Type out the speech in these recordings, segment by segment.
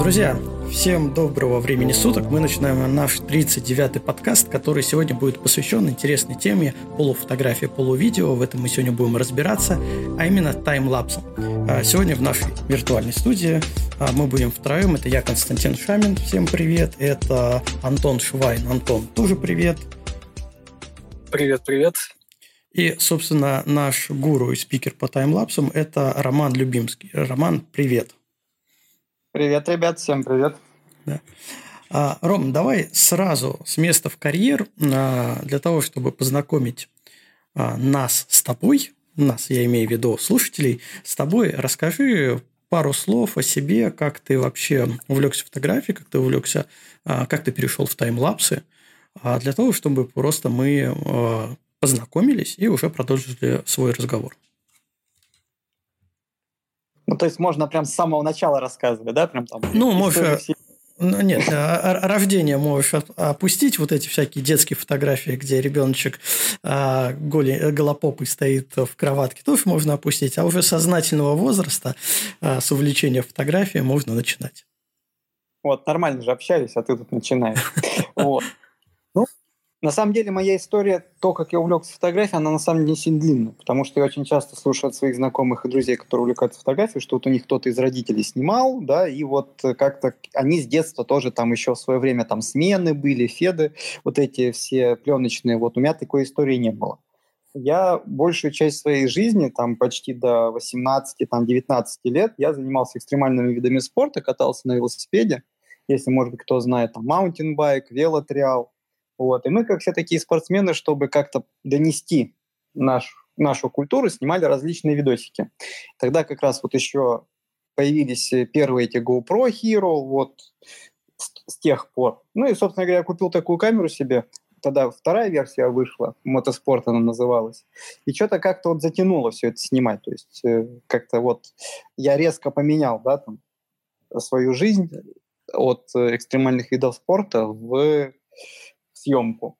Друзья, всем доброго времени суток. Мы начинаем наш 39-й подкаст, который сегодня будет посвящен интересной теме полуфотографии, полувидео. В этом мы сегодня будем разбираться, а именно таймлапсом. А, сегодня в нашей виртуальной студии а, мы будем втроем. Это я, Константин Шамин. Всем привет. Это Антон Швайн. Антон, тоже привет. Привет, привет. И, собственно, наш гуру и спикер по таймлапсам – это Роман Любимский. Роман, привет. Привет, ребят, всем привет. Да. А, Ром, давай сразу с места в карьер а, для того, чтобы познакомить а, нас с тобой, нас, я имею в виду слушателей, с тобой расскажи пару слов о себе, как ты вообще увлекся фотографией, как ты увлекся, а, как ты перешел в таймлапсы, а, для того, чтобы просто мы а, познакомились и уже продолжили свой разговор. Ну, то есть можно прям с самого начала рассказывать, да? Прям там. Ну, можешь... Ну, нет, а, рождение можешь опустить, вот эти всякие детские фотографии, где ребеночек а, голи, голопопый стоит в кроватке, тоже можно опустить, а уже сознательного возраста а, с увлечения фотографией можно начинать. Вот, нормально же общались, а ты тут начинаешь. Вот. Ну, на самом деле моя история, то, как я увлекся фотографией, она на самом деле не сильно длинная, потому что я очень часто слушаю от своих знакомых и друзей, которые увлекаются фотографией, что вот у них кто-то из родителей снимал, да, и вот как-то они с детства тоже там еще в свое время там смены были, феды, вот эти все пленочные, вот у меня такой истории не было. Я большую часть своей жизни, там почти до 18-19 лет, я занимался экстремальными видами спорта, катался на велосипеде, если, может быть, кто знает, там, маунтинбайк, велотриал, вот. И мы, как все такие спортсмены, чтобы как-то донести наш, нашу культуру, снимали различные видосики. Тогда как раз вот еще появились первые эти GoPro Hero, вот с, с тех пор. Ну и, собственно говоря, я купил такую камеру себе, тогда вторая версия вышла, мотоспорт она называлась, и что-то как-то вот затянуло все это снимать, то есть э, как-то вот я резко поменял, да, там, свою жизнь от э, экстремальных видов спорта в съемку.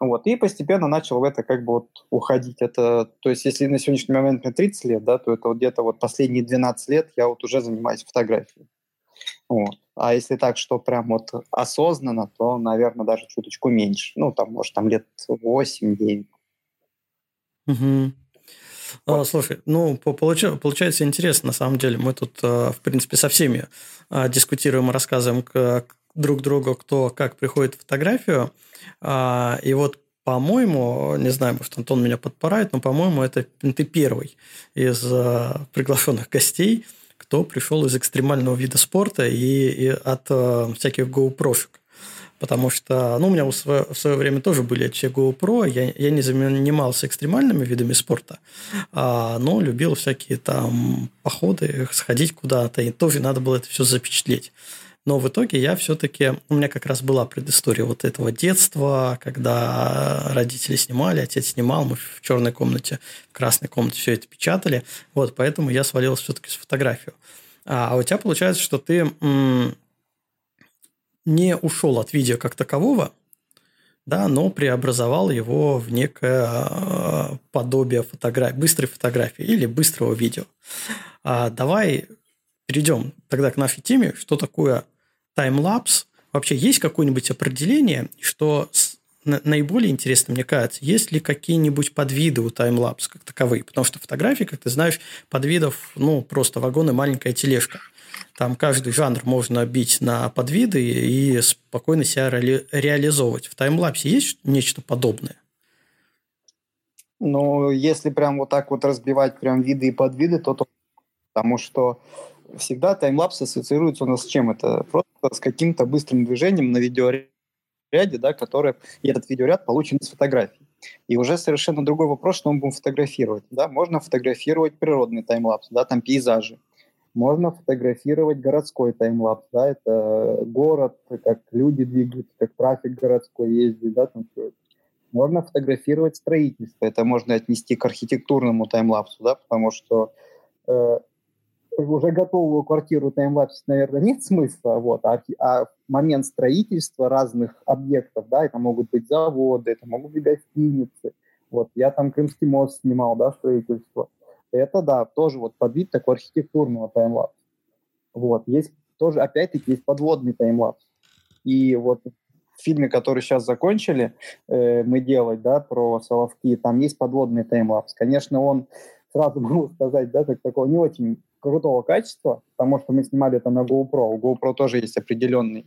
Вот, и постепенно начал в это как бы вот уходить. Это, то есть, если на сегодняшний момент мне 30 лет, да, то это вот где-то вот последние 12 лет я вот уже занимаюсь фотографией. Вот. А если так, что прям вот осознанно, то, наверное, даже чуточку меньше. Ну, там, может, там лет 8-9. Угу. Вот. А, слушай, ну, получается, получается интересно, на самом деле. Мы тут, а, в принципе, со всеми а, дискутируем и рассказываем как друг другу, кто как приходит в фотографию. А, и вот по-моему, не знаю, может, Антон меня подпорает, но, по-моему, это ты первый из а, приглашенных гостей, кто пришел из экстремального вида спорта и, и от а, всяких GoPro-шек. Потому что, ну, у меня в свое, в свое время тоже были эти GoPro, я, я не занимался экстремальными видами спорта, а, но любил всякие там походы, сходить куда-то, и тоже надо было это все запечатлеть. Но в итоге я все-таки... У меня как раз была предыстория вот этого детства, когда родители снимали, отец снимал, мы в черной комнате, в красной комнате все это печатали. Вот, поэтому я свалился все-таки с фотографию. А, а у тебя получается, что ты не ушел от видео как такового, да, но преобразовал его в некое а, подобие фотографии, быстрой фотографии или быстрого видео. А давай перейдем тогда к нашей теме, что такое таймлапс, вообще есть какое-нибудь определение, что наиболее интересно, мне кажется, есть ли какие-нибудь подвиды у таймлапс как таковые? Потому что фотографии, как ты знаешь, подвидов, ну, просто вагон и маленькая тележка. Там каждый жанр можно бить на подвиды и спокойно себя ре- реализовывать. В таймлапсе есть нечто подобное? Ну, если прям вот так вот разбивать прям виды и подвиды, то, то потому что всегда таймлапс ассоциируется у нас с чем? Это просто с каким-то быстрым движением на видеоряде, да, который, и этот видеоряд получен из фотографий. И уже совершенно другой вопрос, что мы будем фотографировать. Да? Можно фотографировать природный таймлапс, да, там пейзажи. Можно фотографировать городской таймлапс, да, это город, как люди двигаются, как трафик городской ездит, да, там все это. Можно фотографировать строительство, это можно отнести к архитектурному таймлапсу, да, потому что э, уже готовую квартиру таймлапсить, наверное, нет смысла, вот, а, а момент строительства разных объектов, да, это могут быть заводы, это могут быть гостиницы, вот, я там Крымский мост снимал, да, строительство, это, да, тоже вот под вид такого архитектурного таймлапса. Вот, есть тоже, опять-таки, есть подводный таймлапс. И вот в фильме, который сейчас закончили э, мы делать, да, про Соловки, там есть подводный таймлапс. Конечно, он, сразу могу сказать, да, так, такого не очень крутого качества, потому что мы снимали это на GoPro. У GoPro тоже есть определенный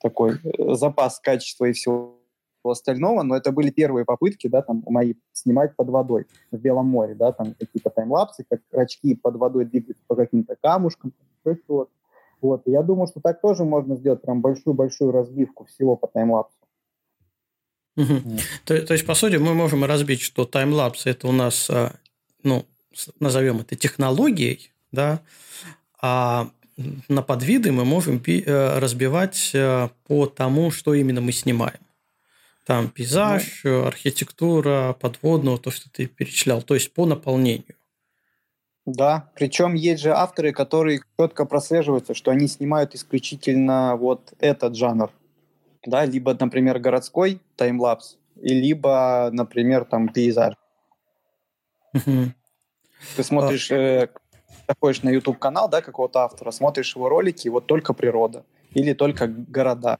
такой э, запас качества и всего остального, но это были первые попытки, да, там, мои снимать под водой в Белом море, да, там какие-то таймлапсы, как рачки под водой двигаются по каким-то камушкам, вот. Вот. Я думаю, что так тоже можно сделать прям большую-большую разбивку всего по таймлапсу. Угу. Mm. То, то есть, по сути, мы можем разбить, что таймлапс – это у нас, а, ну, назовем это технологией, да, а на подвиды мы можем э, разбивать э, по тому, что именно мы снимаем. Там пейзаж, да. архитектура, подводного, то, что ты перечислял, то есть по наполнению. Да, причем есть же авторы, которые четко прослеживаются, что они снимают исключительно вот этот жанр. Да, либо, например, городской таймлапс, и либо, например, там пейзаж. Ты смотришь, э, заходишь на YouTube канал, да, какого-то автора, смотришь его ролики, вот только природа или только города.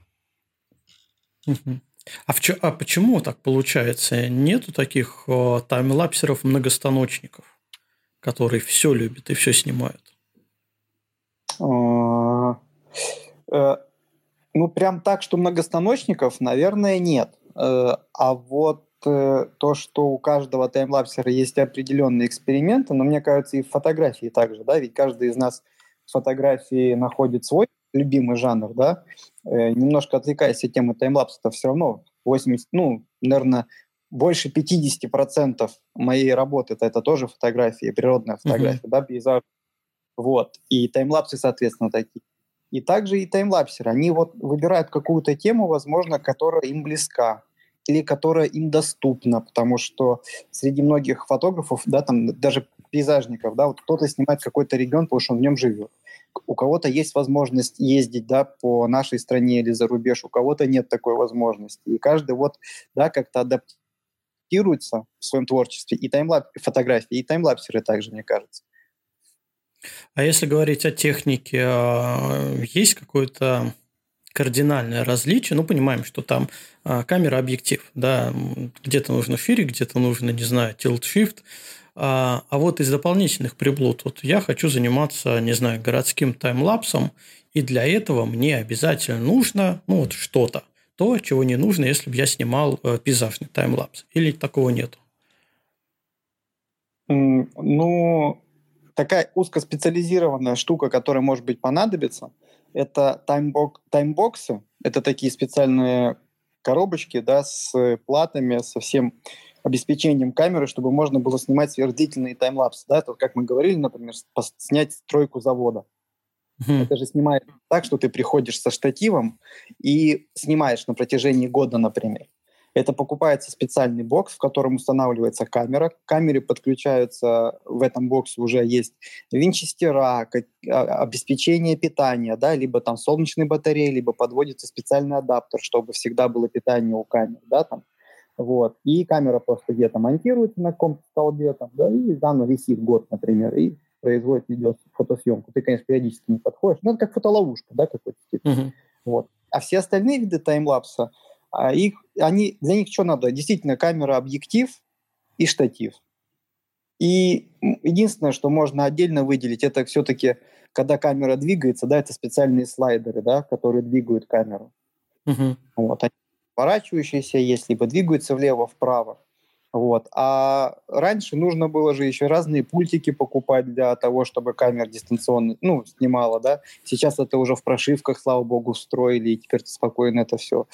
А, в, а почему так получается? Нету таких о, таймлапсеров-многостаночников? которые все любят и все снимают? А, э, ну, прям так, что многостаночников, наверное, нет. Э, а вот э, то, что у каждого таймлапсера есть определенные эксперименты, но мне кажется, и в фотографии также, да, ведь каждый из нас в фотографии находит свой любимый жанр, да, немножко отвлекаясь от темы таймлапса, то все равно 80, ну, наверное, больше 50% моей работы это, это тоже фотографии, природная фотография, uh-huh. да, пейзаж. Вот. И таймлапсы, соответственно, такие. И также и таймлапсеры. Они вот выбирают какую-то тему, возможно, которая им близка или которая им доступна, потому что среди многих фотографов, да, там даже пейзажников, да, вот кто-то снимает какой-то регион, потому что он в нем живет. У кого-то есть возможность ездить, да, по нашей стране или за рубеж, у кого-то нет такой возможности. И каждый вот, да, как-то адаптирует адаптируются в своем творчестве, и таймлап фотографии, и таймлапсеры также, мне кажется. А если говорить о технике, а, есть какое-то кардинальное различие? Ну, понимаем, что там а, камера-объектив, да, где-то нужно фири, где-то нужно, не знаю, tilt-shift, а, а вот из дополнительных приблуд, вот я хочу заниматься, не знаю, городским таймлапсом, и для этого мне обязательно нужно, ну, вот что-то то, чего не нужно, если бы я снимал э, пейзажный таймлапс. Или такого нету? Ну, такая узкоспециализированная штука, которая, может быть, понадобится, это таймбок, таймбоксы. Это такие специальные коробочки да, с платами, со всем обеспечением камеры, чтобы можно было снимать сверхдлительные таймлапсы. Да? Это, как мы говорили, например, снять стройку завода. Mm-hmm. Это же снимает так, что ты приходишь со штативом и снимаешь на протяжении года, например. Это покупается специальный бокс, в котором устанавливается камера. К камере подключаются, в этом боксе уже есть винчестера, а, обеспечение питания, да, либо там солнечные батареи, либо подводится специальный адаптер, чтобы всегда было питание у камеры, да, там. Вот. И камера просто где-то монтируется на каком-то столбе, там, да, и заново висит год, например, и производит видео фотосъемку. Ты, конечно, периодически не подходишь. Ну, это как фотоловушка, да, какой-то тип. Uh-huh. Вот. А все остальные виды таймлапса, их, они, для них что надо? Действительно, камера, объектив и штатив. И единственное, что можно отдельно выделить, это все-таки, когда камера двигается, да, это специальные слайдеры, да, которые двигают камеру. Uh-huh. Вот, они поворачивающиеся есть, либо двигаются влево-вправо. Вот. А раньше нужно было же еще разные пультики покупать для того, чтобы камера дистанционно ну, снимала, да. Сейчас это уже в прошивках, слава богу, встроили, и теперь спокойно это все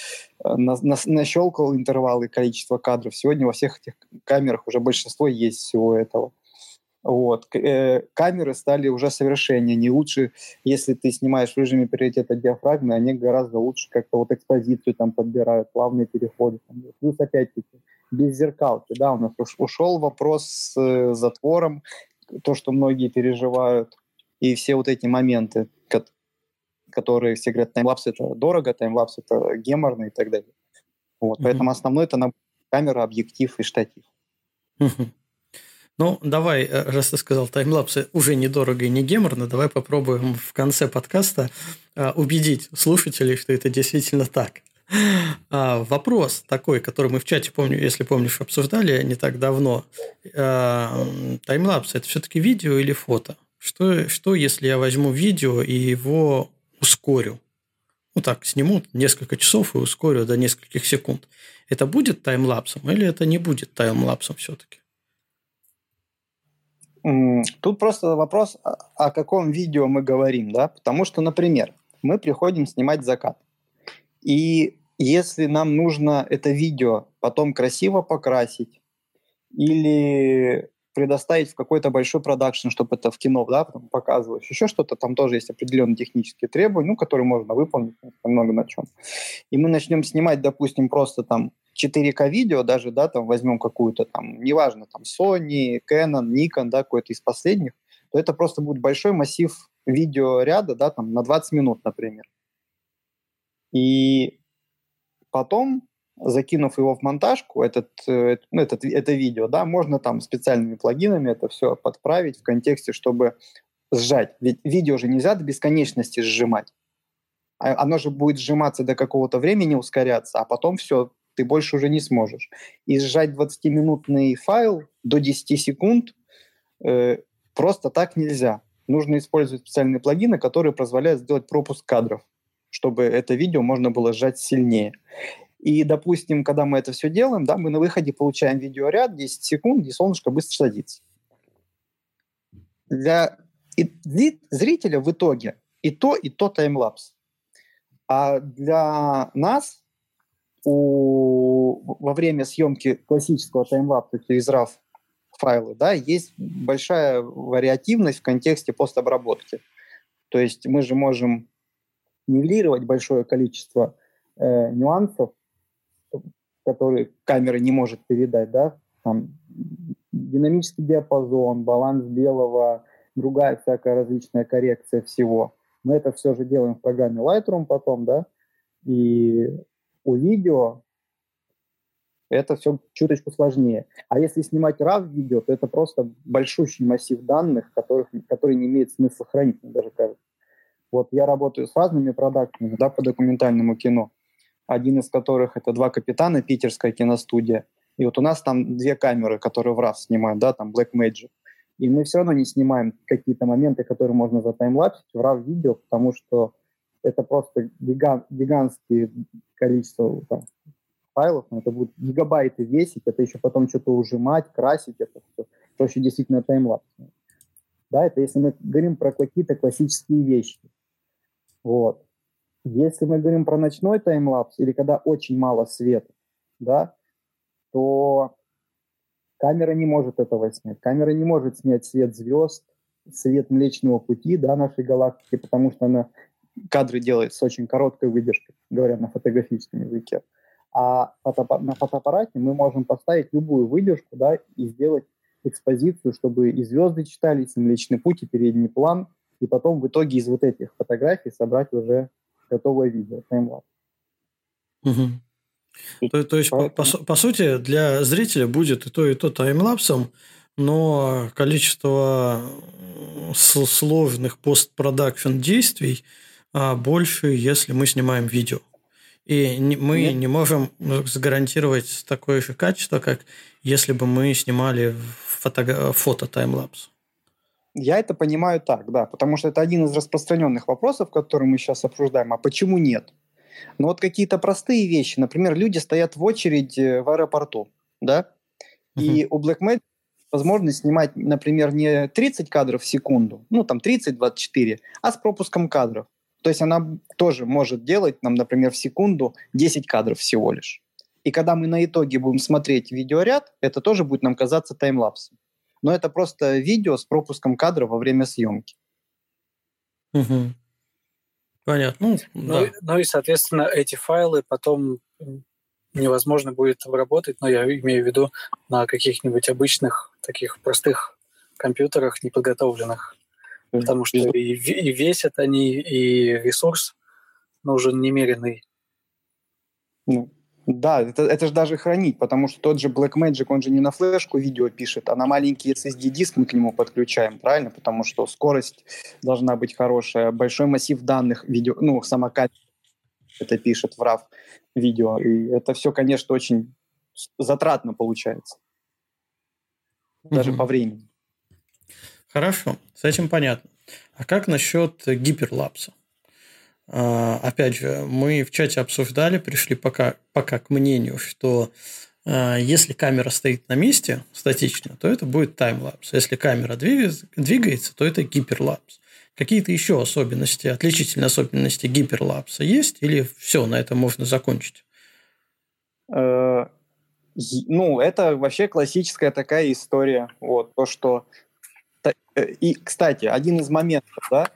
э, на, на, нащелкал интервалы количество кадров. Сегодня во всех этих камерах уже большинство есть всего этого. Вот. Э, камеры стали уже совершеннее. Не лучше, если ты снимаешь в режиме приоритета диафрагмы, они гораздо лучше как-то вот экспозицию там подбирают, плавные переходы. Там. Плюс опять-таки без зеркалки. Да, у нас ушел вопрос с э, затвором, то, что многие переживают, и все вот эти моменты, которые все говорят, таймлапс это дорого, таймлапс это геморно и так далее. Вот, mm-hmm. Поэтому основной это камера, объектив и штатив. Mm-hmm. Ну, давай, э, раз ты сказал таймлапсы уже недорого и не геморно, давай попробуем в конце подкаста а, убедить слушателей, что это действительно так. А, вопрос такой, который мы в чате, помню, если помнишь, обсуждали не так давно. А, таймлапс – это все-таки видео или фото? Что, что, если я возьму видео и его ускорю? Ну так, сниму несколько часов и ускорю до нескольких секунд. Это будет таймлапсом или это не будет таймлапсом все-таки? Тут просто вопрос, о каком видео мы говорим, да? Потому что, например, мы приходим снимать закат. И если нам нужно это видео потом красиво покрасить или предоставить в какой-то большой продакшн, чтобы это в кино да, потом показывалось, еще что-то, там тоже есть определенные технические требования, ну, которые можно выполнить много на чем. И мы начнем снимать, допустим, просто там 4К видео, даже, да, там возьмем какую-то там, неважно, там Sony, Canon, Nikon, да, какой-то из последних, то это просто будет большой массив видеоряда, да, там на 20 минут, например. И потом, закинув его в монтажку, этот, э, ну, этот, это видео, да, можно там специальными плагинами это все подправить в контексте, чтобы сжать. Ведь видео же нельзя до бесконечности сжимать. А, оно же будет сжиматься до какого-то времени, ускоряться, а потом все, ты больше уже не сможешь. И сжать 20-минутный файл до 10 секунд э, просто так нельзя. Нужно использовать специальные плагины, которые позволяют сделать пропуск кадров чтобы это видео можно было сжать сильнее. И, допустим, когда мы это все делаем, да, мы на выходе получаем видеоряд 10 секунд, где солнышко быстро садится. Для зрителя в итоге и то, и то таймлапс. А для нас у, во время съемки классического таймлапса через RAW файлы, да, есть большая вариативность в контексте постобработки. То есть мы же можем нивелировать большое количество э, нюансов, которые камера не может передать, да, там динамический диапазон, баланс белого, другая всякая различная коррекция всего. Мы это все же делаем в программе Lightroom потом, да, и у видео это все чуточку сложнее. А если снимать RAW-видео, то это просто большущий массив данных, которых, который не имеет смысла хранить, мне даже кажется. Вот я работаю с разными продакшенами, да, по документальному кино. Один из которых это «Два капитана», питерская киностудия. И вот у нас там две камеры, которые в раз снимают, да, там Black Magic. И мы все равно не снимаем какие-то моменты, которые можно затаймлапсить в RAW видео, потому что это просто гигант, гигантские количество там, файлов, это будут гигабайты весить, это еще потом что-то ужимать, красить, это все. Проще действительно таймлапс. Да, это если мы говорим про какие-то классические вещи. Вот. Если мы говорим про ночной таймлапс или когда очень мало света, да, то камера не может этого снять. Камера не может снять свет звезд, свет Млечного Пути, да, нашей галактики, потому что она кадры делает с очень короткой выдержкой, говоря на фотографическом языке. А на фотоаппарате мы можем поставить любую выдержку, да, и сделать экспозицию, чтобы и звезды читались, и Млечный Путь, и передний план – и потом в итоге из вот этих фотографий собрать уже готовое видео, таймлапс. Угу. То, то есть, по, по, по сути, для зрителя будет и то, и то таймлапсом, но количество сложных постпродакшн действий а, больше, если мы снимаем видео. И не, мы Нет. не можем гарантировать такое же качество, как если бы мы снимали фото, фото таймлапс. Я это понимаю так, да, потому что это один из распространенных вопросов, которые мы сейчас обсуждаем. А почему нет? Но вот какие-то простые вещи, например, люди стоят в очередь в аэропорту, да, uh-huh. и у Blackmagic возможность снимать, например, не 30 кадров в секунду, ну там 30-24, а с пропуском кадров. То есть она тоже может делать нам, например, в секунду 10 кадров всего лишь. И когда мы на итоге будем смотреть видеоряд, это тоже будет нам казаться таймлапсом но это просто видео с пропуском кадра во время съемки. Угу. Понятно. Ну, ну, да. ну и, соответственно, эти файлы потом невозможно будет обработать, но я имею в виду на каких-нибудь обычных таких простых компьютерах неподготовленных. Потому что и, и весят они, и ресурс нужен немеренный. Ну, Да, это, это же даже хранить, потому что тот же Blackmagic, он же не на флешку видео пишет, а на маленький SSD-диск мы к нему подключаем, правильно? Потому что скорость должна быть хорошая, большой массив данных, видео, ну, сама это пишет в RAW видео, и это все, конечно, очень затратно получается. Даже угу. по времени. Хорошо, с этим понятно. А как насчет гиперлапса? А, опять же, мы в чате обсуждали, пришли пока, пока к мнению, что а, если камера стоит на месте статично, то это будет таймлапс. Если камера двигается, то это гиперлапс. Какие-то еще особенности, отличительные особенности гиперлапса есть или все, на этом можно закончить? Э, ну, это вообще классическая такая история. Вот, то, что... Э, и, кстати, один из моментов, да,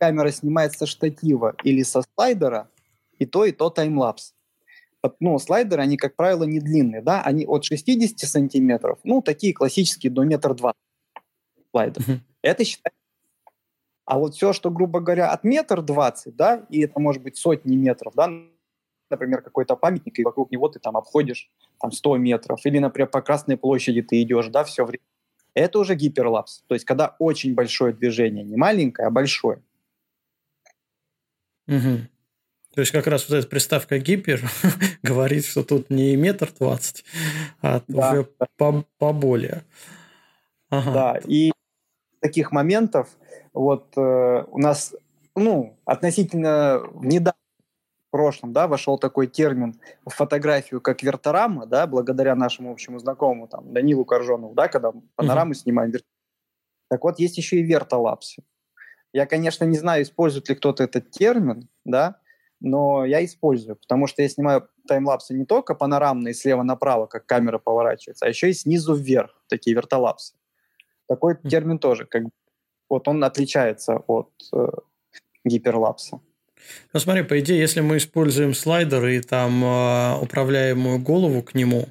камера снимает со штатива или со слайдера, и то, и то таймлапс. Ну, слайдеры, они, как правило, не длинные, да, они от 60 сантиметров, ну, такие классические, до метр два слайдер. Mm-hmm. Это считается а вот все, что, грубо говоря, от метр двадцать, да, и это может быть сотни метров, да, например, какой-то памятник, и вокруг него ты там обходишь там 100 метров, или, например, по Красной площади ты идешь, да, все время. Это уже гиперлапс, то есть когда очень большое движение, не маленькое, а большое. Угу. То есть как раз вот эта приставка гипер говорит, что тут не метр двадцать, а да, уже да. поболее. Ага. Да, и таких моментов вот э, у нас, ну, относительно недавно в прошлом, да, вошел такой термин в фотографию, как верторама, да, благодаря нашему общему знакомому, там, Данилу Коржонову, да, когда панорамы uh-huh. снимаем. Так вот, есть еще и вертолапсы. Я, конечно, не знаю, использует ли кто-то этот термин, да, но я использую, потому что я снимаю таймлапсы не только панорамные слева направо, как камера поворачивается, а еще и снизу вверх, такие вертолапсы. Такой термин тоже, как вот он отличается от э, гиперлапса. Ну смотри, по идее, если мы используем слайдер и там э, управляемую голову к нему,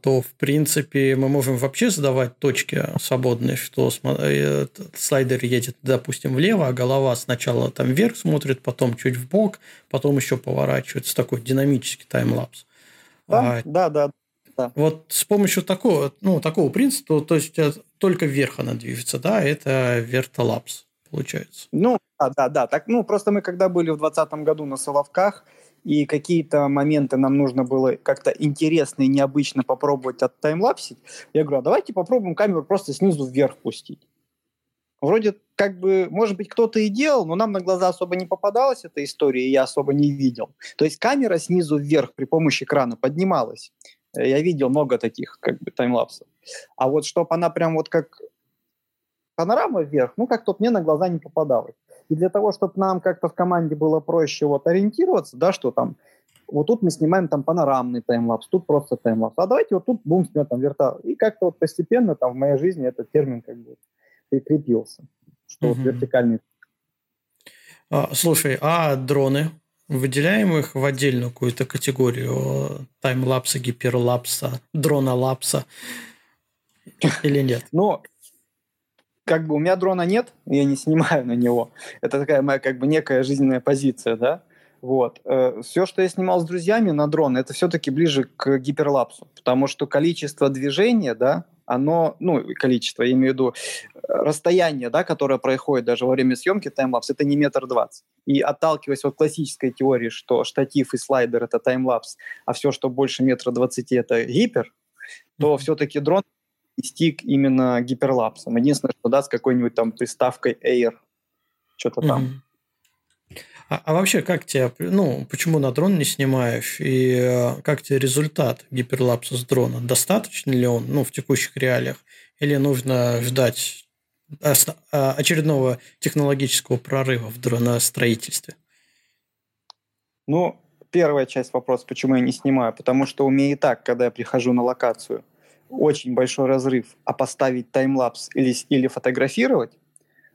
то, в принципе, мы можем вообще задавать точки свободные, что э, слайдер едет, допустим, влево, а голова сначала там вверх смотрит, потом чуть в бок, потом еще поворачивается. Такой динамический таймлапс. Да, а, да, да. Да. Вот с помощью такого, ну, такого принципа, то есть э, только вверх она движется, да, это вертолапс получается. Ну, да, да, да. Так, ну, просто мы когда были в 2020 году на Соловках, и какие-то моменты нам нужно было как-то интересно и необычно попробовать от таймлапсить, я говорю, а давайте попробуем камеру просто снизу вверх пустить. Вроде как бы, может быть, кто-то и делал, но нам на глаза особо не попадалась эта история, и я особо не видел. То есть камера снизу вверх при помощи экрана поднималась. Я видел много таких как бы таймлапсов. А вот чтобы она прям вот как панорама вверх, ну как тут мне на глаза не попадалось. И для того, чтобы нам как-то в команде было проще вот ориентироваться, да, что там, вот тут мы снимаем там панорамный таймлапс, тут просто таймлапс. А давайте вот тут будем снимать там вертал. И как-то вот постепенно там в моей жизни этот термин как бы прикрепился, что mm-hmm. вот вертикальный. А, слушай, а дроны? Выделяем их в отдельную какую-то категорию таймлапса, гиперлапса, дрона-лапса или нет? Ну, как бы у меня дрона нет, я не снимаю на него. Это такая моя как бы некая жизненная позиция, да. Вот. Э, все, что я снимал с друзьями на дрон, это все-таки ближе к гиперлапсу, потому что количество движения, да, оно, ну, количество, я имею в виду э, расстояние, да, которое происходит даже во время съемки таймлапс, это не метр двадцать. И отталкиваясь от классической теории, что штатив и слайдер — это таймлапс, а все, что больше метра двадцати — это гипер, то mm-hmm. все-таки дрон стик именно гиперлапсом. Единственное, что да, с какой-нибудь там приставкой Air, что-то mm-hmm. там. А, а вообще, как тебе, ну, почему на дрон не снимаешь, и э, как тебе результат гиперлапса с дрона? Достаточно ли он, ну, в текущих реалиях, или нужно ждать а, очередного технологического прорыва в дроностроительстве? Ну, первая часть вопроса, почему я не снимаю, потому что у меня и так, когда я прихожу на локацию, очень большой разрыв, а поставить таймлапс или, или фотографировать,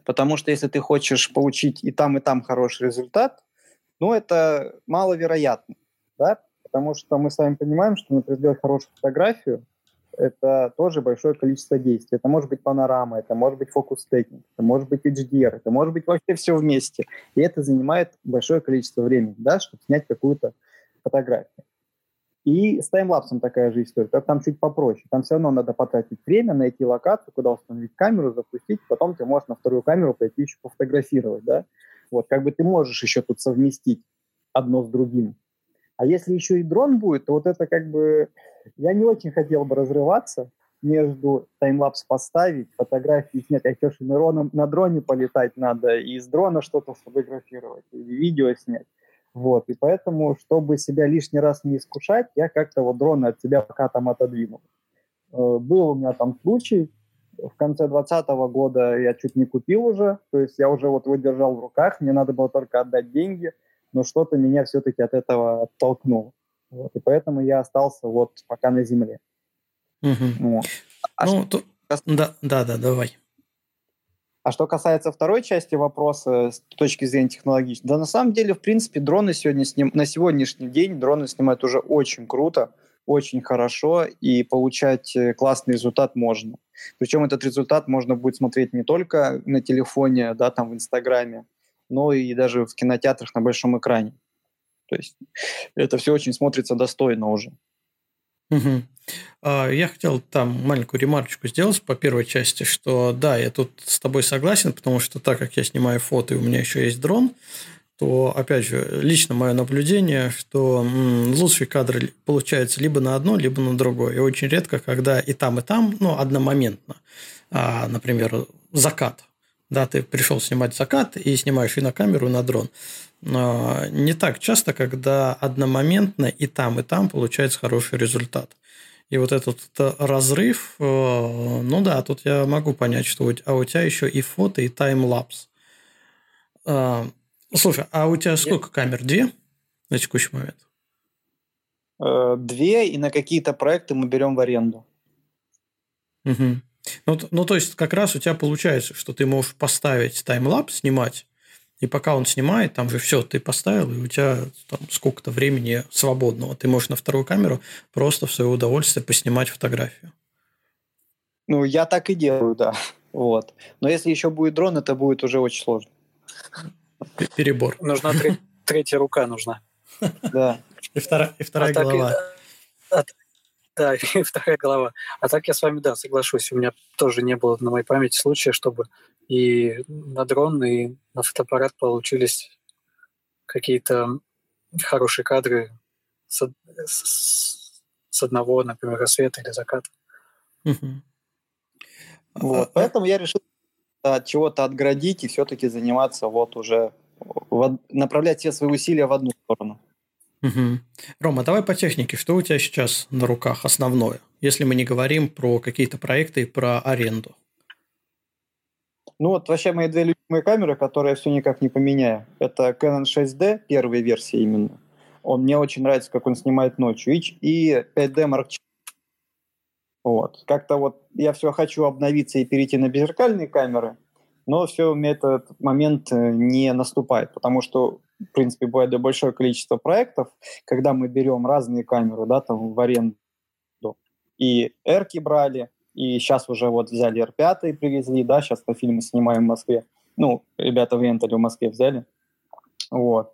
Потому что если ты хочешь получить и там, и там хороший результат, ну, это маловероятно, да? Потому что мы с вами понимаем, что, например, сделать хорошую фотографию, это тоже большое количество действий. Это может быть панорама, это может быть фокус-стейкинг, это может быть HDR, это может быть вообще все вместе. И это занимает большое количество времени, да, чтобы снять какую-то фотографию. И с таймлапсом такая же история, только там чуть попроще. Там все равно надо потратить время, найти локацию, куда установить камеру, запустить, потом ты можешь на вторую камеру пойти еще пофотографировать, да. Вот, как бы ты можешь еще тут совместить одно с другим. А если еще и дрон будет, то вот это как бы... Я не очень хотел бы разрываться между таймлапс поставить, фотографии снять, а еще на, дроне полетать надо, и с дрона что-то сфотографировать, и видео снять. Вот, и поэтому, чтобы себя лишний раз не искушать, я как-то вот дрона от себя пока там отодвинул. Э, был у меня там случай, в конце 2020 года я чуть не купил уже, то есть я уже вот его держал в руках, мне надо было только отдать деньги, но что-то меня все-таки от этого оттолкнуло. Вот, и поэтому я остался вот пока на земле. Угу. Вот. А ну, что... то... да, да, да, давай. А что касается второй части вопроса с точки зрения технологичной, да на самом деле, в принципе, дроны сегодня сним... на сегодняшний день дроны снимают уже очень круто, очень хорошо, и получать э, классный результат можно. Причем этот результат можно будет смотреть не только на телефоне, да, там в Инстаграме, но и даже в кинотеатрах на большом экране. То есть это все очень смотрится достойно уже. Угу. Я хотел там маленькую ремарочку сделать по первой части, что да, я тут с тобой согласен, потому что так как я снимаю фото и у меня еще есть дрон, то, опять же, лично мое наблюдение, что лучшие кадры получаются либо на одно, либо на другое. И очень редко, когда и там, и там, ну, одномоментно. А, например, закат. Да, ты пришел снимать закат и снимаешь и на камеру, и на дрон. Но не так часто, когда одномоментно и там, и там получается хороший результат. И вот этот разрыв, э, ну да, тут я могу понять, что а у тебя еще и фото, и таймлапс. А, слушай, а у тебя сколько я... камер? Две на текущий момент? Э, две, и на какие-то проекты мы берем в аренду. Угу. Ну, ну, то есть, как раз у тебя получается, что ты можешь поставить таймлапс, снимать, и пока он снимает, там же все, ты поставил, и у тебя там сколько-то времени свободного. Ты можешь на вторую камеру просто в свое удовольствие поснимать фотографию. Ну, я так и делаю, да. Вот. Но если еще будет дрон, это будет уже очень сложно. Перебор. Нужна третья рука нужна. Да. И вторая, а голова. Так, да, и вторая голова. А так я с вами, да, соглашусь. У меня тоже не было на моей памяти случая, чтобы и на дрон, и на фотоаппарат получились какие-то хорошие кадры с, с, с одного, например, рассвета или заката. Вот. А, поэтому я решил от чего-то отградить и все-таки заниматься вот уже, в, направлять все свои усилия в одну сторону. Угу. Рома, давай по технике. Что у тебя сейчас на руках основное, если мы не говорим про какие-то проекты и про аренду? Ну вот вообще мои две любимые камеры, которые я все никак не поменяю. Это Canon 6D, первая версия именно. Он мне очень нравится, как он снимает ночью. И 5D Mark IV. Вот. Как-то вот я все хочу обновиться и перейти на беззеркальные камеры, но все у меня этот момент э, не наступает, потому что в принципе, бывает большое количество проектов, когда мы берем разные камеры, да, там в аренду. И эрки брали, и сейчас уже вот взяли R5 и привезли, да, сейчас на фильмы снимаем в Москве. Ну, ребята в Рентале в Москве взяли. Вот.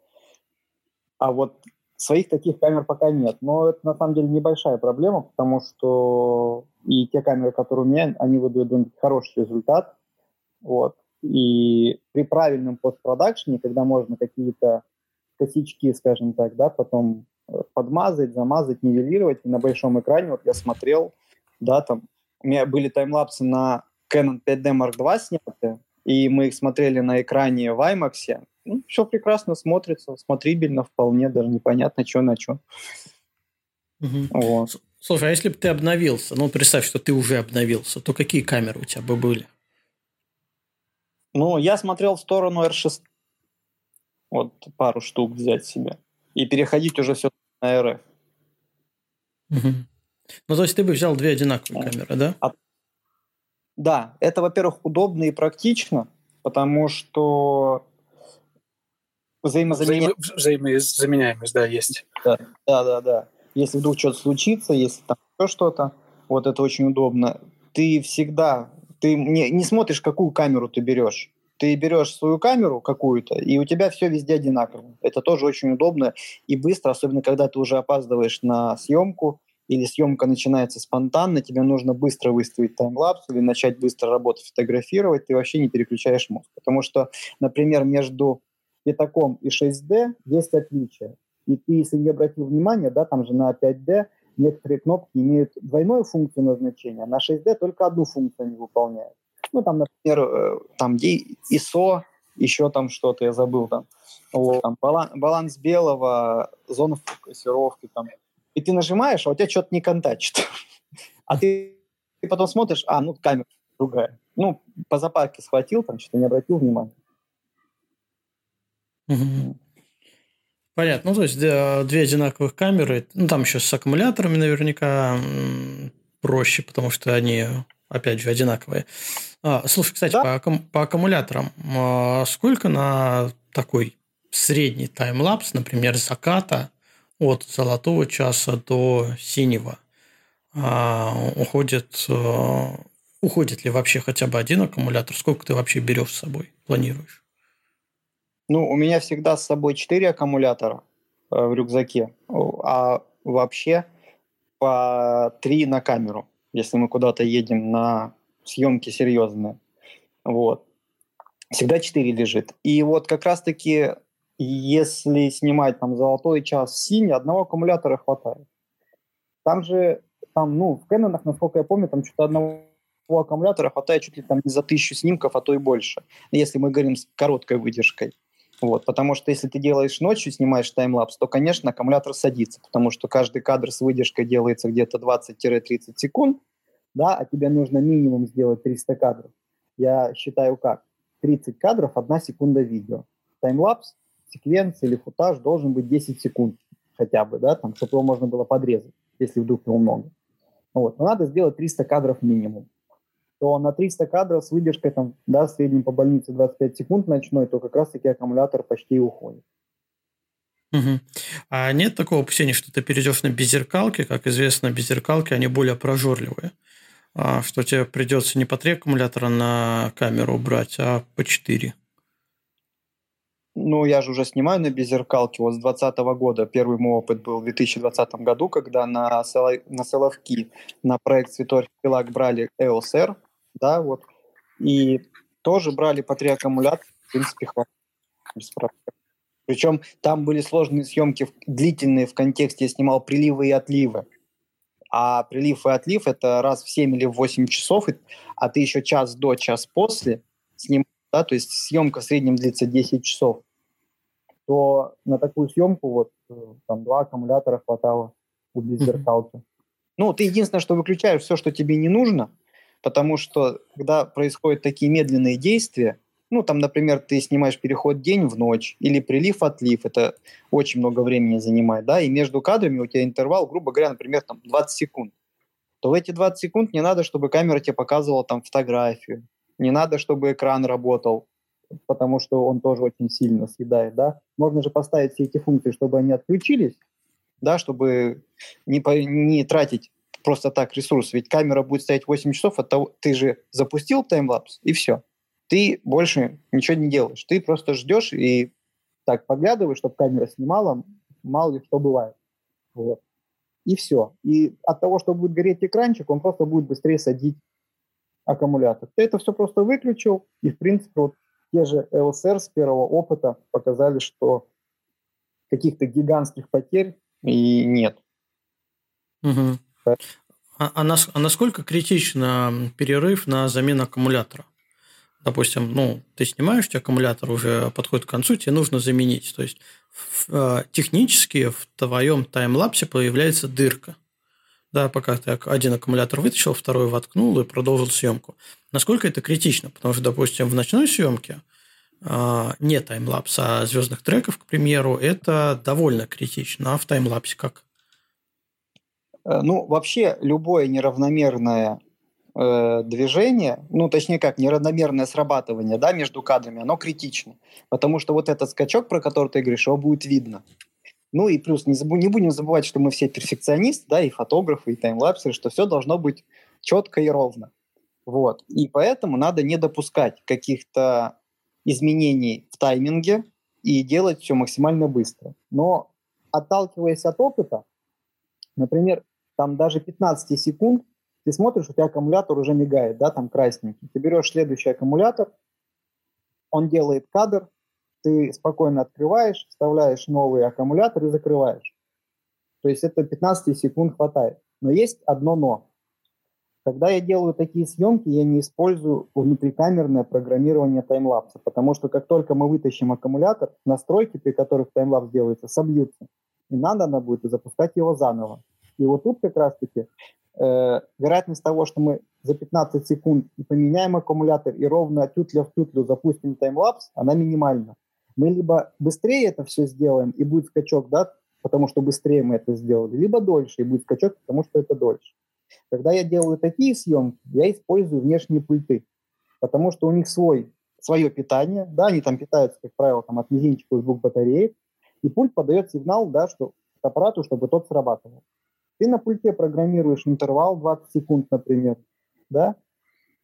А вот своих таких камер пока нет. Но это на самом деле небольшая проблема, потому что и те камеры, которые у меня, они выдают хороший результат. Вот. И при правильном постпродакшене, когда можно какие-то косячки, скажем так, да, потом э, подмазать, замазать, нивелировать, и на большом экране, вот я смотрел, да, там, у меня были таймлапсы на Canon 5D Mark II сняты, и мы их смотрели на экране в IMAX, ну, все прекрасно смотрится, смотрибельно вполне, даже непонятно, что на что. Угу. Вот. Слушай, а если бы ты обновился, ну, представь, что ты уже обновился, то какие камеры у тебя бы были? Ну, я смотрел в сторону R6. Вот пару штук взять себе. И переходить уже все на RF. Угу. Ну, то есть ты бы взял две одинаковые да. камеры, да? А... Да, это, во-первых, удобно и практично, потому что взаимозаменяемость. Взаимозаменяемость, да, есть. Да, да, да, да. Если вдруг что-то случится, если там еще что-то, вот это очень удобно. Ты всегда ты не, не смотришь, какую камеру ты берешь. Ты берешь свою камеру какую-то, и у тебя все везде одинаково. Это тоже очень удобно и быстро, особенно когда ты уже опаздываешь на съемку, или съемка начинается спонтанно, тебе нужно быстро выставить таймлапс или начать быстро работать, фотографировать, ты вообще не переключаешь мозг. Потому что, например, между пятаком и 6D есть отличия. И ты, если не обратил внимания, да, там же на 5D некоторые кнопки имеют двойную функцию назначения, на 6D только одну функцию они выполняют. Ну, там, например, э, там ISO, еще там что-то, я забыл там. Вот, там баланс, баланс белого, зона фокусировки, там. И ты нажимаешь, а у тебя что-то не контачит. А ты, ты потом смотришь, а, ну, камера другая. Ну, по запарке схватил, там что-то не обратил внимания. Понятно. Ну, то есть две одинаковых камеры. Ну, там еще с аккумуляторами наверняка проще, потому что они, опять же, одинаковые. А, слушай, кстати, да? по, по аккумуляторам, а сколько на такой средний таймлапс, например, заката от золотого часа до синего а, уходит, а, уходит ли вообще хотя бы один аккумулятор? Сколько ты вообще берешь с собой, планируешь? Ну, у меня всегда с собой 4 аккумулятора э, в рюкзаке, а вообще по 3 на камеру, если мы куда-то едем на съемки серьезные. Вот. Всегда 4 лежит. И вот как раз-таки, если снимать там золотой час синий, одного аккумулятора хватает. Там же, там, ну, в Кэнонах, насколько я помню, там что-то одного аккумулятора хватает чуть ли там не за тысячу снимков, а то и больше, если мы говорим с короткой выдержкой. Вот, потому что если ты делаешь ночью, снимаешь таймлапс, то, конечно, аккумулятор садится, потому что каждый кадр с выдержкой делается где-то 20-30 секунд, да, а тебе нужно минимум сделать 300 кадров. Я считаю как? 30 кадров, 1 секунда видео. Таймлапс, секвенция или футаж должен быть 10 секунд хотя бы, да, там, чтобы его можно было подрезать, если вдруг его много. Вот. Но надо сделать 300 кадров минимум то на 300 кадров с выдержкой там, да, в среднем по больнице 25 секунд ночной, то как раз-таки аккумулятор почти уходит. Угу. А нет такого опасения, что ты перейдешь на беззеркалки, как известно, беззеркалки, они более прожорливые, а, что тебе придется не по 3 аккумулятора на камеру брать, а по 4. Ну, я же уже снимаю на беззеркалке. Вот с 2020 года первый мой опыт был в 2020 году, когда на, на Соловки на проект Святой Архипелаг брали EOS R, да, вот. И тоже брали по три аккумулятора, в принципе, хватит. Причем там были сложные съемки, длительные в контексте, я снимал приливы и отливы. А прилив и отлив – это раз в 7 или в 8 часов, а ты еще час до, час после снимаешь, да, то есть съемка в среднем длится 10 часов, то на такую съемку вот э, там два аккумулятора хватало у беззеркалки. Mm-hmm. Ну, ты единственное, что выключаешь все, что тебе не нужно – потому что когда происходят такие медленные действия, ну, там, например, ты снимаешь переход день в ночь или прилив-отлив, это очень много времени занимает, да, и между кадрами у тебя интервал, грубо говоря, например, там 20 секунд, то в эти 20 секунд не надо, чтобы камера тебе показывала там фотографию, не надо, чтобы экран работал, потому что он тоже очень сильно съедает, да. Можно же поставить все эти функции, чтобы они отключились, да, чтобы не, по, не тратить просто так ресурс. Ведь камера будет стоять 8 часов, от того, ты же запустил таймлапс, и все. Ты больше ничего не делаешь. Ты просто ждешь и так поглядываешь, чтобы камера снимала, мало ли что бывает. Вот. И все. И от того, что будет гореть экранчик, он просто будет быстрее садить аккумулятор. Ты это все просто выключил, и, в принципе, вот те же LSR с первого опыта показали, что каких-то гигантских потерь и нет. Угу. А, а, нас, а насколько критично перерыв на замену аккумулятора? Допустим, ну, ты снимаешь, у аккумулятор уже подходит к концу, тебе нужно заменить. То есть э, технически в твоем таймлапсе появляется дырка. Да, пока ты один аккумулятор вытащил, второй воткнул и продолжил съемку. Насколько это критично? Потому что, допустим, в ночной съемке э, не таймлапс, а звездных треков, к примеру, это довольно критично. А в таймлапсе как? Э, ну, вообще, любое неравномерное э, движение, ну, точнее как, неравномерное срабатывание, да, между кадрами, оно критично. Потому что вот этот скачок, про который ты говоришь, его будет видно. Ну и плюс, не, забу- не будем забывать, что мы все перфекционисты, да, и фотографы, и таймлапсеры, что все должно быть четко и ровно. Вот. И поэтому надо не допускать каких-то изменений в тайминге и делать все максимально быстро. Но отталкиваясь от опыта, например, там даже 15 секунд, ты смотришь, у тебя аккумулятор уже мигает, да, там красненький. Ты берешь следующий аккумулятор, он делает кадр, ты спокойно открываешь, вставляешь новый аккумулятор и закрываешь. То есть это 15 секунд хватает. Но есть одно но. Когда я делаю такие съемки, я не использую внутрикамерное программирование таймлапса, потому что как только мы вытащим аккумулятор, настройки, при которых таймлапс делается, собьются. И надо она будет запускать его заново. И вот тут как раз-таки э, вероятность того, что мы за 15 секунд поменяем аккумулятор и ровно тютля в тютлю запустим таймлапс, она минимальна. Мы либо быстрее это все сделаем, и будет скачок, да, потому что быстрее мы это сделали, либо дольше, и будет скачок, потому что это дольше. Когда я делаю такие съемки, я использую внешние пульты, потому что у них свой, свое питание, да, они там питаются, как правило, там, от мизинчика из двух батареек, и пульт подает сигнал, да, что аппарату, чтобы тот срабатывал. Ты на пульте программируешь интервал 20 секунд, например, да,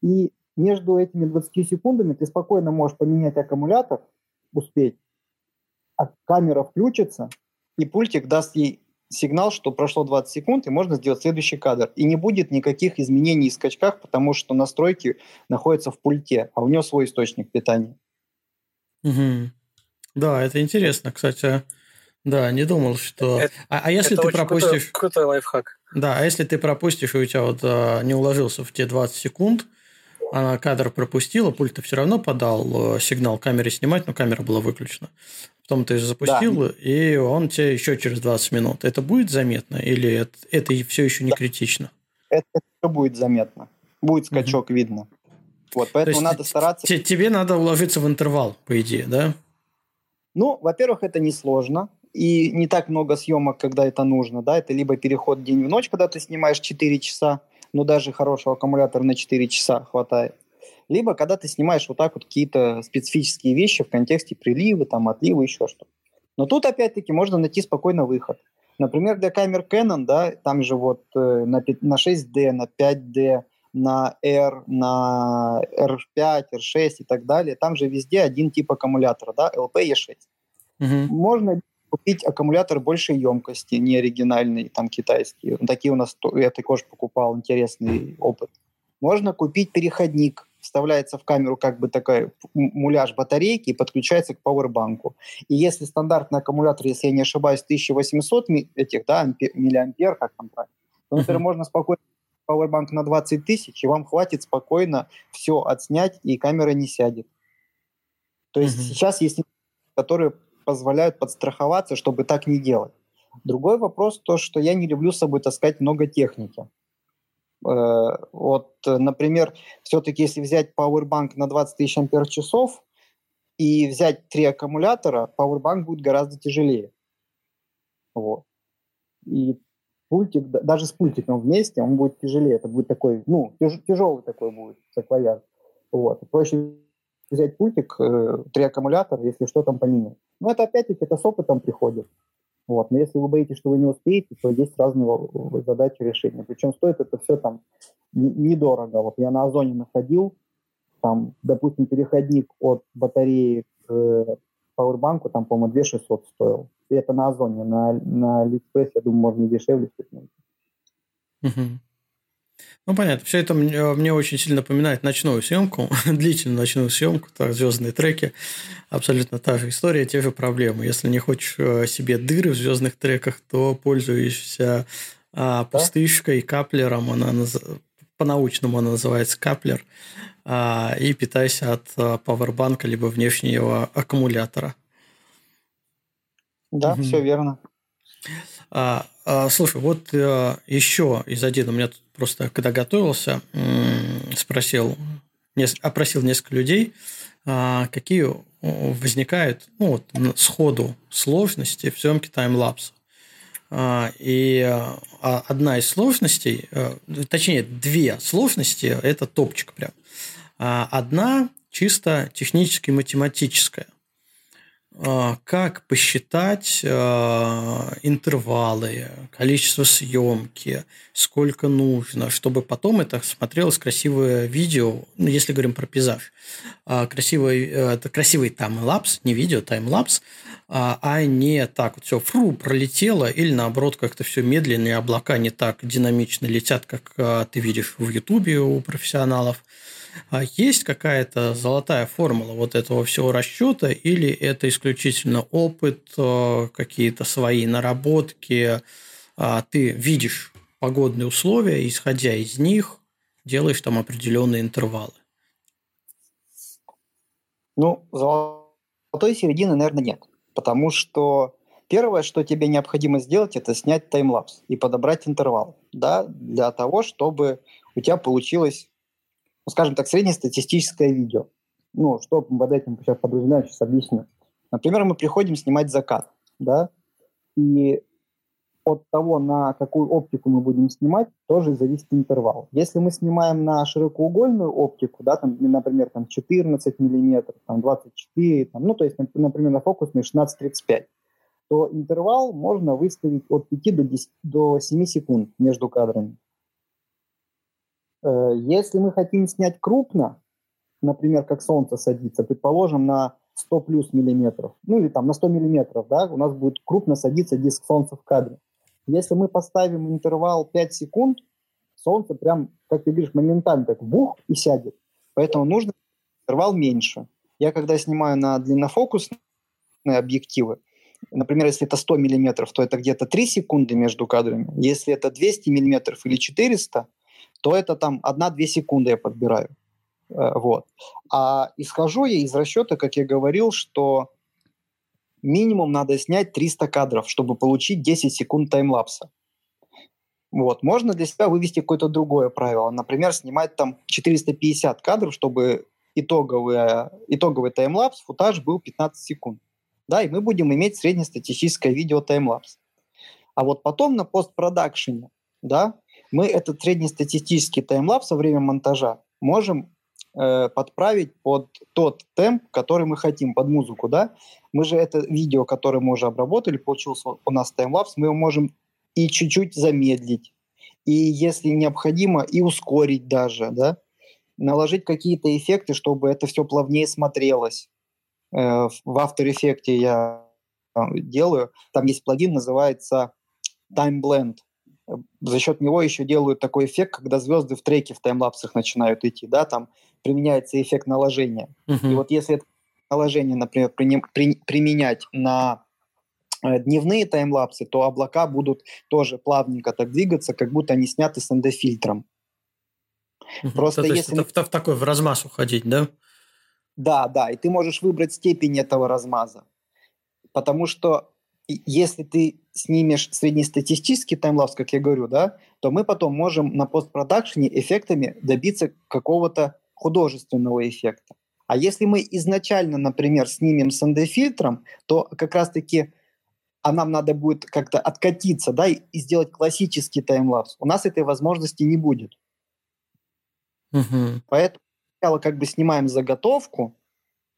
и между этими 20 секундами ты спокойно можешь поменять аккумулятор, успеть, а камера включится, и пультик даст ей сигнал, что прошло 20 секунд, и можно сделать следующий кадр. И не будет никаких изменений в скачках, потому что настройки находятся в пульте, а у него свой источник питания. Угу. Да, это интересно, кстати. Да, не думал, что... Это, а, а если ты пропустишь... Крутой, крутой лайфхак. Да, а если ты пропустишь, и у тебя вот а, не уложился в те 20 секунд, она кадр пропустила, пульт все равно подал э, сигнал камере снимать, но камера была выключена. Потом ты запустил, да. и он тебе еще через 20 минут. Это будет заметно или это, это все еще не да. критично? Это, это будет заметно. Будет скачок угу. видно. Вот, поэтому надо стараться... Тебе надо уложиться в интервал, по идее, да? Ну, во-первых, это несложно и не так много съемок, когда это нужно, да, это либо переход день в ночь, когда ты снимаешь 4 часа, но даже хорошего аккумулятора на 4 часа хватает. Либо когда ты снимаешь вот так вот какие-то специфические вещи в контексте прилива, там, отлива, еще что-то. Но тут, опять-таки, можно найти спокойно выход. Например, для камер Canon, да, там же вот э, на, на 6D, на 5D, на R, на R5, R6 и так далее, там же везде один тип аккумулятора, да, LP-E6. Угу. Можно купить аккумулятор большей емкости, не оригинальный, там китайский. Такие у нас, я також покупал, интересный опыт. Можно купить переходник, вставляется в камеру как бы такой муляж батарейки и подключается к пауэрбанку. И если стандартный аккумулятор, если я не ошибаюсь, 1800 этих, да, ампер, миллиампер, как там правильно, то, например, uh-huh. можно спокойно пауэрбанк на 20 тысяч, и вам хватит спокойно все отснять, и камера не сядет. То есть uh-huh. сейчас есть которые позволяют подстраховаться, чтобы так не делать. Другой вопрос то, что я не люблю с собой таскать много техники. Э, вот, например, все-таки если взять Powerbank на 20 тысяч ампер часов и взять три аккумулятора, Powerbank будет гораздо тяжелее. Вот. И пультик, даже с пультиком вместе, он будет тяжелее. Это будет такой, ну, тяж, тяжелый такой будет саквояж. Вот. Проще взять пультик, э, три аккумулятора, если что, там поменять. Но это опять-таки это с опытом приходит. Вот. Но если вы боитесь, что вы не успеете, то есть разные задачи решения. Причем стоит это все там недорого. Вот я на Озоне находил, там, допустим, переходник от батареи к э, пауэрбанку, там, по-моему, 2600 стоил. И это на Озоне. На, на Алиэкспресс, я думаю, можно дешевле купить. Ну, понятно. Все это мне, мне очень сильно напоминает ночную съемку, длительную ночную съемку, так, звездные треки. Абсолютно та же история, те же проблемы. Если не хочешь э, себе дыры в звездных треках, то пользуешься а, пустышкой, каплером. Она наз... По-научному она называется каплер. А, и питайся от а, пауэрбанка либо внешнего аккумулятора. Да, угу. все верно. А, а, слушай, вот а, еще из один у меня тут просто, когда готовился, спросил, опросил несколько людей, а, какие возникают ну, вот, сходу сложности в съемке таймлапса. А, и а, одна из сложностей, точнее, две сложности, это топчик прям. Одна чисто технически математическая. а, как посчитать а, интервалы, количество съемки, сколько нужно, чтобы потом это смотрелось красивое видео, ну, если говорим про пейзаж, а, красивый, э, это красивый таймлапс, не видео, таймлапс, а не так вот все фру пролетело, или наоборот как-то все медленнее, облака не так динамично летят, как ты видишь в Ютубе у профессионалов. А есть какая-то золотая формула вот этого всего расчета, или это исключительно опыт, э, какие-то свои наработки? А ты видишь погодные условия, исходя из них, делаешь там определенные интервалы? Ну, золотой середины, наверное, нет. Потому что первое, что тебе необходимо сделать, это снять таймлапс и подобрать интервал, да, для того, чтобы у тебя получилось ну, скажем так, среднестатистическое видео. Ну, что под этим сейчас подразумеваю, сейчас объясню. Например, мы приходим снимать закат, да, и от того, на какую оптику мы будем снимать, тоже зависит интервал. Если мы снимаем на широкоугольную оптику, да, там, например, там 14 миллиметров, там 24, там, ну, то есть, например, на фокусной 16-35, то интервал можно выставить от 5 до, 10, до 7 секунд между кадрами. Э, если мы хотим снять крупно, например, как солнце садится, предположим, на 100 плюс миллиметров, ну или там на 100 миллиметров, да, у нас будет крупно садиться диск солнца в кадре. Если мы поставим интервал 5 секунд, солнце прям, как ты говоришь, моментально так бух и сядет. Поэтому нужно интервал меньше. Я когда снимаю на длиннофокусные объективы, например, если это 100 миллиметров, то это где-то 3 секунды между кадрами. Если это 200 миллиметров или 400, то это там 1-2 секунды я подбираю. Э, вот. А исхожу я из расчета, как я говорил, что минимум надо снять 300 кадров, чтобы получить 10 секунд таймлапса. Вот. Можно для себя вывести какое-то другое правило. Например, снимать там 450 кадров, чтобы итоговый, итоговый таймлапс, футаж был 15 секунд. Да, и мы будем иметь среднестатистическое видео таймлапс. А вот потом на постпродакшене, да, мы этот среднестатистический таймлапс во время монтажа можем э, подправить под тот темп, который мы хотим, под музыку, да? Мы же это видео, которое мы уже обработали, получился у нас таймлапс, мы его можем и чуть-чуть замедлить, и если необходимо, и ускорить даже, да? Наложить какие-то эффекты, чтобы это все плавнее смотрелось. Э, в After Effects я э, делаю, там есть плагин, называется Time Blend за счет него еще делают такой эффект, когда звезды в треке в таймлапсах начинают идти, да, там применяется эффект наложения. Uh-huh. И вот если это наложение, например, при, при, применять на э, дневные таймлапсы, то облака будут тоже плавненько так двигаться, как будто они сняты с ND-фильтром. Uh-huh. Просто то, если... это в, в такой в размаз уходить, да? Да, да, и ты можешь выбрать степень этого размаза. Потому что если ты снимешь среднестатистический таймлапс, как я говорю, да, то мы потом можем на постпродакшене эффектами добиться какого-то художественного эффекта. А если мы изначально, например, снимем с ND-фильтром, то как раз-таки а нам надо будет как-то откатиться, да, и сделать классический таймлапс. У нас этой возможности не будет. Угу. Поэтому сначала как бы снимаем заготовку,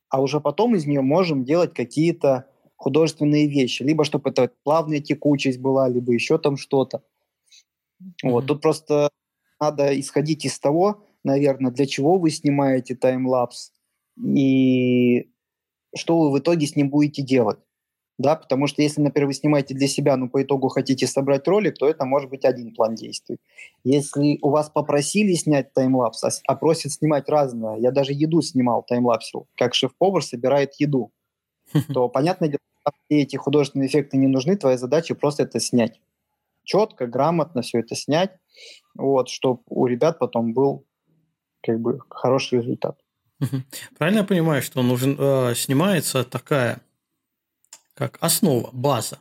а уже потом из нее можем делать какие-то художественные вещи, либо чтобы это плавная текучесть была, либо еще там что-то. Mm-hmm. Вот тут просто надо исходить из того, наверное, для чего вы снимаете таймлапс и что вы в итоге с ним будете делать. Да, потому что если, например, вы снимаете для себя, но по итогу хотите собрать ролик, то это может быть один план действий. Если у вас попросили снять таймлапс, а, а просят снимать разное, я даже еду снимал таймлапсил, как шеф-повар собирает еду, то, понятное дело, все эти художественные эффекты не нужны, твоя задача просто это снять. Четко, грамотно все это снять, вот, чтобы у ребят потом был как бы хороший результат. Правильно я понимаю, что нужен, э, снимается такая как основа, база,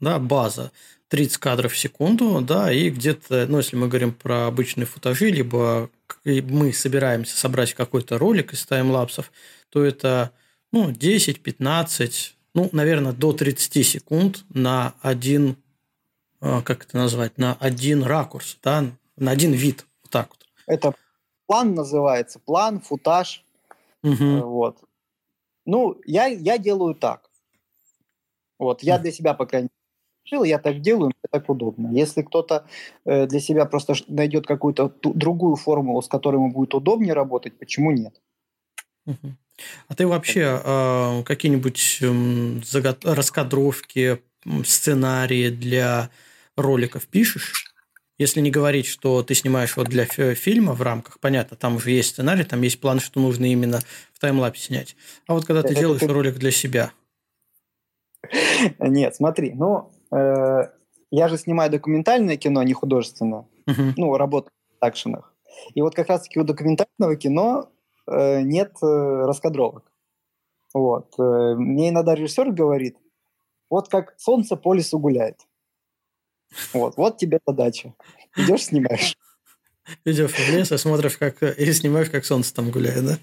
да, база 30 кадров в секунду, да, и где-то, ну, если мы говорим про обычные футажи, либо мы собираемся собрать какой-то ролик из таймлапсов, то это, ну, 10-15 ну, наверное, до 30 секунд на один, а, как это назвать, на один ракурс, да, на один вид, вот так вот. Это план называется, план, футаж, угу. вот. Ну, я, я делаю так. Вот, я для себя, по крайней мере, решил, я так делаю, мне так удобно. Если кто-то э, для себя просто найдет какую-то другую формулу, с которой ему будет удобнее работать, почему нет? А ты вообще э, какие-нибудь э, загот... раскадровки, сценарии для роликов пишешь? Если не говорить, что ты снимаешь вот для фильма в рамках, понятно, там уже есть сценарий, там есть план, что нужно именно в таймлапе снять. А вот когда ты Это делаешь ролик для себя. Нет, смотри, ну, э, я же снимаю документальное кино, а не художественное. Uh-huh. Ну, работаю в акшенах. И вот как раз-таки у документального кино э, нет э, раскадровок. Вот. Э, мне иногда режиссер говорит, вот как солнце по лесу гуляет. Вот, вот тебе задача. Идешь, снимаешь. Идешь в лес и смотришь, как и снимаешь, как солнце там гуляет, да?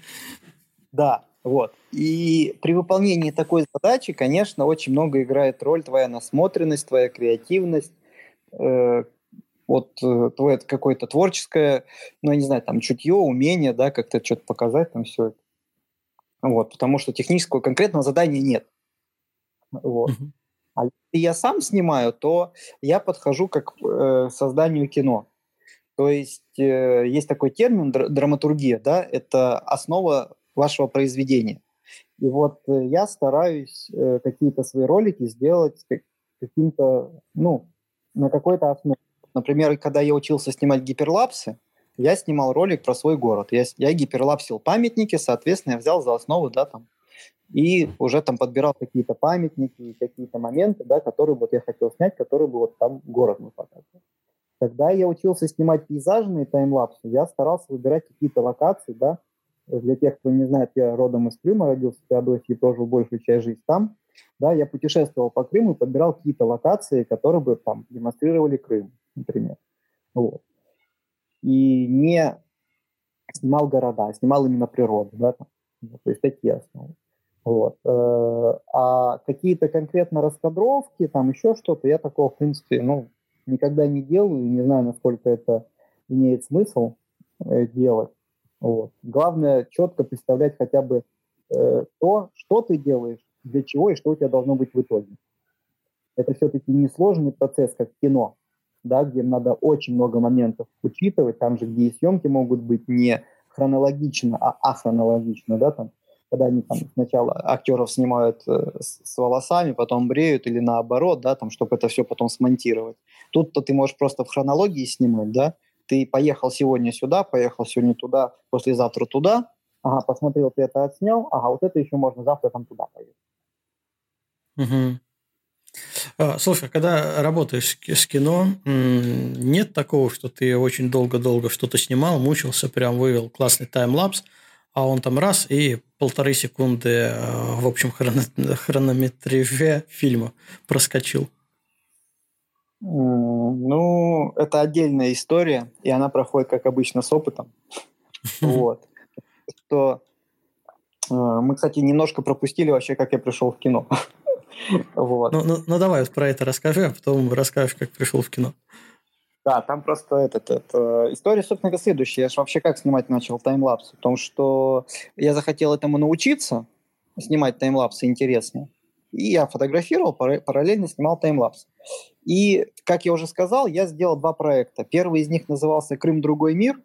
Да, вот. И при выполнении такой задачи, конечно, очень много играет роль твоя насмотренность, твоя креативность, э, вот э, твое какое-то творческое, ну, я не знаю, там, чутье, умение, да, как-то что-то показать, там, все это. Вот, потому что технического конкретного задания нет. Вот. Mm-hmm. А если я сам снимаю, то я подхожу как э, созданию кино. То есть э, есть такой термин драматургия, да, это основа вашего произведения. И вот э, я стараюсь э, какие-то свои ролики сделать каким-то, ну, на какой-то основе. Например, когда я учился снимать гиперлапсы, я снимал ролик про свой город. Я, я гиперлапсил памятники, соответственно, я взял за основу, да, там, и уже там подбирал какие-то памятники, какие-то моменты, да, которые вот я хотел снять, которые бы вот там город мы показывали. Когда я учился снимать пейзажные таймлапсы, я старался выбирать какие-то локации, да, для тех, кто не знает, я родом из Крыма, родился в Феодосии прожил большую часть жизни там, да, я путешествовал по Крыму и подбирал какие-то локации, которые бы там демонстрировали Крым, например. Вот. И не снимал города, снимал именно природу, да, там, то есть такие основы. Вот. Э, а какие-то конкретно раскадровки, там еще что-то, я такого, в принципе, ну, никогда не делаю, не знаю, насколько это имеет смысл э, делать. Вот. Главное четко представлять хотя бы э, то, что ты делаешь, для чего и что у тебя должно быть в итоге. Это все-таки не сложный процесс, как кино, да, где надо очень много моментов учитывать, там же, где и съемки могут быть не хронологично, а ахронологично, да, там, когда они там сначала актеров снимают э, с, с волосами, потом бреют или наоборот, да, там, чтобы это все потом смонтировать. Тут-то ты можешь просто в хронологии снимать, да, ты поехал сегодня сюда, поехал сегодня туда, послезавтра туда, ага, посмотрел, ты это отснял, ага, вот это еще можно завтра там туда поехать. Угу. Слушай, когда работаешь с кино, нет такого, что ты очень долго-долго что-то снимал, мучился, прям вывел классный таймлапс, а он там раз и полторы секунды э, в общем хронометраже фильма проскочил. Ну, это отдельная история, и она проходит, как обычно, с опытом. Вот. Что э, мы, кстати, немножко пропустили вообще, как я пришел в кино. Вот. Ну, ну, ну давай про это расскажи, а потом расскажешь, как пришел в кино. Да, там просто этот, это, история, собственно следующая. Я же вообще как снимать начал таймлапсы? Потому что я захотел этому научиться, снимать таймлапсы интереснее. И я фотографировал, параллельно снимал таймлапс. И, как я уже сказал, я сделал два проекта. Первый из них назывался «Крым. Другой мир».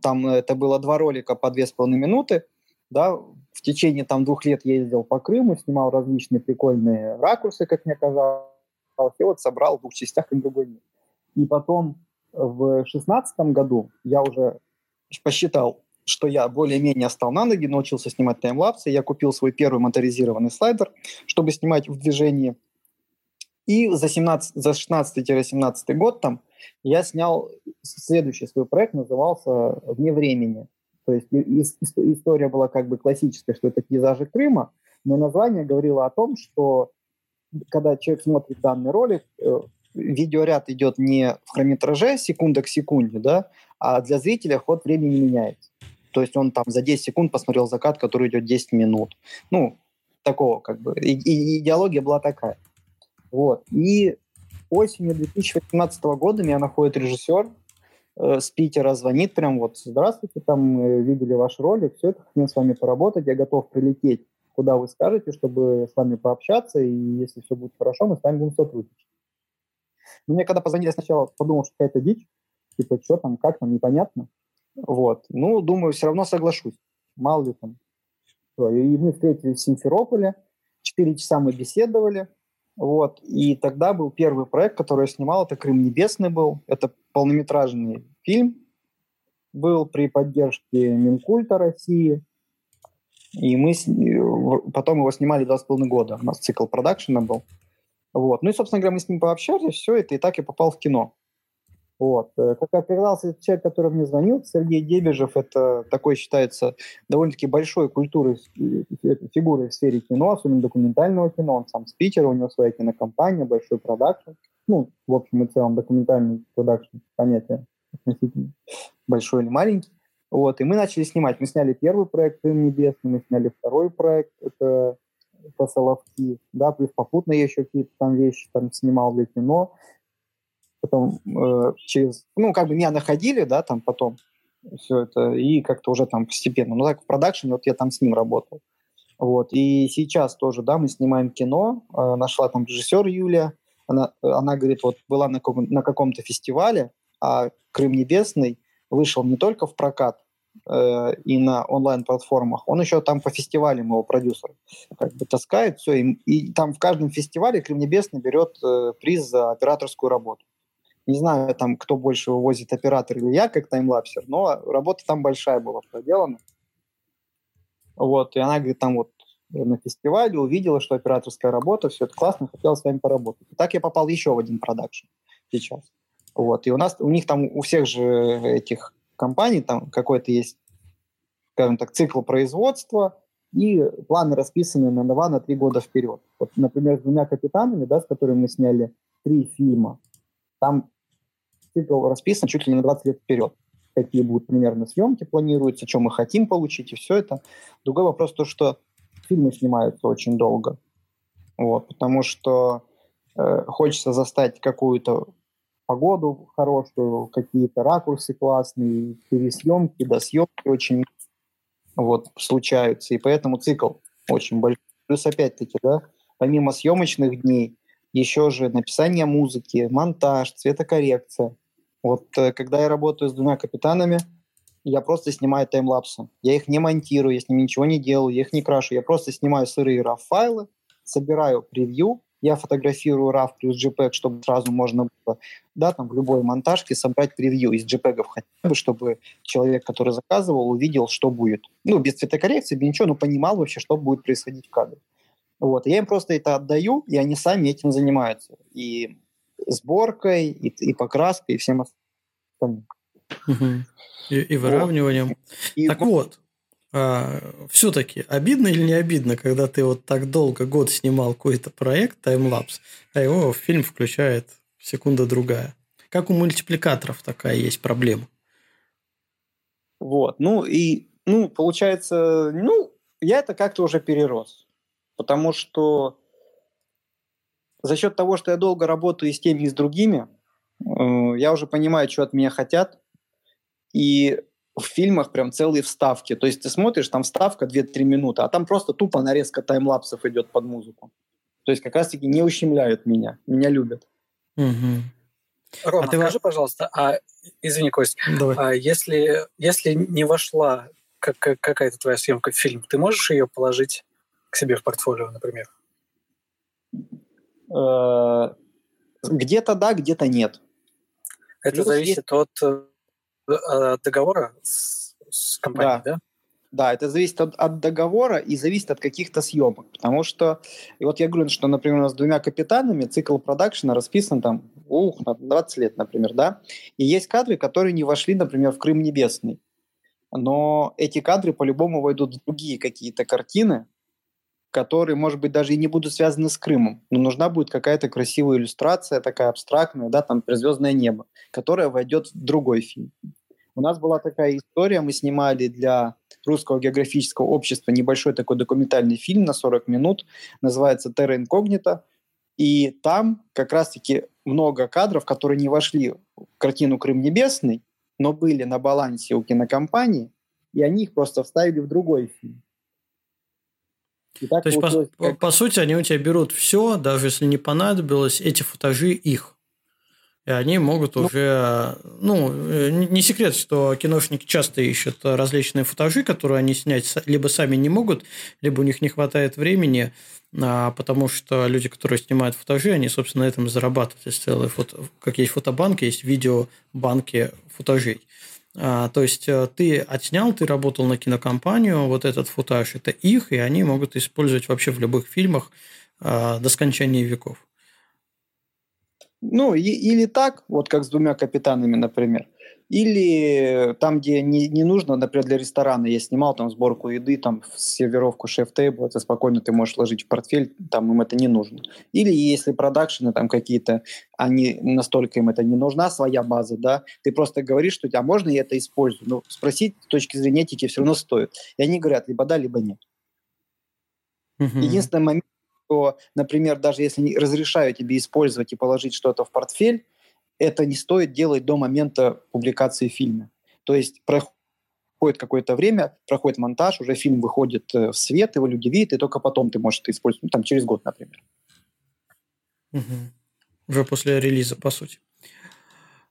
Там это было два ролика по две с половиной минуты. Да, в течение там двух лет ездил по Крыму, снимал различные прикольные ракурсы, как мне казалось. И вот собрал в двух частях «Крым. Другой мир». И потом в шестнадцатом году я уже посчитал, что я более-менее стал на ноги, научился снимать таймлапсы. Я купил свой первый моторизированный слайдер, чтобы снимать в движении. И за, 17, за 16-17 год там я снял следующий свой проект, назывался «Вне времени». То есть история была как бы классическая, что это пейзажи Крыма, но название говорило о том, что когда человек смотрит данный ролик, э, видеоряд идет не в хронометраже секунда к секунде, да, а для зрителя ход времени меняется. То есть он там за 10 секунд посмотрел закат, который идет 10 минут. Ну, такого как бы. И, и идеология была такая. Вот. И осенью 2018 года меня находит режиссер с Питера, звонит прям вот, здравствуйте, там мы видели ваш ролик, все это, хотим с вами поработать, я готов прилететь куда вы скажете, чтобы с вами пообщаться, и если все будет хорошо, мы с вами будем сотрудничать. Мне когда позвонили, я сначала подумал, что какая-то дичь, типа, что там, как там, непонятно. Вот. Ну, думаю, все равно соглашусь. Мало ли там. И мы встретились в Симферополе, четыре часа мы беседовали, вот. И тогда был первый проект, который я снимал, это «Крым небесный» был. Это полнометражный фильм, был при поддержке Минкульта России. И мы с... потом его снимали два с половиной года. У нас цикл продакшена был. Вот. Ну и, собственно говоря, мы с ним пообщались, все это, и так я попал в кино. Вот. Э, как оказался человек, который мне звонил, Сергей Дебежев, это такой считается довольно-таки большой культурой, фигурой в сфере кино, особенно документального кино. Он сам спичер, у него своя кинокомпания, большой продакшн. Ну, в общем и целом, документальный продакшн, понятие относительно большой или маленький. Вот, и мы начали снимать. Мы сняли первый проект «Крым небесный», мы сняли второй проект, это по Соловки, да, плюс попутно я еще какие-то там вещи там снимал для кино потом э, через, ну, как бы меня находили, да, там потом все это, и как-то уже там постепенно. Ну, так в продакшене, вот я там с ним работал. Вот, и сейчас тоже, да, мы снимаем кино, э, нашла там режиссер Юлия, она, она говорит, вот была на, каком, на каком-то фестивале, а «Крым небесный» вышел не только в прокат э, и на онлайн-платформах, он еще там по фестивалям его продюсер как бы таскает все, и, и там в каждом фестивале «Крым небесный» берет э, приз за операторскую работу. Не знаю, там, кто больше вывозит, оператор или я, как таймлапсер, но работа там большая была проделана. Вот, и она говорит, там вот на фестивале увидела, что операторская работа, все это классно, хотела с вами поработать. И так я попал еще в один продакшн сейчас. Вот, и у нас, у них там, у всех же этих компаний там какой-то есть, скажем так, цикл производства, и планы расписаны на 2 на 3 года вперед. Вот, например, с двумя капитанами, да, с которыми мы сняли три фильма, там цикл расписан чуть ли не на 20 лет вперед. Какие будут примерно съемки планируются, что мы хотим получить, и все это. Другой вопрос то, что фильмы снимаются очень долго. Вот, потому что э, хочется застать какую-то погоду хорошую, какие-то ракурсы классные, пересъемки, досъемки очень вот, случаются, и поэтому цикл очень большой. Плюс опять-таки, да, помимо съемочных дней, еще же написание музыки, монтаж, цветокоррекция. Вот э, когда я работаю с двумя капитанами, я просто снимаю таймлапсы. Я их не монтирую, я с ними ничего не делаю, я их не крашу. Я просто снимаю сырые RAW-файлы, собираю превью, я фотографирую RAW плюс JPEG, чтобы сразу можно было, да, там в любой монтажке собрать превью из JPEG хотя бы, чтобы человек, который заказывал, увидел, что будет. Ну, без цветокоррекции, без ничего, но понимал вообще, что будет происходить в кадре. Вот. Я им просто это отдаю, и они сами этим занимаются. И сборкой, и, и покраской, и всем остальным. Угу. И, и выравниванием. Вот. И так вот, а, все-таки обидно или не обидно, когда ты вот так долго, год снимал какой-то проект, таймлапс, а его в фильм включает секунда другая. Как у мультипликаторов такая есть проблема. Вот, ну и, ну, получается, ну, я это как-то уже перерос. Потому что за счет того, что я долго работаю и с теми, и с другими, э, я уже понимаю, что от меня хотят. И в фильмах прям целые вставки. То есть ты смотришь, там вставка 2-3 минуты, а там просто тупо нарезка таймлапсов идет под музыку. То есть как раз-таки не ущемляют меня, меня любят. Угу. Рома, а ты... скажи, пожалуйста, а, извини, Кость, Давай. а если, если не вошла как, какая-то твоя съемка в фильм, ты можешь ее положить к себе в портфолио, например? Э, где-то да, где-то нет. Это Плюс зависит есть... от, от э, договора с, с компанией, да? да? Да, это зависит от, от договора и зависит от каких-то съемок. Потому что, и вот я говорю, что, например, у нас с двумя капитанами цикл продакшена расписан там, ух, на 20 лет, например, да. И есть кадры, которые не вошли, например, в Крым Небесный. Но эти кадры по-любому войдут в другие какие-то картины, которые, может быть, даже и не будут связаны с Крымом, но нужна будет какая-то красивая иллюстрация, такая абстрактная, да, там «Звездное небо», которая войдет в другой фильм. У нас была такая история, мы снимали для Русского географического общества небольшой такой документальный фильм на 40 минут, называется «Терра инкогнита», и там как раз-таки много кадров, которые не вошли в картину «Крым небесный», но были на балансе у кинокомпании, и они их просто вставили в другой фильм. И так То есть, по, как... по сути, они у тебя берут все, даже если не понадобилось, эти футажи их. И они могут ну, уже... Ну, не секрет, что киношники часто ищут различные футажи, которые они снять либо сами не могут, либо у них не хватает времени, а, потому что люди, которые снимают футажи, они, собственно, на этом зарабатывают. Есть целые фото... Как есть фотобанки, есть видеобанки футажей. А, то есть э, ты отснял, ты работал на кинокомпанию, вот этот футаж – это их, и они могут использовать вообще в любых фильмах а, до скончания веков. Ну, и, или так, вот как с двумя капитанами, например. Или там, где не, не нужно, например, для ресторана я снимал там сборку еды, там сервировку шеф-тейбл, это спокойно ты можешь ложить в портфель, там им это не нужно. Или если продакшены там какие-то, они настолько им это не нужна, своя база, да, ты просто говоришь, что а можно я это использую? Ну, спросить с точки зрения этики все равно стоит. И они говорят либо да, либо нет. Uh-huh. Единственный момент, что, например, даже если разрешаю тебе использовать и положить что-то в портфель, это не стоит делать до момента публикации фильма. То есть проходит какое-то время, проходит монтаж, уже фильм выходит э, в свет, его люди видят, и только потом ты можешь это использовать, ну, там через год, например. Угу. Уже после релиза, по сути.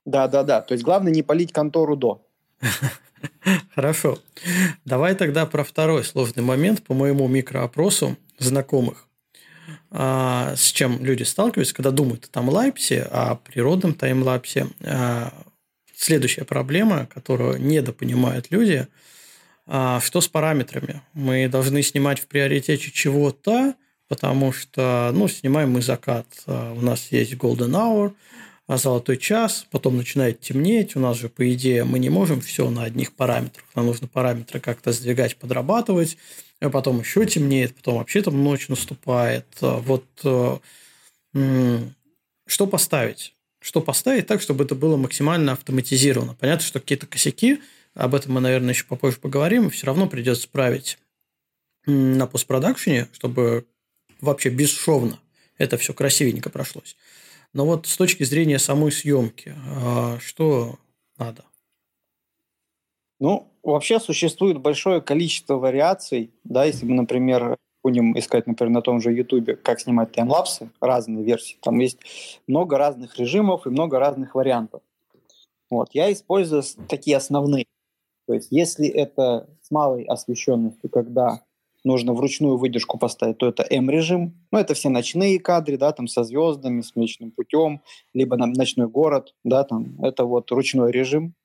Да, да, да. То есть главное не полить контору до. Хорошо. Давай тогда про второй сложный момент по моему микроопросу знакомых. А, с чем люди сталкиваются, когда думают о таймлапсе, о природном таймлапсе. А, следующая проблема, которую недопонимают люди, а, что с параметрами. Мы должны снимать в приоритете чего-то, потому что, ну, снимаем мы закат. У нас есть golden hour, золотой час, потом начинает темнеть. У нас же, по идее, мы не можем все на одних параметрах. Нам нужно параметры как-то сдвигать, подрабатывать потом еще темнеет, потом вообще там ночь наступает. А вот э, что поставить? Что поставить так, чтобы это было максимально автоматизировано? Понятно, что какие-то косяки, об этом мы, наверное, еще попозже поговорим, все равно придется править на постпродакшене, чтобы вообще бесшовно это все красивенько прошлось. Но вот с точки зрения самой съемки, а что надо? Ну, вообще существует большое количество вариаций, да, если мы, например, будем искать, например, на том же YouTube, как снимать таймлапсы, разные версии, там есть много разных режимов и много разных вариантов. Вот, я использую такие основные. То есть, если это с малой освещенностью, когда нужно вручную выдержку поставить, то это M-режим. Ну, это все ночные кадры, да, там со звездами, с Млечным путем, либо на ночной город, да, там, это вот ручной режим.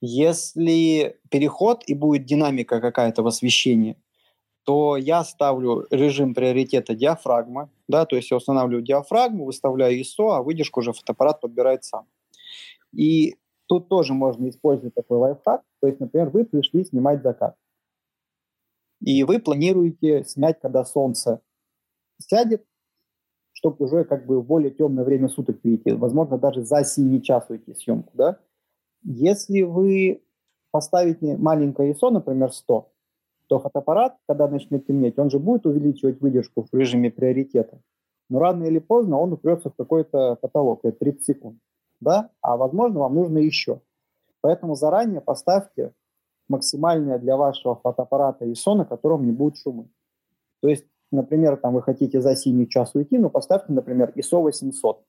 Если переход и будет динамика какая-то в освещении, то я ставлю режим приоритета диафрагма, да, то есть я устанавливаю диафрагму, выставляю ISO, а выдержку уже фотоаппарат подбирает сам. И тут тоже можно использовать такой лайфхак, то есть, например, вы пришли снимать закат, и вы планируете снять, когда солнце сядет, чтобы уже как бы в более темное время суток перейти, возможно, даже за синий час уйти съемку, да, если вы поставите маленькое ISO, например, 100, то фотоаппарат, когда начнет темнеть, он же будет увеличивать выдержку в режиме приоритета. Но рано или поздно он упрется в какой-то потолок, это 30 секунд. Да? А возможно, вам нужно еще. Поэтому заранее поставьте максимальное для вашего фотоаппарата ISO, на котором не будет шума. То есть, например, там вы хотите за синий час уйти, но поставьте, например, ISO 800.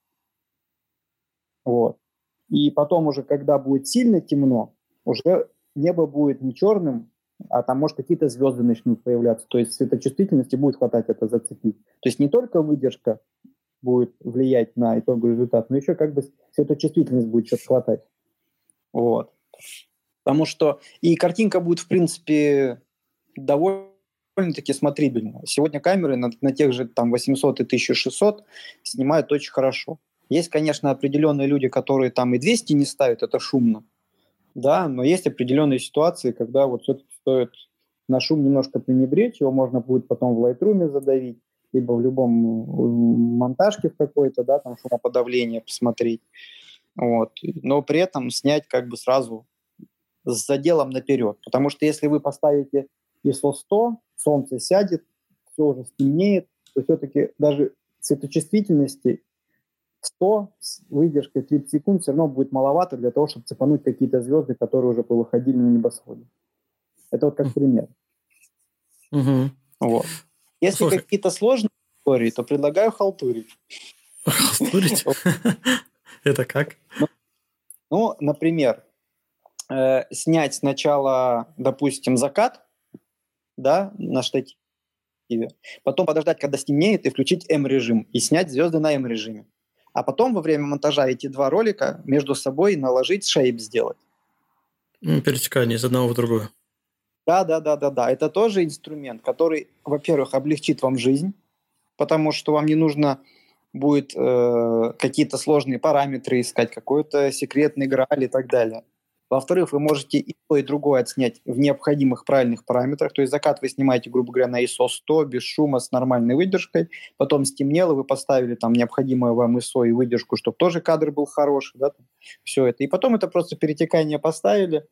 Вот. И потом уже, когда будет сильно темно, уже небо будет не черным, а там, может, какие-то звезды начнут появляться. То есть светочувствительности будет хватать это зацепить. То есть не только выдержка будет влиять на итоговый результат, но еще как бы светочувствительность будет что-то хватать. Вот. Потому что и картинка будет, в принципе, довольно-таки смотрибельна. Сегодня камеры на, на тех же там 800 и 1600 снимают очень хорошо. Есть, конечно, определенные люди, которые там и 200 не ставят, это шумно, да, но есть определенные ситуации, когда вот все-таки стоит на шум немножко пренебречь, его можно будет потом в Lightroom задавить, либо в любом монтажке в какой-то, да, там шумоподавление посмотреть. Вот. Но при этом снять как бы сразу с заделом наперед. Потому что если вы поставите ISO 100, солнце сядет, все уже стемнеет, то все-таки даже светочувствительности 100 с выдержкой 30 секунд все равно будет маловато для того, чтобы цепануть какие-то звезды, которые уже повыходили на небосводе. Это вот как пример. Угу. Вот. Если какие-то сложные истории, то предлагаю халтурить. Халтурить? Это как? Ну, ну например, э, снять сначала, допустим, закат, да, на штативе, потом подождать, когда стемнеет, и включить М-режим, и снять звезды на М-режиме. А потом во время монтажа эти два ролика между собой наложить шейп сделать. Перетекание из одного в другое. Да, да, да, да, да. Это тоже инструмент, который, во-первых, облегчит вам жизнь, потому что вам не нужно будет э, какие-то сложные параметры искать, какой-то секретный грааль и так далее. Во-вторых, вы можете и то, и другое отснять в необходимых правильных параметрах. То есть закат вы снимаете, грубо говоря, на ISO 100, без шума, с нормальной выдержкой. Потом стемнело, вы поставили там необходимое вам ISO и выдержку, чтобы тоже кадр был хороший. Да, все это. И потом это просто перетекание поставили,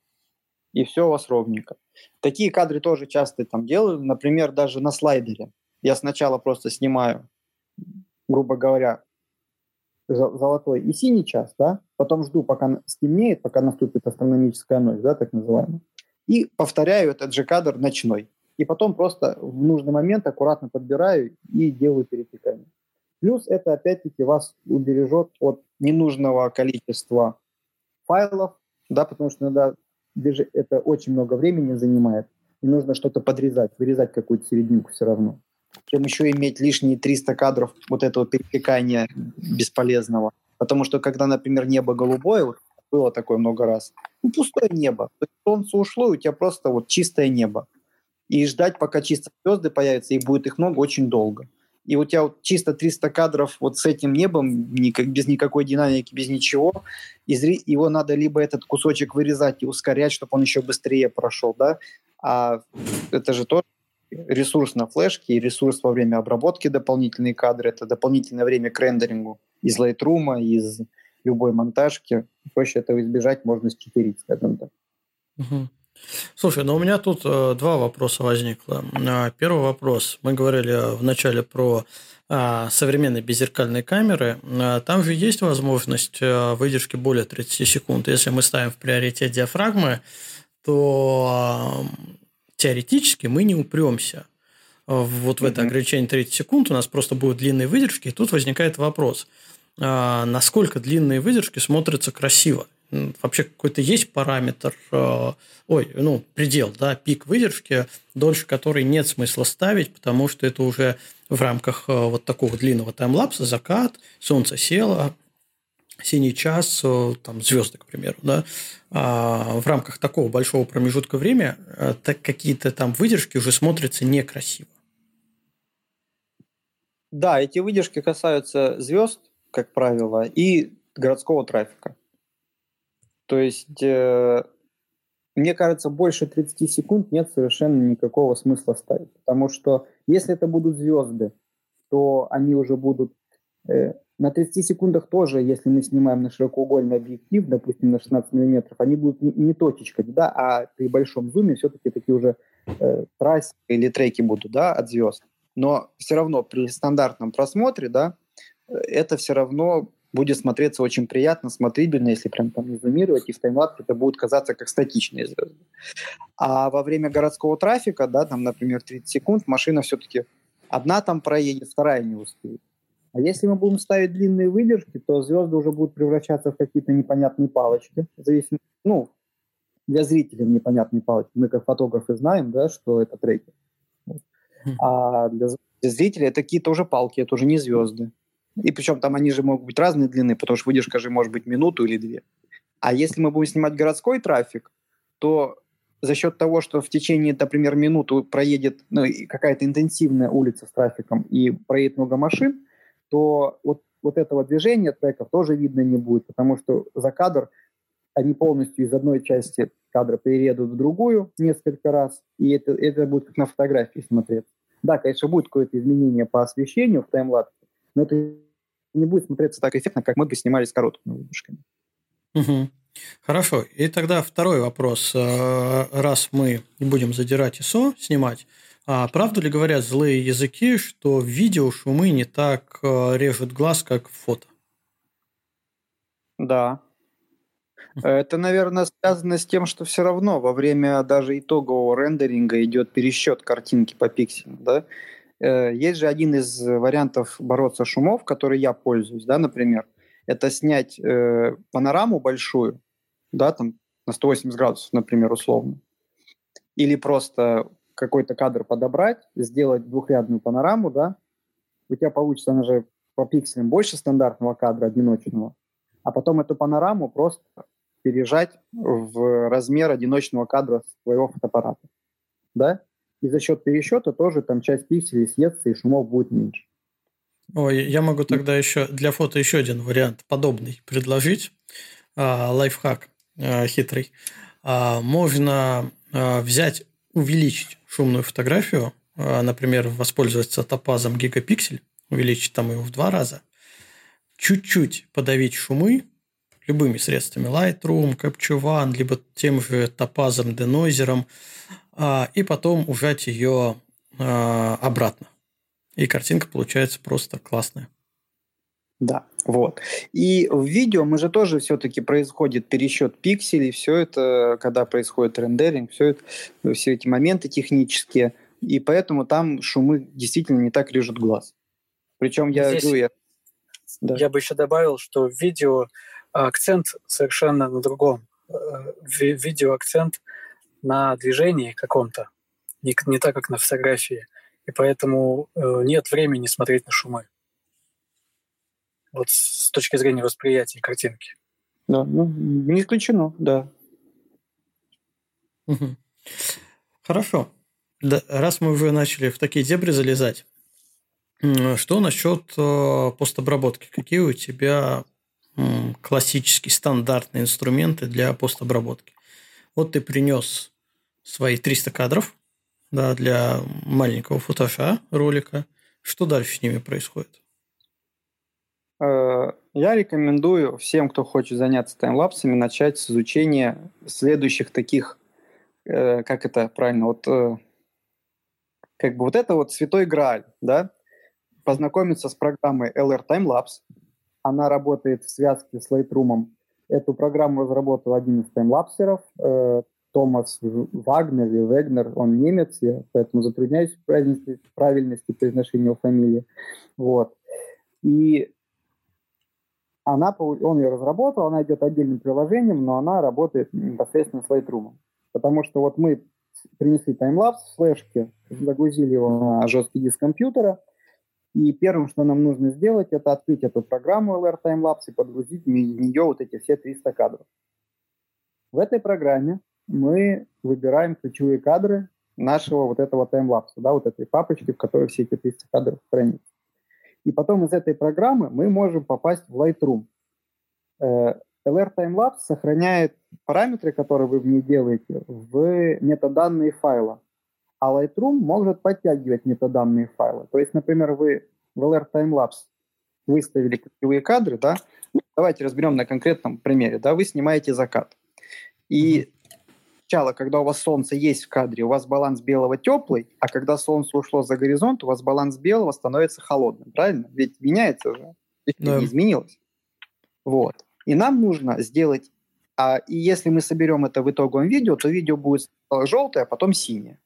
и все у вас ровненько. Такие кадры тоже часто там делаю. Например, даже на слайдере. Я сначала просто снимаю, грубо говоря, золотой и синий час, да, потом жду, пока стемнеет, пока наступит астрономическая ночь, да, так называемая, и повторяю этот же кадр ночной. И потом просто в нужный момент аккуратно подбираю и делаю перетекание. Плюс это опять-таки вас убережет от ненужного количества файлов, да, потому что иногда это очень много времени занимает, и нужно что-то подрезать, вырезать какую-то серединку все равно чем еще иметь лишние 300 кадров вот этого перетекания бесполезного. Потому что когда, например, небо голубое, вот было такое много раз, ну, пустое небо. То есть солнце ушло, и у тебя просто вот чистое небо. И ждать, пока чисто звезды появятся, и будет их много, очень долго. И у тебя вот чисто 300 кадров вот с этим небом, никак, без никакой динамики, без ничего, и зри, его надо либо этот кусочек вырезать и ускорять, чтобы он еще быстрее прошел, да, а это же тоже ресурс на флешке и ресурс во время обработки дополнительные кадры. Это дополнительное время к рендерингу из Lightroom, из любой монтажки. Проще этого избежать, можно счетерить, скажем так. Угу. Слушай, ну у меня тут э, два вопроса возникло. Э, первый вопрос. Мы говорили вначале про э, современные беззеркальные камеры. Э, там же есть возможность э, выдержки более 30 секунд. Если мы ставим в приоритет диафрагмы, то теоретически мы не упремся вот в это ограничение 30 секунд, у нас просто будут длинные выдержки, и тут возникает вопрос, а, насколько длинные выдержки смотрятся красиво. Вообще какой-то есть параметр, а, ой, ну, предел, да, пик выдержки, дольше которой нет смысла ставить, потому что это уже в рамках а, вот такого длинного таймлапса, закат, солнце село, синий час, э, там, звезды, к примеру, да, а в рамках такого большого промежутка времени э, так какие-то там выдержки уже смотрятся некрасиво. Да, эти выдержки касаются звезд, как правило, и городского трафика. То есть, э, мне кажется, больше 30 секунд нет совершенно никакого смысла ставить. Потому что если это будут звезды, то они уже будут э, на 30 секундах тоже, если мы снимаем на широкоугольный объектив, допустим, на 16 миллиметров, они будут не, не точечками, да, а при большом зуме все-таки такие уже э, трассы или треки будут, да, от звезд. Но все равно при стандартном просмотре, да, это все равно будет смотреться очень приятно, смотрибельно, если прям там не зумировать, и в таймлапсе это будет казаться как статичные звезды. А во время городского трафика, да, там, например, 30 секунд, машина все-таки одна там проедет, вторая не успеет. А если мы будем ставить длинные выдержки, то звезды уже будут превращаться в какие-то непонятные палочки. Зависит, ну, для зрителей непонятные палочки. Мы как фотографы знаем, да, что это треки. Хм. А для, для зрителей это какие-то уже палки, это уже не звезды. И причем там они же могут быть разной длины, потому что выдержка же может быть минуту или две. А если мы будем снимать городской трафик, то за счет того, что в течение, например, минуты проедет ну, какая-то интенсивная улица с трафиком и проедет много машин, то вот, вот этого движения треков тоже видно не будет, потому что за кадр они полностью из одной части кадра переедут в другую несколько раз, и это, это будет как на фотографии смотреться. Да, конечно, будет какое-то изменение по освещению в таймлапсе, но это не будет смотреться так эффектно, как мы бы снимали с короткими выдержками. Угу. Хорошо. И тогда второй вопрос. Э, раз мы будем задирать ISO, снимать, а правда ли говорят злые языки, что видео шумы не так э, режут глаз, как фото? Да. Это, наверное, связано с тем, что все равно во время даже итогового рендеринга идет пересчет картинки по пикселям, да? Э, есть же один из вариантов бороться шумов, который я пользуюсь, да, например, это снять э, панораму большую, да, там на 180 градусов, например, условно, или просто какой-то кадр подобрать, сделать двухрядную панораму, да, у тебя получится, она же по пикселям больше стандартного кадра одиночного, а потом эту панораму просто пережать в размер одиночного кадра своего фотоаппарата. Да? И за счет пересчета тоже там часть пикселей съестся, и шумов будет меньше. Ой, я могу тогда еще для фото еще один вариант подобный предложить. А, лайфхак а, хитрый. А, можно взять, увеличить шумную фотографию, а, например, воспользоваться топазом гигапиксель, увеличить там его в два раза, чуть-чуть подавить шумы любыми средствами, Lightroom, Capture One, либо тем же топазом, денойзером, а, и потом ужать ее а, обратно. И картинка получается просто классная. Да, вот. И в видео мы же тоже все-таки происходит пересчет пикселей, все это, когда происходит рендеринг, все это, все эти моменты технические, и поэтому там шумы действительно не так режут глаз. Причем я Здесь я, да. я бы еще добавил, что в видео акцент совершенно на другом. Э, в видео акцент на движении каком-то, не, не так, как на фотографии. И поэтому э, нет времени смотреть на шумы. Вот с точки зрения восприятия картинки. Да, ну, не исключено, да. Угу. Хорошо. Да, раз мы уже начали в такие дебри залезать, что насчет э, постобработки? Какие у тебя классические стандартные инструменты для постобработки? Вот ты принес свои 300 кадров да, для маленького футажа ролика. Что дальше с ними происходит? Э, я рекомендую всем, кто хочет заняться таймлапсами, начать с изучения следующих таких, э, как это правильно, вот как бы вот это вот святой грааль, да, познакомиться с программой LR Timelapse. Она работает в связке с Lightroom. Эту программу разработал один из таймлапсеров, э, Томас Вагнер или Вегнер, он немец, я поэтому затрудняюсь в правильности, правильности произношения его фамилии. Вот. И она, он ее разработал, она идет отдельным приложением, но она работает непосредственно с Lightroom. Потому что вот мы принесли таймлапс в флешке, загрузили его на жесткий диск компьютера, и первым, что нам нужно сделать, это открыть эту программу LR Timelapse и подгрузить в нее вот эти все 300 кадров. В этой программе мы выбираем ключевые кадры нашего вот этого таймлапса, да, вот этой папочки, в которой все эти 300 кадров хранятся. И потом из этой программы мы можем попасть в Lightroom. Э, LR Timelapse сохраняет параметры, которые вы в ней делаете, в метаданные файла а Lightroom может подтягивать метаданные файлы. То есть, например, вы в LR Timelapse выставили ключевые кадры, да, ну, давайте разберем на конкретном примере, да, вы снимаете закат. И сначала, когда у вас солнце есть в кадре, у вас баланс белого теплый, а когда солнце ушло за горизонт, у вас баланс белого становится холодным, правильно? Ведь меняется же, да. не изменилось. Вот. И нам нужно сделать, а, и если мы соберем это в итоговом видео, то видео будет желтое, а потом синее.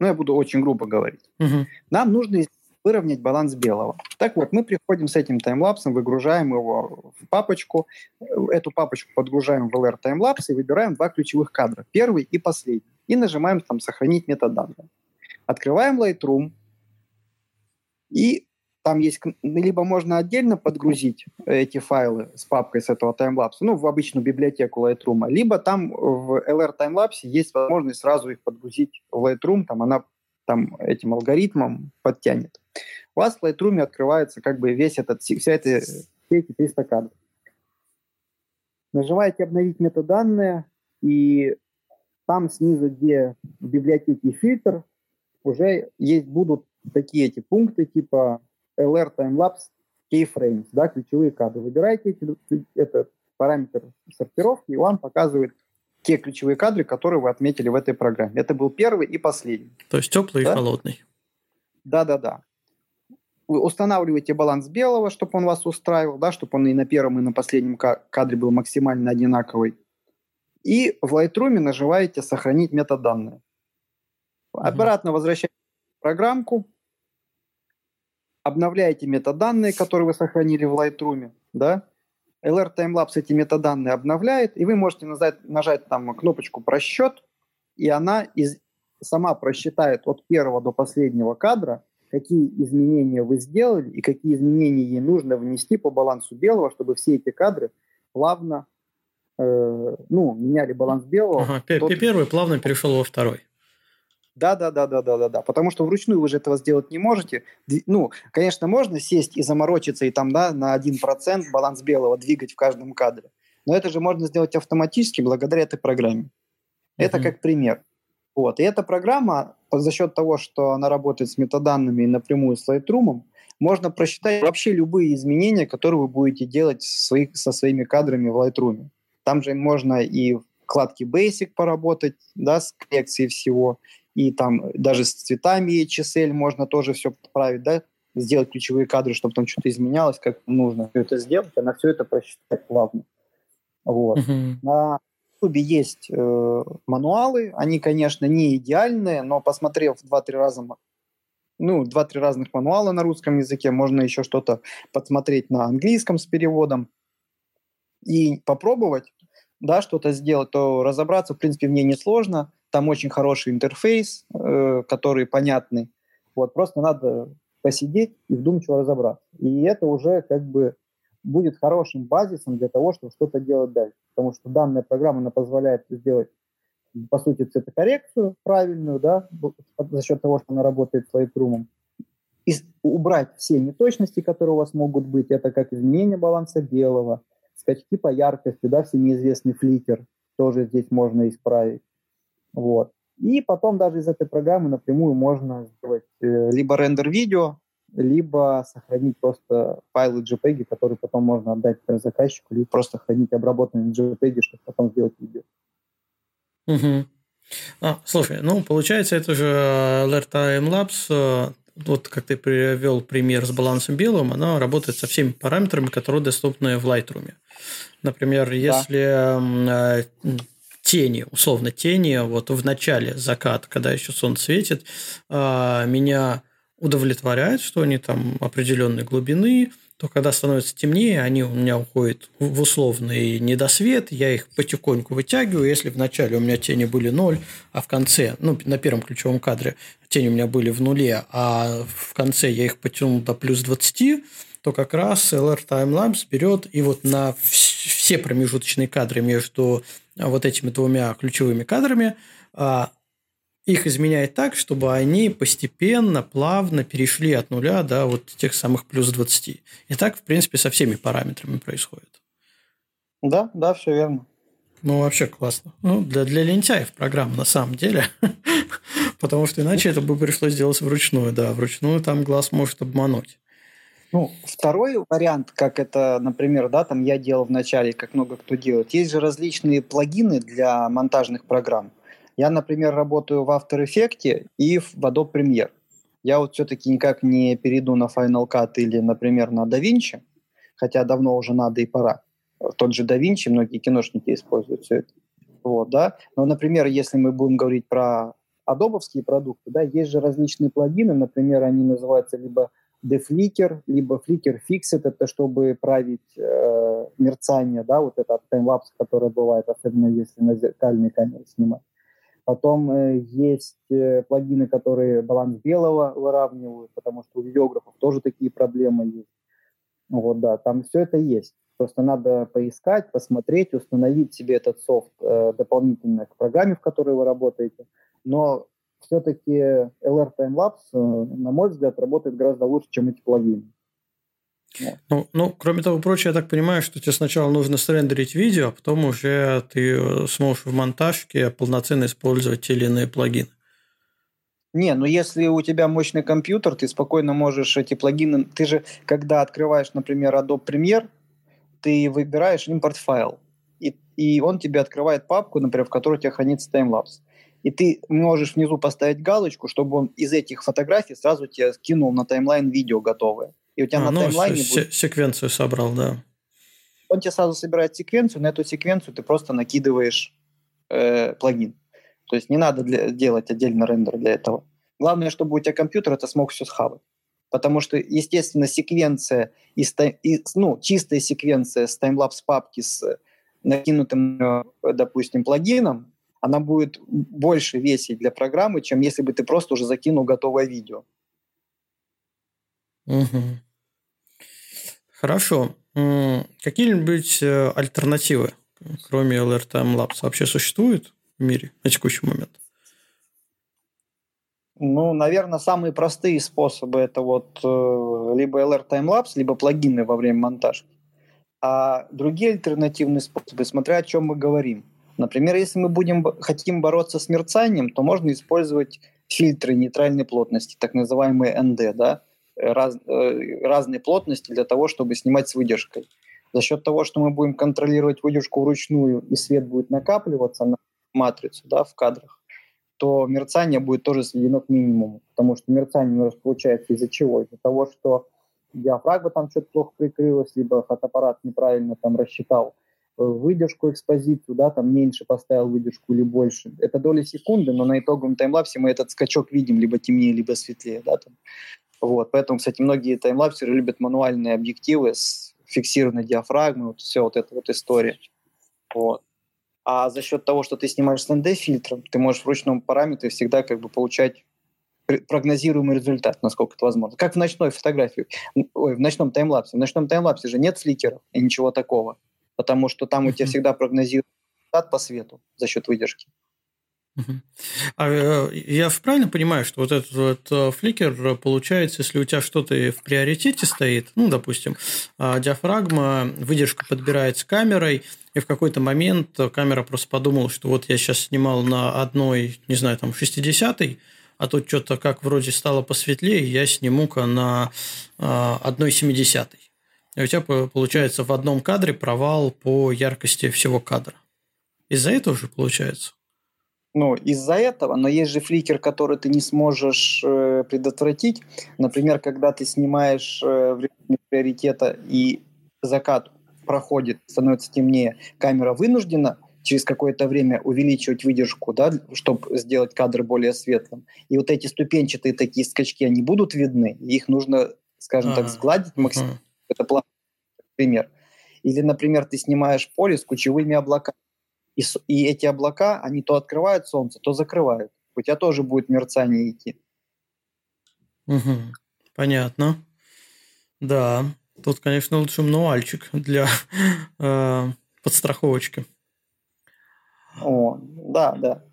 Ну, я буду очень грубо говорить. Угу. Нам нужно выровнять баланс белого. Так вот, мы приходим с этим таймлапсом, выгружаем его в папочку, эту папочку подгружаем в LR таймлапс и выбираем два ключевых кадра, первый и последний, и нажимаем там «Сохранить метаданные». Открываем Lightroom, и там есть, либо можно отдельно подгрузить эти файлы с папкой с этого таймлапса, ну, в обычную библиотеку Lightroom, либо там в LR таймлапсе есть возможность сразу их подгрузить в Lightroom, там она там этим алгоритмом подтянет. У вас в Lightroom открывается как бы весь этот, вся эта, все эти 300 кадров. Нажимаете «Обновить метаданные», и там снизу, где в библиотеке фильтр, уже есть будут такие эти пункты, типа LR Timelapse Keyframes, да, ключевые кадры. Выбираете эти, этот параметр сортировки, и он показывает те ключевые кадры, которые вы отметили в этой программе. Это был первый и последний. То есть теплый да? и холодный. Да-да-да. Вы устанавливаете баланс белого, чтобы он вас устраивал, да, чтобы он и на первом, и на последнем кадре был максимально одинаковый. И в Lightroom нажимаете «Сохранить метаданные». Угу. Обратно возвращаете программку, обновляете метаданные, которые вы сохранили в Lightroom, да, LR Timelapse эти метаданные обновляет, и вы можете нажать, нажать там кнопочку «Просчет», и она из, сама просчитает от первого до последнего кадра, какие изменения вы сделали и какие изменения ей нужно внести по балансу белого, чтобы все эти кадры плавно э, ну, меняли баланс белого. Ага, тот... Первый плавно перешел во второй. Да, да, да, да, да, да, да. Потому что вручную вы же этого сделать не можете. Ну, конечно, можно сесть и заморочиться и там, да, на 1% баланс белого двигать в каждом кадре. Но это же можно сделать автоматически благодаря этой программе. Это uh-huh. как пример. Вот. И эта программа, за счет того, что она работает с метаданными и напрямую с Lightroom, можно просчитать вообще любые изменения, которые вы будете делать своих, со своими кадрами в Lightroom. Там же можно и вкладки Basic поработать, да, с коррекцией всего, и там даже с цветами HSL можно тоже все подправить, да, сделать ключевые кадры, чтобы там что-то изменялось, как нужно все это сделать, а на все это просчитать плавно. Вот. Uh-huh. На YouTube есть э, мануалы, они, конечно, не идеальные, но посмотрев 2-3 раза ну, два-три разных мануала на русском языке, можно еще что-то подсмотреть на английском с переводом и попробовать, да, что-то сделать, то разобраться, в принципе, в ней несложно. Там очень хороший интерфейс, э, который понятный. Вот, просто надо посидеть и вдумчиво разобраться. И это уже как бы будет хорошим базисом для того, чтобы что-то делать дальше. Потому что данная программа она позволяет сделать, по сути, цветокоррекцию правильную, да, за счет того, что она работает с Lightroom. И убрать все неточности, которые у вас могут быть. Это как изменение баланса белого, скачки по яркости, да, всеми фликер тоже здесь можно исправить. Вот. И потом даже из этой программы напрямую можно сделать э, либо рендер видео, либо сохранить просто файлы JPEG, которые потом можно отдать заказчику, либо просто хранить обработанные JPEG, чтобы потом сделать видео. Угу. А, слушай, ну, получается, это же Alert Time Labs, э, вот как ты привел пример с балансом белым, она работает со всеми параметрами, которые доступны в Lightroom. Например, если э, тени, условно тени, вот в начале закат, когда еще солнце светит, а, меня удовлетворяет, что они там определенной глубины, то когда становится темнее, они у меня уходят в условный недосвет, я их потихоньку вытягиваю. Если в начале у меня тени были 0, а в конце, ну, на первом ключевом кадре тени у меня были в нуле, а в конце я их потянул до плюс 20, то как раз LR Timelapse берет и вот на все промежуточные кадры между вот этими двумя ключевыми кадрами а, их изменяет так, чтобы они постепенно, плавно перешли от нуля до вот тех самых плюс 20. И так, в принципе, со всеми параметрами происходит. Да, да, все верно. Ну, вообще классно. Ну, для, для лентяев программа на самом деле. Потому что иначе это бы пришлось делать вручную. Да, вручную там глаз может обмануть. Ну, второй вариант, как это, например, да, там я делал в начале, как много кто делает, есть же различные плагины для монтажных программ. Я, например, работаю в After Effects и в Adobe Premiere. Я вот все-таки никак не перейду на Final Cut или, например, на DaVinci, хотя давно уже надо и пора. Тот же DaVinci, многие киношники используют все это. Вот, да. Но, например, если мы будем говорить про адобовские продукты, да, есть же различные плагины, например, они называются либо Deflicker, либо Flicker Fixit, это чтобы править э, мерцание, да, вот этот таймлапс, который бывает, особенно если на зеркальной камере снимать. Потом э, есть э, плагины, которые баланс белого выравнивают, потому что у видеографов тоже такие проблемы есть. Вот, да, там все это есть. Просто надо поискать, посмотреть, установить себе этот софт э, дополнительно к программе, в которой вы работаете. Но все-таки LR Timelapse, э, на мой взгляд, работает гораздо лучше, чем эти плагины. Ну, ну, кроме того прочего, я так понимаю, что тебе сначала нужно срендерить видео, а потом уже ты э, сможешь в монтажке полноценно использовать те или иные плагины. Не, ну если у тебя мощный компьютер, ты спокойно можешь эти плагины... Ты же, когда открываешь, например, Adobe Premiere, ты выбираешь импорт файл, и, и он тебе открывает папку, например, в которой у тебя хранится таймлапс и ты можешь внизу поставить галочку, чтобы он из этих фотографий сразу тебе скинул на таймлайн видео готовое. И у тебя а, на ну, таймлайне будет... секвенцию собрал, да. Он тебе сразу собирает секвенцию, на эту секвенцию ты просто накидываешь э, плагин. То есть не надо для, делать отдельно рендер для этого. Главное, чтобы у тебя компьютер это смог все схавать. потому что, естественно, секвенция, из, из, ну, чистая секвенция с таймлапс папки с накинутым, э, допустим, плагином, она будет больше весить для программы, чем если бы ты просто уже закинул готовое видео. Угу. Хорошо. Какие-нибудь э, альтернативы, кроме LR Labs, вообще существуют в мире на текущий момент? Ну, наверное, самые простые способы это вот э, либо LR Timelapse, либо плагины во время монтажа. А другие альтернативные способы, смотря о чем мы говорим. Например, если мы будем хотим бороться с мерцанием, то можно использовать фильтры нейтральной плотности, так называемые ND, да, раз, э, разные плотности для того, чтобы снимать с выдержкой. За счет того, что мы будем контролировать выдержку вручную, и свет будет накапливаться на матрицу да, в кадрах, то мерцание будет тоже сведено к минимуму, потому что мерцание у нас получается из-за чего? Из-за того, что диафрагма там что-то плохо прикрылась, либо фотоаппарат неправильно там рассчитал э, выдержку, экспозицию, да, там меньше поставил выдержку или больше. Это доли секунды, но на итоговом таймлапсе мы этот скачок видим либо темнее, либо светлее, да, там. Вот, поэтому, кстати, многие таймлапсеры любят мануальные объективы с фиксированной диафрагмой, вот все вот эта вот история. Вот. А за счет того, что ты снимаешь с ND-фильтром, ты можешь в ручном параметре всегда как бы получать прогнозируемый результат, насколько это возможно. Как в ночной фотографии, ой, в ночном таймлапсе. В ночном таймлапсе же нет фликеров и ничего такого, потому что там у тебя всегда прогнозируемый результат по свету за счет выдержки. А э, я правильно понимаю, что вот этот вот э, фликер получается, если у тебя что-то в приоритете стоит, ну, допустим, а, диафрагма, выдержка подбирается камерой, и в какой-то момент камера просто подумала, что вот я сейчас снимал на одной, не знаю, там, 60-й, а тут что-то как вроде стало посветлее, я сниму-ка на а, одной 70-й. И у тебя получается в одном кадре провал по яркости всего кадра. Из-за этого же получается? Ну, из-за этого, но есть же фликер, который ты не сможешь э, предотвратить. Например, когда ты снимаешь э, в режиме приоритета и закат проходит, становится темнее, камера вынуждена через какое-то время увеличивать выдержку, да, чтобы сделать кадр более светлым. И вот эти ступенчатые такие скачки, они будут видны, их нужно, скажем а, так, сгладить максимально. Это план, пример. Или, например, ты снимаешь поле с кучевыми облаками и, и эти облака, они то открывают солнце, то закрывают. У тебя тоже будет мерцание идти. Угу. Понятно. Да, тут, конечно, лучше мануальчик для э, подстраховочки. О, да, да.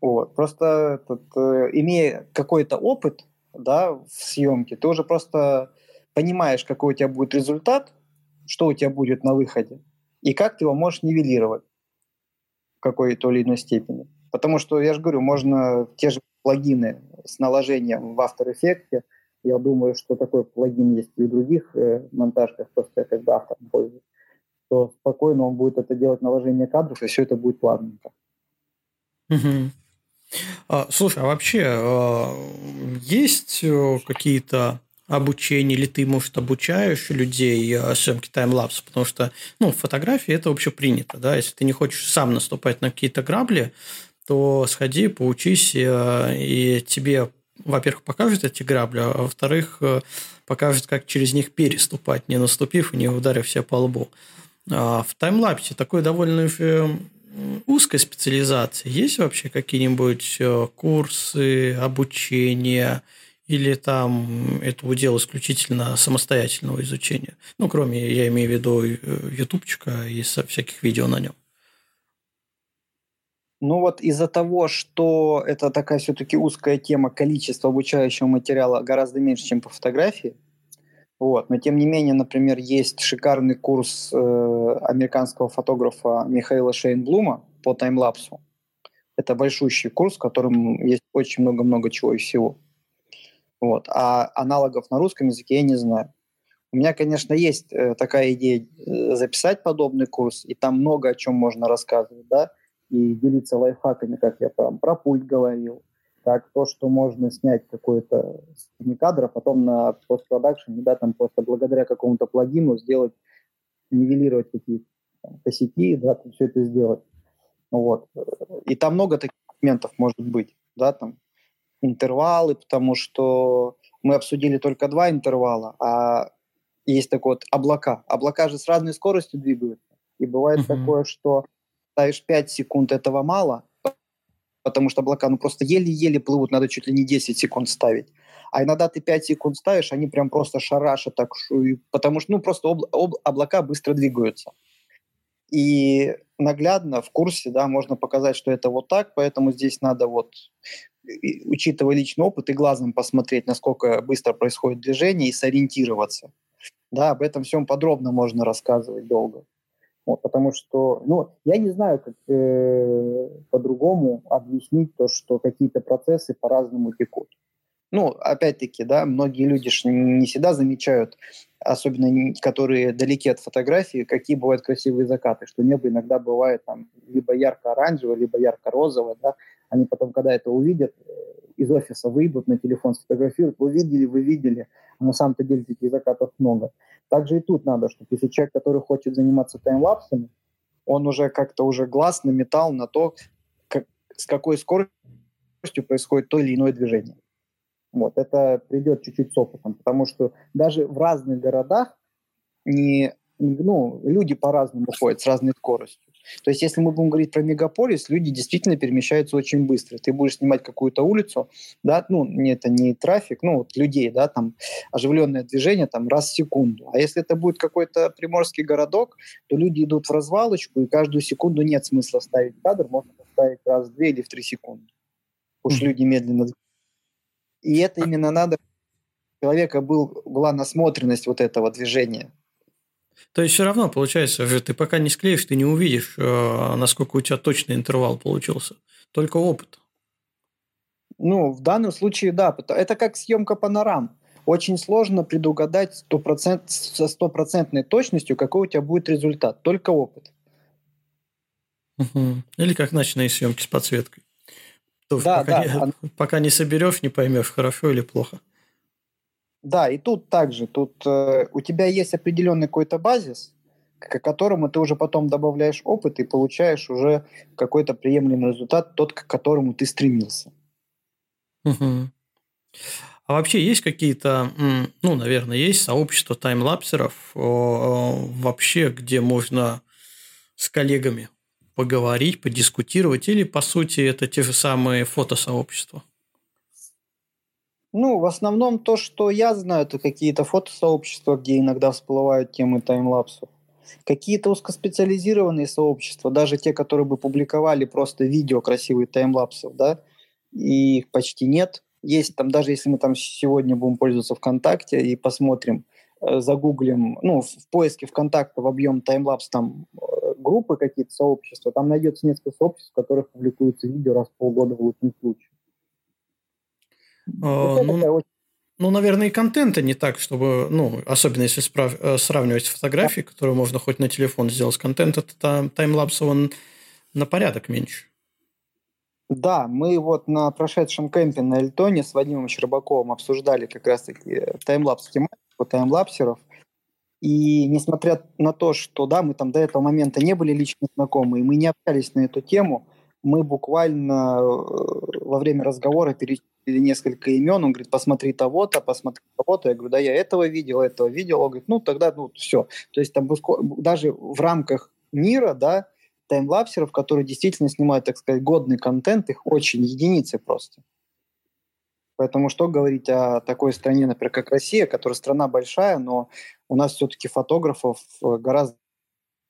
Вот. Просто этот, э, имея какой-то опыт да, в съемке, ты уже просто понимаешь, какой у тебя будет результат, что у тебя будет на выходе, и как ты его можешь нивелировать какой-то или иной степени. Потому что, я же говорю, можно те же плагины с наложением в After Effects, я думаю, что такой плагин есть и в других э, монтажках, просто я как бы автором пользуюсь, то спокойно он будет это делать наложение кадров, и все это будет плавненько. Угу. А, слушай, а вообще а, есть э, какие-то обучение, или ты, может, обучаешь людей э, съемки таймлапса, потому что, ну, фотографии это вообще принято, да, если ты не хочешь сам наступать на какие-то грабли, то сходи, поучись, э, и тебе, во-первых, покажут эти грабли, а во-вторых, э, покажут, как через них переступать, не наступив и не ударив себя по лбу. А в таймлапсе такой довольно узкой специализации. Есть вообще какие-нибудь курсы, обучения, или там это удел исключительно самостоятельного изучения? Ну, кроме, я имею в виду, э, ютубчика и со всяких видео на нем. Ну вот из-за того, что это такая все-таки узкая тема, количество обучающего материала гораздо меньше, чем по фотографии. Вот. Но тем не менее, например, есть шикарный курс э, американского фотографа Михаила Шейнблума по таймлапсу. Это большущий курс, в котором есть очень много-много чего и всего. Вот. А аналогов на русском языке я не знаю. У меня, конечно, есть э, такая идея э, записать подобный курс, и там много о чем можно рассказывать, да, и делиться лайфхаками, как я там про пульт говорил, как то, что можно снять какой-то кадр, а потом на постпродакшене, да, там просто благодаря какому-то плагину сделать, нивелировать какие-то косяки, да, там все это сделать. Вот. И там много таких моментов может быть, да, там интервалы, потому что мы обсудили только два интервала, а есть такой вот облака. Облака же с разной скоростью двигаются. И бывает uh-huh. такое, что ставишь 5 секунд, этого мало, потому что облака ну, просто еле-еле плывут, надо чуть ли не 10 секунд ставить. А иногда ты 5 секунд ставишь, они прям просто шарашат так, потому что ну, просто об, об, облака быстро двигаются. И наглядно в курсе, да, можно показать, что это вот так, поэтому здесь надо вот, учитывая личный опыт, и глазом посмотреть, насколько быстро происходит движение, и сориентироваться. Да, об этом всем подробно можно рассказывать долго. Вот, потому что, ну, я не знаю, как э, по-другому объяснить то, что какие-то процессы по-разному текут. Ну, опять-таки, да, многие люди не всегда замечают, особенно которые далеки от фотографии, какие бывают красивые закаты, что небо иногда бывает там либо ярко-оранжевое, либо ярко-розовое, да, они потом, когда это увидят, э, из офиса выйдут, на телефон сфотографируют, вы видели, вы видели, а на самом-то деле таких закатов много. Также и тут надо, чтобы если человек, который хочет заниматься таймлапсами, он уже как-то уже глаз наметал на то, как, с какой скоростью происходит то или иное движение. Вот, это придет чуть-чуть с опытом, потому что даже в разных городах не, ну, люди по-разному ходят, с разной скоростью. То есть, если мы будем говорить про мегаполис, люди действительно перемещаются очень быстро. Ты будешь снимать какую-то улицу, да, ну, это не трафик, ну, вот людей, да, там, оживленное движение, там, раз в секунду. А если это будет какой-то приморский городок, то люди идут в развалочку, и каждую секунду нет смысла ставить кадр, можно поставить раз в две или в три секунды. Уж mm-hmm. люди медленно и это именно надо, у человека был, была насмотренность вот этого движения. То есть все равно получается, что ты пока не склеишь, ты не увидишь, э, насколько у тебя точный интервал получился. Только опыт. Ну, в данном случае, да. Это как съемка панорам. Очень сложно предугадать 100%, со стопроцентной точностью, какой у тебя будет результат. Только опыт. Угу. Или как ночные съемки с подсветкой. То да, пока, да. Не, пока не соберешь, не поймешь, хорошо или плохо. Да, и тут также, тут э, у тебя есть определенный какой-то базис, к которому ты уже потом добавляешь опыт и получаешь уже какой-то приемлемый результат, тот, к которому ты стремился. Угу. А вообще есть какие-то, ну, наверное, есть сообщество таймлапсеров вообще, где можно с коллегами поговорить, подискутировать, или, по сути, это те же самые фотосообщества? Ну, в основном то, что я знаю, это какие-то фотосообщества, где иногда всплывают темы таймлапсов. Какие-то узкоспециализированные сообщества, даже те, которые бы публиковали просто видео красивые таймлапсов, да, и их почти нет. Есть там, даже если мы там сегодня будем пользоваться ВКонтакте и посмотрим, э, загуглим, ну, в поиске ВКонтакте в объем таймлапс там э, группы какие-то, сообщества, там найдется несколько сообществ, в которых публикуются видео раз в полгода в лучшем случае. А, ну, очень... ну, наверное, и контента не так, чтобы, ну, особенно если справ... Э, сравнивать с фотографией, да. которую можно хоть на телефон сделать, контент это там таймлапс, он на порядок меньше. Да, мы вот на прошедшем кемпе на Эльтоне с Вадимом Щербаковым обсуждали как раз-таки таймлапс тематику таймлапсеров – и несмотря на то, что да, мы там до этого момента не были лично знакомы, и мы не общались на эту тему, мы буквально э, во время разговора перечислили несколько имен. Он говорит, посмотри того-то, посмотри того-то. Я говорю, да, я этого видел, этого видел. Он говорит, ну тогда ну все. То есть там даже в рамках мира, да, таймлапсеров, которые действительно снимают, так сказать, годный контент, их очень единицы просто. Поэтому что говорить о такой стране, например, как Россия, которая страна большая, но у нас все-таки фотографов э, гораздо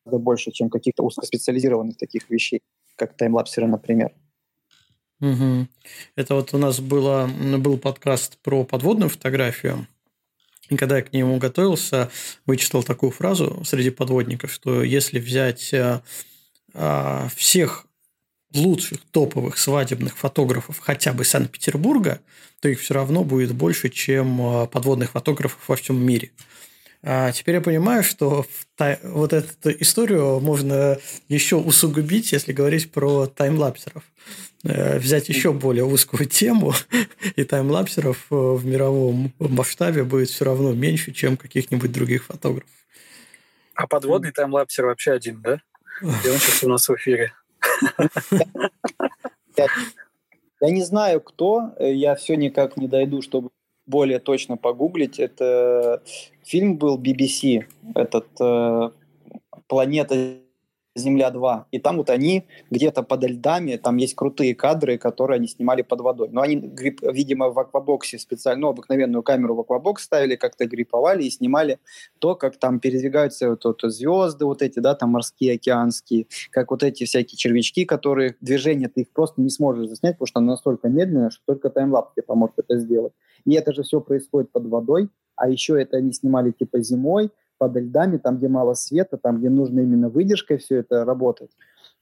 больше, чем каких-то узкоспециализированных таких вещей, как таймлапсеры, например. Угу. Это вот у нас было, был подкаст про подводную фотографию. И когда я к нему готовился, вычитал такую фразу среди подводников, что если взять а, а, всех лучших топовых свадебных фотографов хотя бы Санкт-Петербурга, то их все равно будет больше, чем подводных фотографов во всем мире. А теперь я понимаю, что вот эту историю можно еще усугубить, если говорить про таймлапсеров. Э, взять еще более узкую тему, и таймлапсеров э, в мировом масштабе будет все равно меньше, чем каких-нибудь других фотографов. А подводный таймлапсер вообще один, да? И он сейчас у нас в эфире. Я не знаю, кто. Я все никак не дойду, чтобы более точно погуглить. Это фильм был BBC, этот э, «Планета Земля-2. И там вот они где-то под льдами, там есть крутые кадры, которые они снимали под водой. Но они, видимо, в аквабоксе специально, ну, обыкновенную камеру в аквабокс ставили, как-то гриповали и снимали то, как там передвигаются вот, вот, звезды вот эти, да, там морские, океанские, как вот эти всякие червячки, которые движение ты их просто не сможешь заснять, потому что оно настолько медленное, что только таймлапс тебе поможет это сделать. И это же все происходит под водой, а еще это они снимали типа зимой, под льдами, там, где мало света, там, где нужно именно выдержкой все это работать.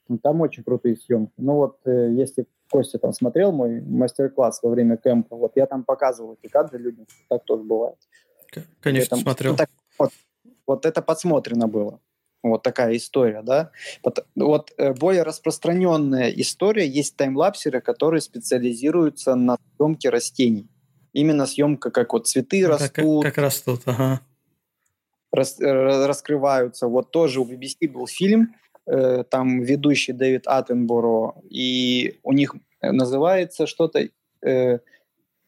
Ну, там очень крутые съемки. Ну вот, э, если Костя там смотрел мой мастер-класс во время кемпа, вот я там показывал эти кадры людям, так тоже бывает. Конечно, там, смотрел. Ну, так, вот, вот это подсмотрено было. Вот такая история, да. Вот э, более распространенная история есть таймлапсеры, которые специализируются на съемке растений. Именно съемка, как вот цветы как, растут. Как, как растут, ага рас, э, раскрываются. Вот тоже у BBC был фильм, э, там ведущий Дэвид Аттенборо, и у них называется что-то э,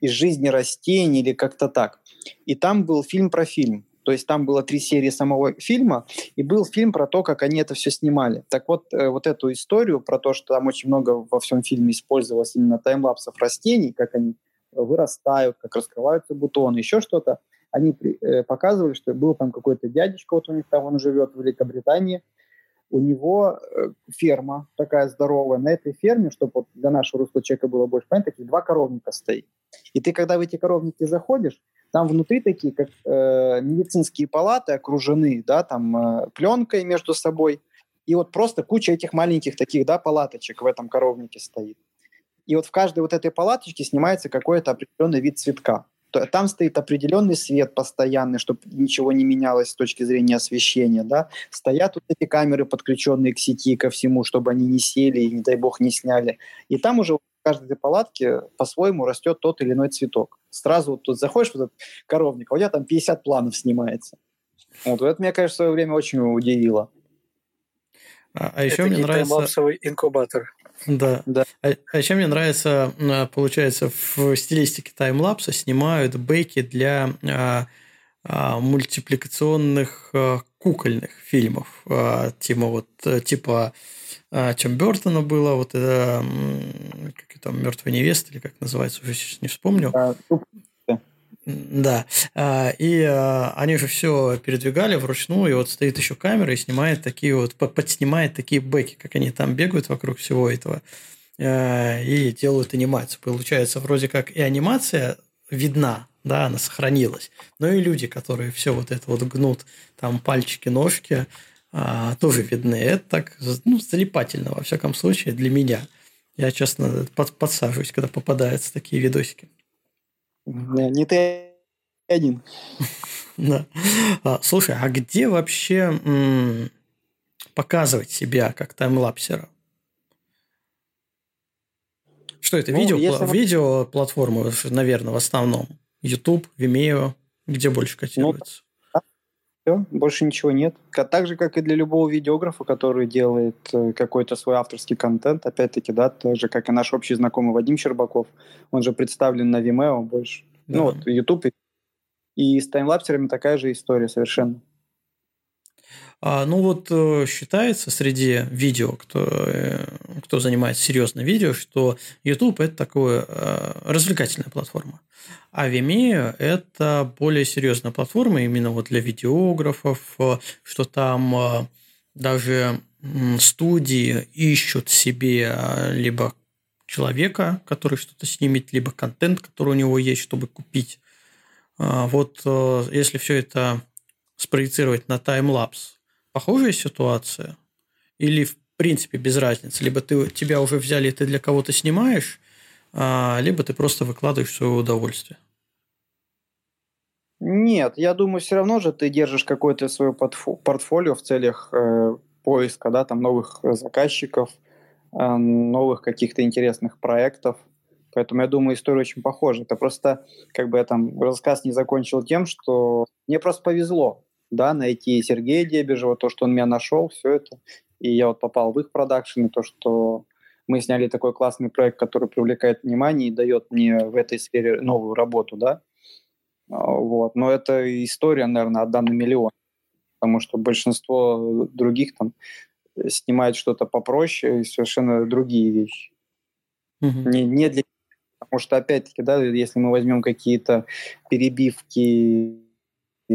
«Из жизни растений» или как-то так. И там был фильм про фильм. То есть там было три серии самого фильма, и был фильм про то, как они это все снимали. Так вот, э, вот эту историю про то, что там очень много во всем фильме использовалось именно таймлапсов растений, как они вырастают, как раскрываются бутоны, еще что-то, они э, показывали, что был там какой-то дядечка, вот у них там он живет в Великобритании, у него э, ферма такая здоровая. На этой ферме, чтобы вот для нашего русского человека было больше понятно, таких два коровника стоит. И ты, когда в эти коровники заходишь, там внутри такие, как э, медицинские палаты окружены, да, там э, пленкой между собой. И вот просто куча этих маленьких таких, да, палаточек в этом коровнике стоит. И вот в каждой вот этой палаточке снимается какой-то определенный вид цветка там стоит определенный свет постоянный, чтобы ничего не менялось с точки зрения освещения, да, стоят вот эти камеры, подключенные к сети, ко всему, чтобы они не сели и, не дай бог, не сняли. И там уже в каждой палатке по-своему растет тот или иной цветок. Сразу вот тут заходишь в этот коровник, а у тебя там 50 планов снимается. Вот, это меня, конечно, в свое время очень удивило. А, а еще это мне нравится... инкубатор. Да. да. А, а еще мне нравится, а, получается, в стилистике таймлапса снимают бэки для а, а, мультипликационных а, кукольных фильмов. А, типа вот типа а, Чем Бертона было, вот это как там мертвая невеста или как называется, уже сейчас не вспомню. А, да. А, и а, они же все передвигали вручную, и вот стоит еще камера и снимает такие вот, подснимает такие бэки, как они там бегают вокруг всего этого а, и делают анимацию. Получается, вроде как и анимация видна, да, она сохранилась, но и люди, которые все вот это вот гнут, там пальчики, ножки, тоже видны. Это так, ну, залипательно, во всяком случае, для меня. Я, честно, подсаживаюсь, когда попадаются такие видосики. Не ты один. Да. А, слушай, а где вообще показывать себя как таймлапсера? Что это? Ну, видео, если... видео платформы, наверное, в основном. YouTube, Vimeo, где больше котируется? Все, больше ничего нет. Так же, как и для любого видеографа, который делает э, какой-то свой авторский контент, опять-таки, да, так же, как и наш общий знакомый Вадим Щербаков, он же представлен на Vimeo больше. Ну, да. Ну, вот YouTube. И с таймлапсерами такая же история совершенно. А, ну вот э, считается среди видео, кто, э, кто занимается серьезно видео, что YouTube это такая э, развлекательная платформа, а Vimeo это более серьезная платформа именно вот для видеографов, что там даже студии ищут себе либо человека, который что-то снимет, либо контент, который у него есть, чтобы купить. А, вот если все это спроецировать на таймлапс, похожая ситуация? Или в принципе без разницы? Либо ты, тебя уже взяли, и ты для кого-то снимаешь, а, либо ты просто выкладываешь свое удовольствие. Нет, я думаю, все равно же ты держишь какое-то свое портфолио в целях э, поиска, да, там новых заказчиков, Э, новых каких-то интересных проектов. Поэтому я думаю, история очень похожа. Это просто, как бы я там рассказ не закончил тем, что мне просто повезло, да, найти Сергея Дебежева, то, что он меня нашел, все это. И я вот попал в их продакшн, и то, что мы сняли такой классный проект, который привлекает внимание и дает мне в этой сфере новую работу, да. Вот. Но это история, наверное, одна на миллион. Потому что большинство других там снимает что-то попроще и совершенно другие вещи. Угу. Не, не для... Потому что, опять-таки, да, если мы возьмем какие-то перебивки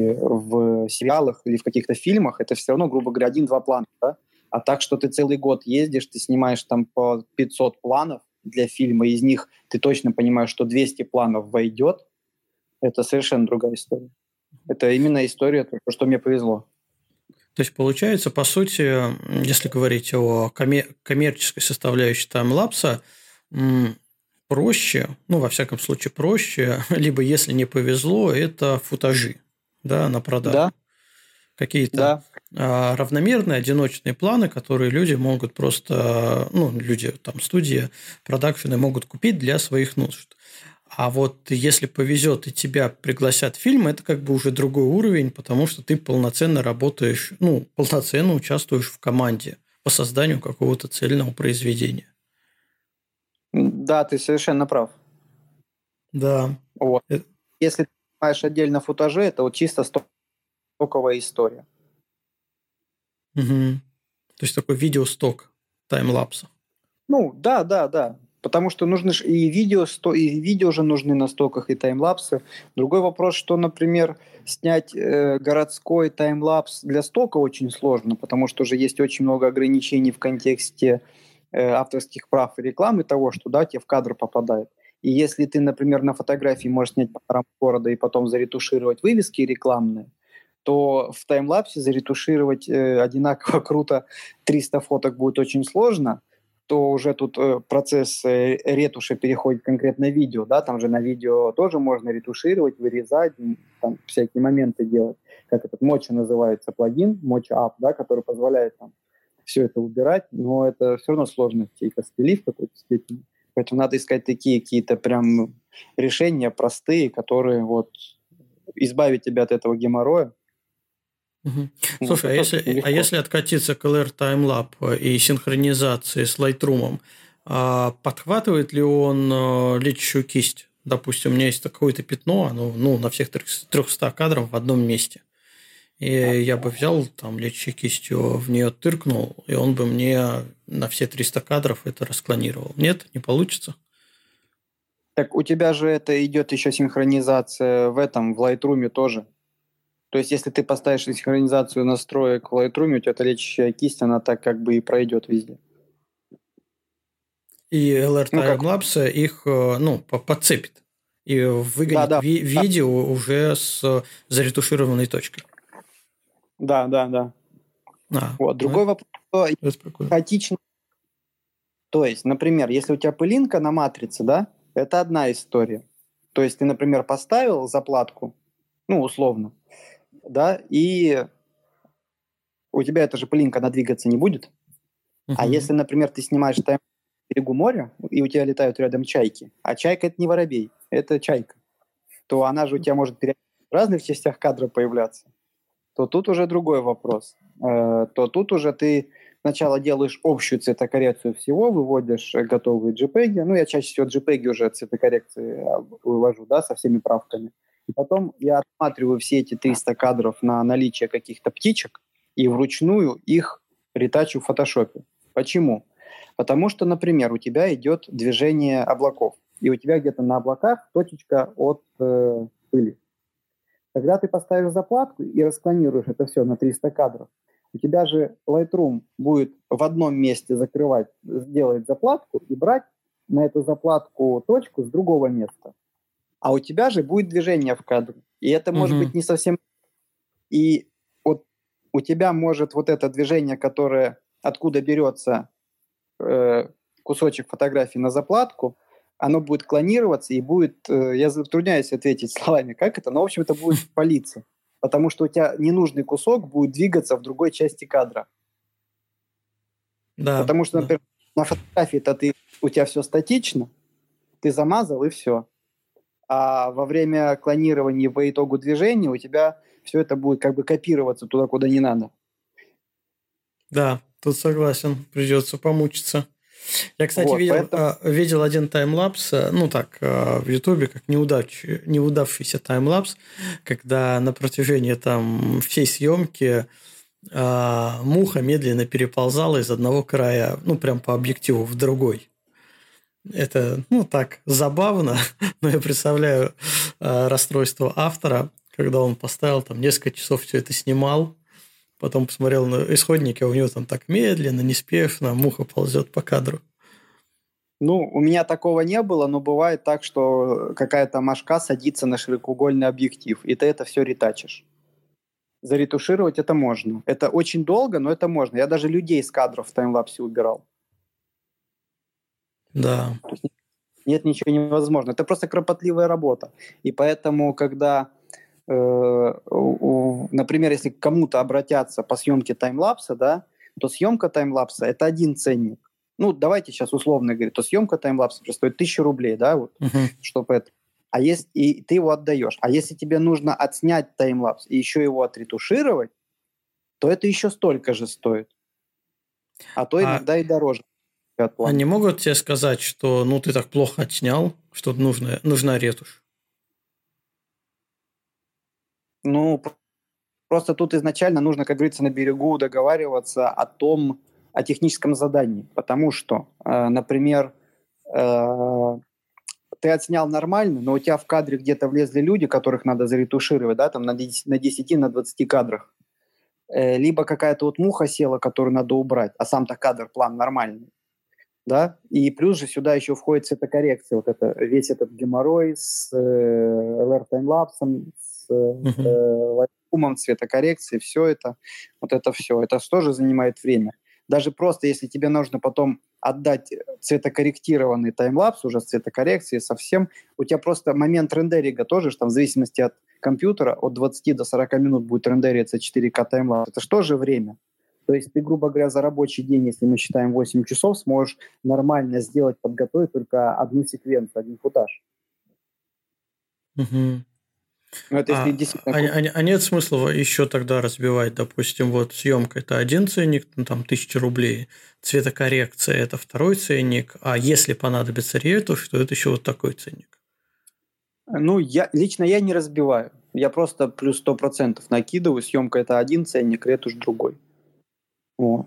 в сериалах или в каких-то фильмах, это все равно, грубо говоря, один-два плана, да? А так, что ты целый год ездишь, ты снимаешь там по 500 планов для фильма, из них ты точно понимаешь, что 200 планов войдет, это совершенно другая история. Это именно история, то, что мне повезло. То есть, получается, по сути, если говорить о коммерческой составляющей таймлапса, проще, ну, во всяком случае, проще, либо, если не повезло, это футажи, да, на продажу. Да. Какие-то да. А, равномерные одиночные планы, которые люди могут просто, ну, люди, там, студии, продакшены могут купить для своих нужд. А вот если повезет и тебя пригласят в фильм, это как бы уже другой уровень, потому что ты полноценно работаешь, ну, полноценно участвуешь в команде по созданию какого-то цельного произведения. Да, ты совершенно прав. Да. Вот. Это... Если ты снимаешь отдельно футажи, это вот чисто стоковая история. Угу. То есть такой видеосток таймлапса. Ну, да, да, да. Потому что нужны и видео, и видео же нужны на стоках, и таймлапсы. Другой вопрос, что, например, снять э, городской таймлапс для стока очень сложно, потому что уже есть очень много ограничений в контексте э, авторских прав и рекламы того, что да, тебе в кадр попадает. И если ты, например, на фотографии можешь снять панораму города и потом заретушировать вывески рекламные, то в таймлапсе заретушировать э, одинаково круто 300 фоток будет очень сложно – то уже тут э, процесс э, ретуши переходит конкретно видео, да, там же на видео тоже можно ретушировать, вырезать, там всякие моменты делать, как этот Mocha называется плагин, Mocha App, да, который позволяет там все это убирать, но это все равно сложности. И костыли в какой-то степени. Поэтому надо искать такие какие-то прям решения простые, которые вот избавить тебя от этого геморроя, Угу. Слушай, а если, а если откатиться к LR Timelab и синхронизации с Lightroom, а подхватывает ли он а, лечащую кисть? Допустим, у меня есть какое-то пятно, оно ну, на всех 300 кадров в одном месте. И я бы взял там лечащей кистью, в нее тыркнул, и он бы мне на все 300 кадров это расклонировал. Нет, не получится. Так у тебя же это идет еще синхронизация в этом, в Lightroom тоже. То есть, если ты поставишь синхронизацию настроек в Lightroom, у тебя эта лечащая кисть, она так как бы и пройдет везде. И LR ну, Timelapse их э, ну, подцепит и выгонит да, да, ви- да. видео уже с заретушированной точкой. Да, да, да. А, вот. Другой ну, вопрос. Хаотично. То есть, например, если у тебя пылинка на матрице, да, это одна история. То есть ты, например, поставил заплатку, ну, условно, да, и у тебя эта же пылинка, она двигаться не будет. Uh-huh. А если, например, ты снимаешь тайм берегу моря, и у тебя летают рядом чайки, а чайка – это не воробей, это чайка, то она же у тебя может в разных частях кадра появляться, то тут уже другой вопрос. Э, то тут уже ты сначала делаешь общую цветокоррекцию всего, выводишь готовые JPEG. Ну, я чаще всего JPEG уже цветокоррекции э, вывожу, да, со всеми правками. И потом я отсматриваю все эти 300 кадров на наличие каких-то птичек и вручную их ретачу в фотошопе. Почему? Потому что, например, у тебя идет движение облаков, и у тебя где-то на облаках точечка от э, пыли. Когда ты поставишь заплатку и расклонируешь это все на 300 кадров, у тебя же Lightroom будет в одном месте закрывать, сделать заплатку и брать на эту заплатку точку с другого места а у тебя же будет движение в кадре. И это может угу. быть не совсем... И вот у тебя может вот это движение, которое откуда берется э, кусочек фотографии на заплатку, оно будет клонироваться и будет... Э, я затрудняюсь ответить словами, как это, но, в общем, это будет палиться. Потому что у тебя ненужный кусок будет двигаться в другой части кадра. Да, Потому что, например, да. на фотографии-то ты, у тебя все статично, ты замазал и все а во время клонирования по итогу движения у тебя все это будет как бы копироваться туда, куда не надо. Да, тут согласен, придется помучиться. Я, кстати, вот, видел, поэтому... видел один таймлапс, ну так, в Ютубе, как неудач, неудавшийся таймлапс, когда на протяжении там всей съемки муха медленно переползала из одного края, ну, прям по объективу в другой. Это, ну, так, забавно, но я представляю расстройство автора, когда он поставил там несколько часов все это снимал, потом посмотрел на исходники, а у него там так медленно, неспешно муха ползет по кадру. Ну, у меня такого не было, но бывает так, что какая-то машка садится на широкоугольный объектив, и ты это все ретачишь. Заретушировать это можно. Это очень долго, но это можно. Я даже людей с кадров в таймлапсе убирал. Да. Нет ничего невозможного. Это просто кропотливая работа. И поэтому, когда, например, если к кому-то обратятся по съемке таймлапса, да, то съемка таймлапса – это один ценник. Ну, давайте сейчас условно говорить, то съемка таймлапса стоит 1000 рублей, да, вот, uh-huh. чтобы это. А если и ты его отдаешь. А если тебе нужно отснять таймлапс и еще его отретушировать, то это еще столько же стоит. А то а иногда а... и дороже. Они могут тебе сказать, что ну ты так плохо отснял, что нужна, нужна ретушь? Ну, просто тут изначально нужно, как говорится, на берегу договариваться о том, о техническом задании. Потому что, э, например, э, ты отснял нормально, но у тебя в кадре где-то влезли люди, которых надо заретушировать, да, там на 10, на 10, на 20 кадрах. Э, либо какая-то вот муха села, которую надо убрать, а сам-то кадр, план нормальный да, и плюс же сюда еще входит цветокоррекция, вот это, весь этот геморрой с э, LR таймлапсом, с э, uh-huh. цветокоррекции, все это, вот это все, это тоже занимает время. Даже просто если тебе нужно потом отдать цветокорректированный таймлапс уже с цветокоррекцией совсем, у тебя просто момент рендеринга тоже, что там в зависимости от компьютера от 20 до 40 минут будет рендериться 4К таймлапс. Это же тоже время. То есть ты, грубо говоря, за рабочий день, если мы считаем 8 часов, сможешь нормально сделать, подготовить только одну секвенцию, один футаж. Угу. Ну, это а, действительно... а, а, а нет смысла еще тогда разбивать, допустим, вот съемка это один ценник, ну, там тысяча рублей, цветокоррекция это второй ценник, а если понадобится ретушь, то это еще вот такой ценник. Ну, я, лично я не разбиваю. Я просто плюс сто процентов накидываю. Съемка это один ценник, ретушь другой. Вот.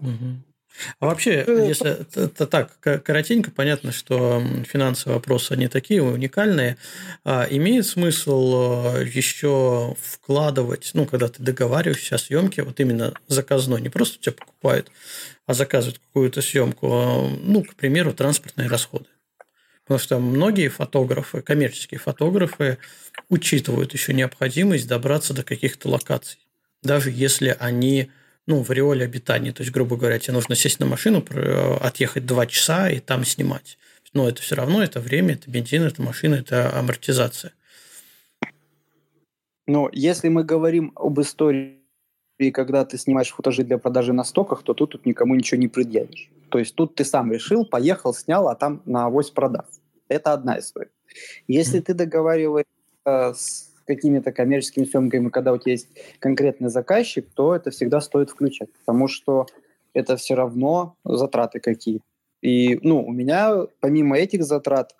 А вообще, э, если это так, коротенько, понятно, что финансовые вопросы, они такие уникальные. А имеет смысл э, еще вкладывать, ну, когда ты договариваешься о съемке, вот именно заказной, не просто тебя покупают, а заказывают какую-то съемку, а, ну, к примеру, транспортные расходы. Потому что многие фотографы, коммерческие фотографы, учитывают еще необходимость добраться до каких-то локаций. Даже если они ну, в ореоле обитания. То есть, грубо говоря, тебе нужно сесть на машину, отъехать два часа и там снимать. Но это все равно, это время, это бензин, это машина, это амортизация. Но если мы говорим об истории, когда ты снимаешь футажи для продажи на стоках, то тут, тут никому ничего не предъявишь. То есть тут ты сам решил, поехал, снял, а там на авось продаст. Это одна история. Если mm. ты договариваешься с какими-то коммерческими съемками, когда у тебя есть конкретный заказчик, то это всегда стоит включать, потому что это все равно затраты какие. И, ну, у меня помимо этих затрат,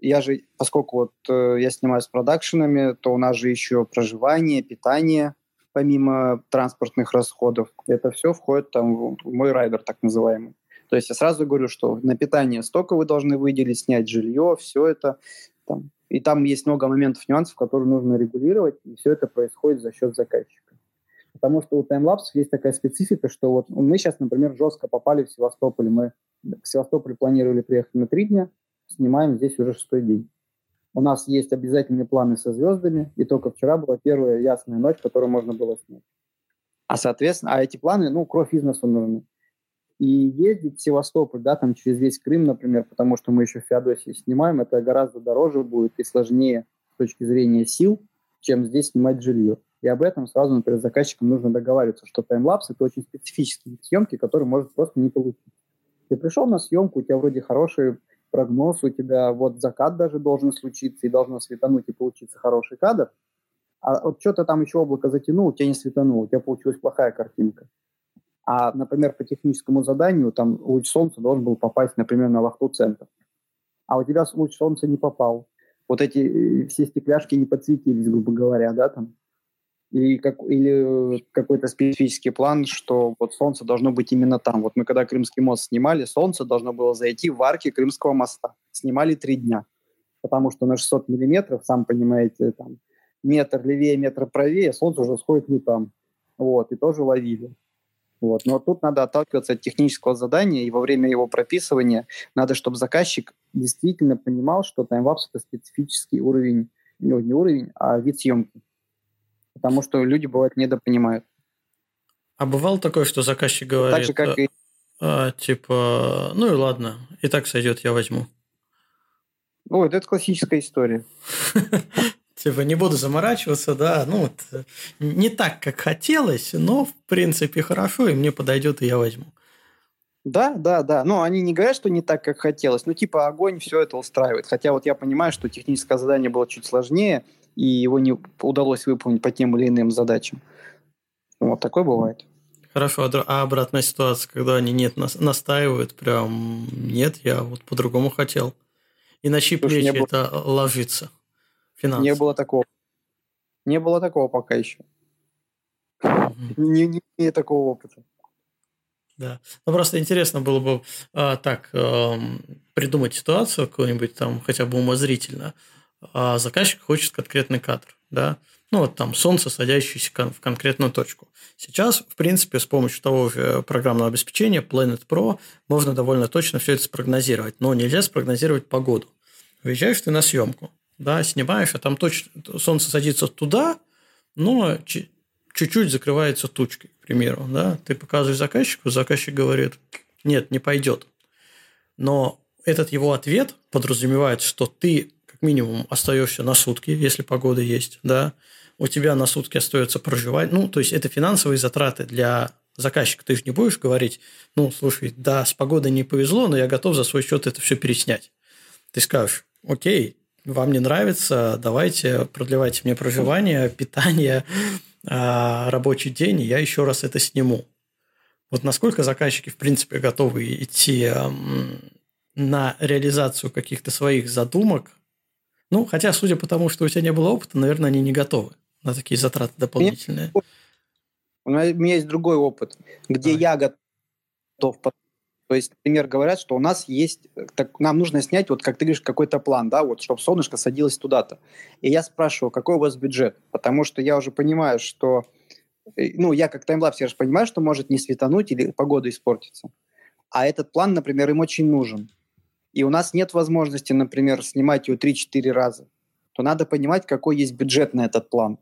я же, поскольку вот э, я снимаю с продакшенами, то у нас же еще проживание, питание, помимо транспортных расходов. Это все входит там в мой райдер, так называемый. То есть я сразу говорю, что на питание столько вы должны выделить, снять жилье, все это там, и там есть много моментов, нюансов, которые нужно регулировать, и все это происходит за счет заказчика. Потому что у таймлапсов есть такая специфика, что вот мы сейчас, например, жестко попали в Севастополь. Мы в Севастополь планировали приехать на три дня, снимаем здесь уже шестой день. У нас есть обязательные планы со звездами, и только вчера была первая ясная ночь, которую можно было снять. А, соответственно, а эти планы, ну, кровь из носу нужны. И ездить в Севастополь, да, там через весь Крым, например, потому что мы еще в Феодосии снимаем, это гораздо дороже будет и сложнее с точки зрения сил, чем здесь снимать жилье. И об этом сразу, например, заказчикам нужно договариваться, что таймлапс – это очень специфические съемки, которые может просто не получить. Ты пришел на съемку, у тебя вроде хороший прогноз, у тебя вот закат даже должен случиться, и должно светануть и получиться хороший кадр, а вот что-то там еще облако затянуло, у тебя не светануло, у тебя получилась плохая картинка А, например, по техническому заданию там луч солнца должен был попасть, например, на вахту центр. А у тебя луч солнца не попал. Вот эти э, все стекляшки не подсветились, грубо говоря, да, там. И как, или какой-то специфический план, что вот солнце должно быть именно там. Вот мы когда Крымский мост снимали, солнце должно было зайти в арки Крымского моста. Снимали три дня. Потому что на 600 миллиметров, сам понимаете, там метр левее, метр правее, солнце уже сходит не там. Вот, и тоже ловили. Вот. Но тут надо отталкиваться от технического задания, и во время его прописывания надо, чтобы заказчик действительно понимал, что таймлапс — это специфический уровень, ну, не уровень, а вид съемки. Потому что люди, бывает, недопонимают. А бывало такое, что заказчик говорит, так же, как и... а, типа, ну и ладно, и так сойдет, я возьму. Ой, это классическая история. Типа не буду заморачиваться, да, ну вот, не так, как хотелось, но в принципе хорошо, и мне подойдет, и я возьму. Да, да, да. Но они не говорят, что не так, как хотелось. Ну, типа, огонь все это устраивает. Хотя вот я понимаю, что техническое задание было чуть сложнее, и его не удалось выполнить по тем или иным задачам. Вот такое бывает. Хорошо, а обратная ситуация, когда они нет настаивают, прям нет, я вот по-другому хотел. И на чьи плечи было... это ложится? Финансы. Не было такого. Не было такого пока еще. Mm-hmm. Не, не, такого опыта. Да. Ну, просто интересно было бы а, так а, придумать ситуацию какую-нибудь там, хотя бы умозрительно. А заказчик хочет конкретный кадр, да, ну, вот там солнце, садящееся в конкретную точку. Сейчас, в принципе, с помощью того же программного обеспечения Planet Pro можно довольно точно все это спрогнозировать, но нельзя спрогнозировать погоду. Выезжаешь ты на съемку, да, снимаешь, а там точно солнце садится туда, но чуть-чуть закрывается тучкой, к примеру, да, ты показываешь заказчику, заказчик говорит, нет, не пойдет. Но этот его ответ подразумевает, что ты как минимум остаешься на сутки, если погода есть, да, у тебя на сутки остается проживать, ну, то есть это финансовые затраты для заказчика. Ты же не будешь говорить, ну, слушай, да, с погодой не повезло, но я готов за свой счет это все переснять. Ты скажешь, окей, вам не нравится, давайте продлевайте мне проживание, питание, а, рабочий день, и я еще раз это сниму. Вот насколько заказчики, в принципе, готовы идти на реализацию каких-то своих задумок, ну, хотя, судя по тому, что у тебя не было опыта, наверное, они не готовы на такие затраты дополнительные. У меня есть другой опыт, где а. я готов то есть, например, говорят, что у нас есть, так, нам нужно снять, вот как ты говоришь, какой-то план, да, вот, чтобы солнышко садилось туда-то. И я спрашиваю, какой у вас бюджет? Потому что я уже понимаю, что, э, ну, я как таймлапс, я же понимаю, что может не светануть или погода испортится. А этот план, например, им очень нужен. И у нас нет возможности, например, снимать его 3-4 раза. То надо понимать, какой есть бюджет на этот план.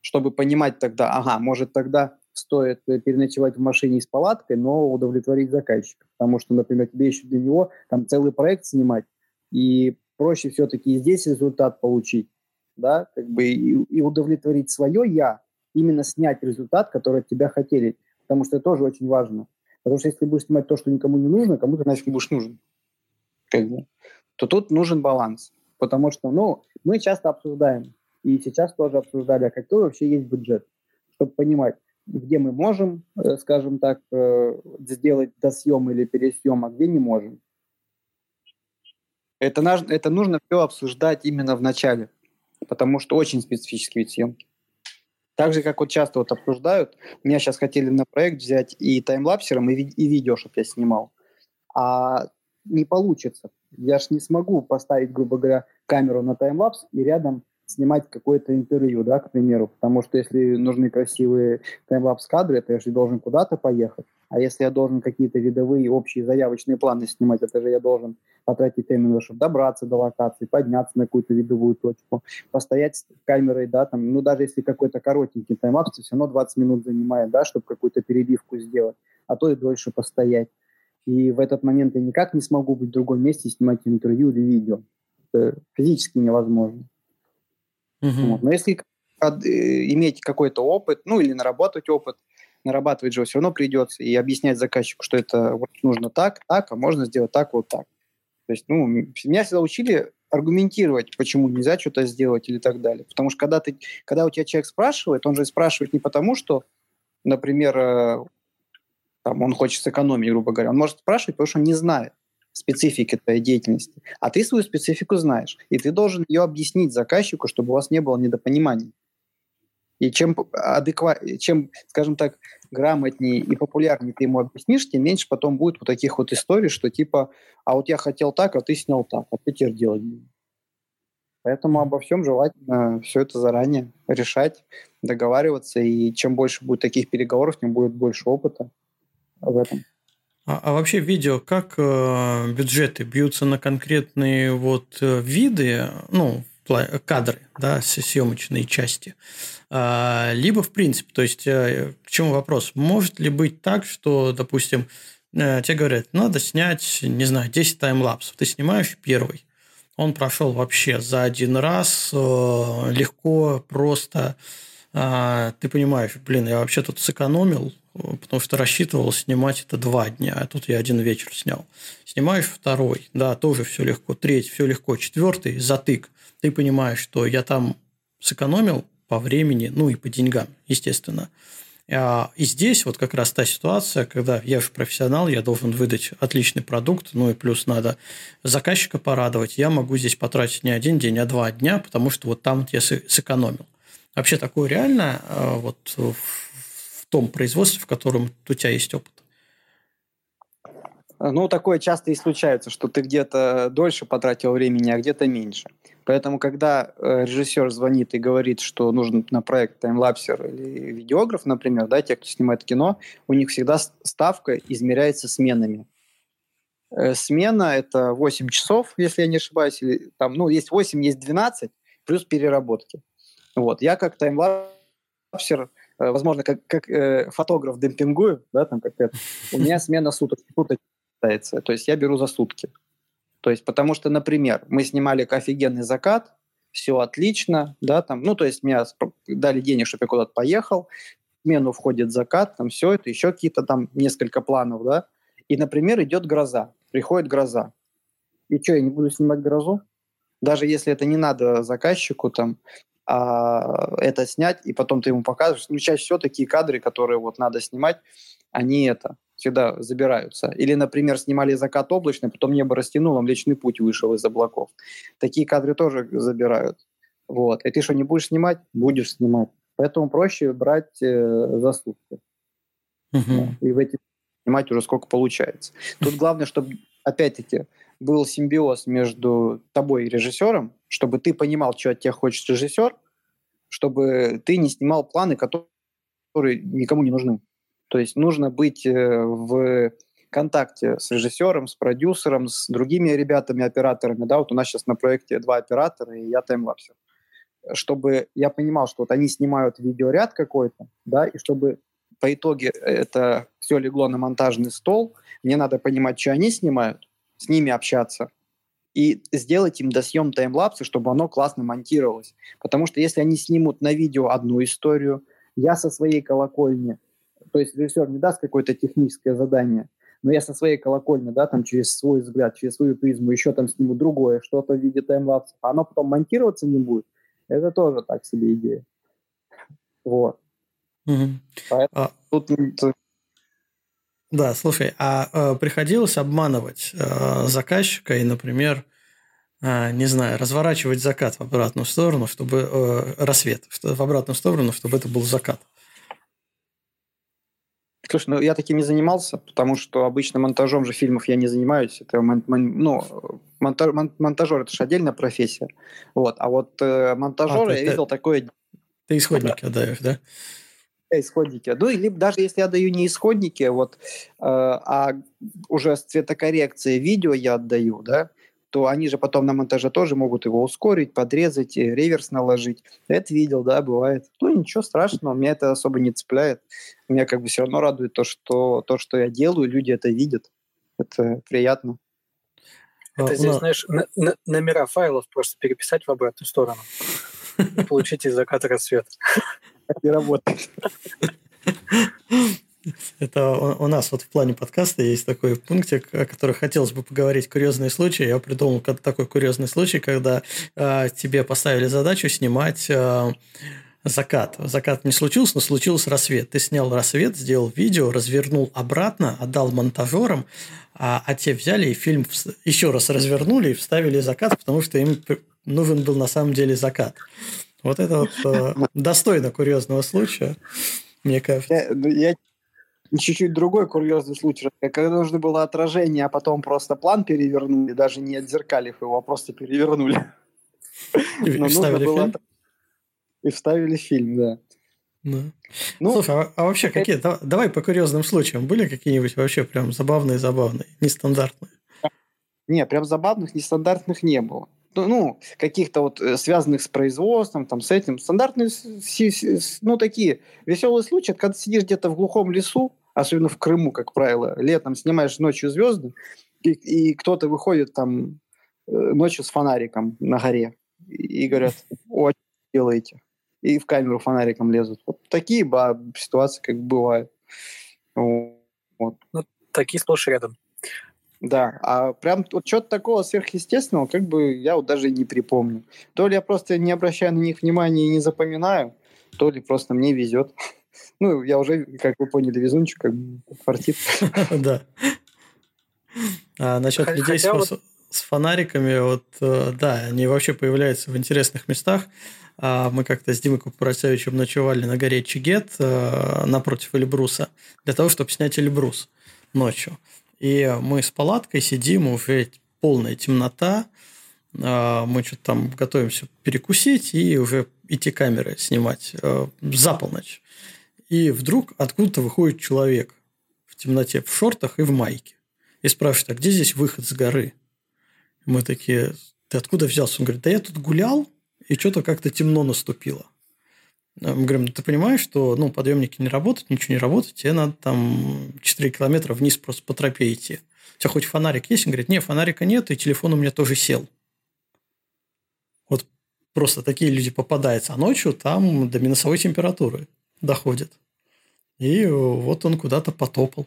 Чтобы понимать тогда, ага, может тогда стоит э, переночевать в машине с палаткой, но удовлетворить заказчика. Потому что, например, тебе еще для него там целый проект снимать, и проще все-таки здесь результат получить, да, как бы и, и удовлетворить свое «я», именно снять результат, который от тебя хотели. Потому что это тоже очень важно. Потому что если будешь снимать то, что никому не нужно, кому-то, значит, не будешь нужен. Как бы. То тут нужен баланс. Потому что, ну, мы часто обсуждаем, и сейчас тоже обсуждали, а какой вообще есть бюджет, чтобы понимать, где мы можем, э, скажем так, э, сделать досъем или пересъем, а где не можем. Это, это нужно все обсуждать именно в начале, потому что очень специфический вид съемки. Так же, как вот часто вот обсуждают, меня сейчас хотели на проект взять и таймлапсером, и, ви- и видео, чтобы я снимал. А не получится. Я ж не смогу поставить, грубо говоря, камеру на таймлапс и рядом снимать какое-то интервью, да, к примеру, потому что если нужны красивые таймлапс-кадры, то я же должен куда-то поехать. А если я должен какие-то видовые общие заявочные планы снимать, это же я должен потратить время, чтобы добраться до локации, подняться на какую-то видовую точку, постоять с камерой, да, там, ну, даже если какой-то коротенький таймлапс, все равно 20 минут занимает, да, чтобы какую-то перебивку сделать, а то и дольше постоять. И в этот момент я никак не смогу быть в другом месте снимать интервью или видео. Это физически невозможно. Угу. Вот. Но если э, иметь какой-то опыт, ну или нарабатывать опыт, нарабатывать же все равно придется и объяснять заказчику, что это вот нужно так, так, а можно сделать так, вот так. То есть, ну, меня всегда учили аргументировать, почему нельзя что-то сделать или так далее. Потому что когда, ты, когда у тебя человек спрашивает, он же спрашивает не потому, что, например, э, там, он хочет сэкономить, грубо говоря. Он может спрашивать, потому что он не знает специфики твоей деятельности. А ты свою специфику знаешь, и ты должен ее объяснить заказчику, чтобы у вас не было недопониманий. И чем, адекват, чем, скажем так, грамотнее и популярнее ты ему объяснишь, тем меньше потом будет вот таких вот историй, что типа, а вот я хотел так, а ты снял так, а ты теперь делать. Поэтому обо всем желательно все это заранее решать, договариваться, и чем больше будет таких переговоров, тем будет больше опыта в этом. А, а вообще видео, как э, бюджеты бьются на конкретные вот э, виды, ну, кадры, да, съемочные части, а, либо в принципе, то есть э, к чему вопрос? Может ли быть так, что, допустим, э, тебе говорят, надо снять, не знаю, 10 таймлапсов, ты снимаешь первый, он прошел вообще за один раз, э, легко, просто. А, ты понимаешь, блин, я вообще тут сэкономил, потому что рассчитывал снимать это два дня, а тут я один вечер снял. Снимаешь второй, да, тоже все легко. Третий, все легко. Четвертый, затык. Ты понимаешь, что я там сэкономил по времени, ну и по деньгам, естественно. А, и здесь вот как раз та ситуация, когда я же профессионал, я должен выдать отличный продукт, ну и плюс надо заказчика порадовать. Я могу здесь потратить не один день, а два дня, потому что вот там я сэкономил. Вообще такое реально а, вот в том производстве, в котором у тебя есть опыт? Ну, такое часто и случается, что ты где-то дольше потратил времени, а где-то меньше. Поэтому, когда э, режиссер звонит и говорит, что нужен на проект таймлапсер или видеограф, например, да, те, кто снимает кино, у них всегда ставка измеряется сменами. Э, смена – это 8 часов, если я не ошибаюсь, или там, ну, есть 8, есть 12, плюс переработки. Вот. Я как таймлапсер, э, возможно, как, как э, фотограф демпингую, да, там как это, у меня смена суток, суток считается, то есть я беру за сутки. То есть, потому что, например, мы снимали офигенный закат, все отлично, да, там, ну, то есть мне дали денег, чтобы я куда-то поехал, в смену входит закат, там все это, еще какие-то там несколько планов, да, и, например, идет гроза, приходит гроза. И что, я не буду снимать грозу? Даже если это не надо заказчику там а, это снять, и потом ты ему показываешь. Ну, чаще всего такие кадры, которые вот надо снимать, они это всегда забираются. Или, например, снимали закат облачный, потом небо растянуло, Млечный Путь вышел из облаков. Такие кадры тоже забирают. Вот. И ты что, не будешь снимать? Будешь снимать. Поэтому проще брать э, за сутки. Угу. И в эти снимать уже сколько получается. Тут главное, чтобы, опять-таки, был симбиоз между тобой и режиссером, чтобы ты понимал, что от тебя хочет режиссер, чтобы ты не снимал планы, которые никому не нужны. То есть нужно быть э, в контакте с режиссером, с продюсером, с другими ребятами, операторами. Да, вот у нас сейчас на проекте два оператора, и я таймлапсер. Чтобы я понимал, что вот они снимают видеоряд какой-то, да, и чтобы по итоге это все легло на монтажный стол, мне надо понимать, что они снимают, с ними общаться, и сделать им досъем таймлапса, чтобы оно классно монтировалось. Потому что если они снимут на видео одну историю, я со своей колокольни то есть режиссер не даст какое-то техническое задание, но я со своей колокольни, да, там через свой взгляд, через свою призму еще там сниму другое, что-то в виде таймлапса, а оно потом монтироваться не будет, это тоже так себе идея. Вот. Угу. Поэтому а... тут да, слушай, а э, приходилось обманывать э, заказчика и, например, э, не знаю, разворачивать закат в обратную сторону, чтобы рассвет в обратную сторону, чтобы это был закат? Слушай, ну я таким не занимался, потому что обычно монтажом же фильмов я не занимаюсь. Это мон, мон, ну, монтаж, мон, монтажер это же отдельная профессия. Вот. А вот э, монтажера а, я видел такое. Ты исходники да. отдаешь, да? Исходники. Ну, либо даже если я даю не исходники, вот, э, а уже с цветокоррекцией видео я отдаю, да, то они же потом на монтаже тоже могут его ускорить, подрезать, реверс наложить. Это видел, да, бывает. Ну, ничего страшного, меня это особо не цепляет. Меня как бы все равно радует то, что то, что я делаю, люди это видят. Это приятно. Это а, здесь, но... знаешь, номера файлов просто переписать в обратную сторону и получить из заката рассвет. Не работает. Это у нас вот в плане подкаста есть такой пунктик, о котором хотелось бы поговорить, курьезный случай. Я придумал такой курьезный случай, когда э, тебе поставили задачу снимать э, закат. Закат не случился, но случился рассвет. Ты снял рассвет, сделал видео, развернул обратно, отдал монтажерам, а, а те взяли и фильм еще раз развернули и вставили закат, потому что им нужен был на самом деле закат. Вот это вот э, достойно курьезного случая, мне кажется. Я, ну, я чуть-чуть другой курьезный случай. Когда нужно было отражение, а потом просто план перевернули, даже не отзеркалив его, а просто перевернули. И, и вставили было... фильм? И вставили фильм, да. Да. Ну, Слушай, а, а вообще какие? Это... Давай по курьезным случаям. Были какие-нибудь вообще прям забавные-забавные, нестандартные? Не, прям забавных, нестандартных не было. Ну, каких-то вот э, связанных с производством, там, с этим. Стандартные, ну, такие веселые случаи, когда сидишь где-то в глухом лесу, особенно в Крыму, как правило, летом снимаешь ночью звезды, и, и кто-то выходит там э, ночью с фонариком на горе и, говорят, о, делаете? И в камеру фонариком лезут. Вот такие ба, ситуации как бы бывают. Вот. Ну, такие сплошь рядом. Да, а прям вот что-то такого сверхъестественного, как бы я вот даже не припомню. То ли я просто не обращаю на них внимания и не запоминаю, то ли просто мне везет. Ну, я уже, как вы поняли, везунчик, как бы фартит. Да. А насчет людей с фонариками, вот, э, да, они вообще появляются в интересных местах. А мы как-то с Димой Купрасевичем ночевали на горе Чигет э, напротив Эльбруса для того, чтобы снять Эльбрус ночью. И мы с палаткой сидим, уже полная темнота, а, мы что-то там готовимся перекусить и уже идти камеры снимать э, за полночь. И вдруг откуда-то выходит человек в темноте, в шортах и в майке. И спрашивает, а где здесь выход с горы? Мы такие, ты откуда взялся? Он говорит, да я тут гулял, и что-то как-то темно наступило. Мы говорим, ну, ты понимаешь, что ну, подъемники не работают, ничего не работает, тебе надо там 4 километра вниз просто по тропе идти. У тебя хоть фонарик есть? Он говорит, нет, фонарика нет, и телефон у меня тоже сел. Вот просто такие люди попадаются, а ночью там до минусовой температуры доходит. И вот он куда-то потопал.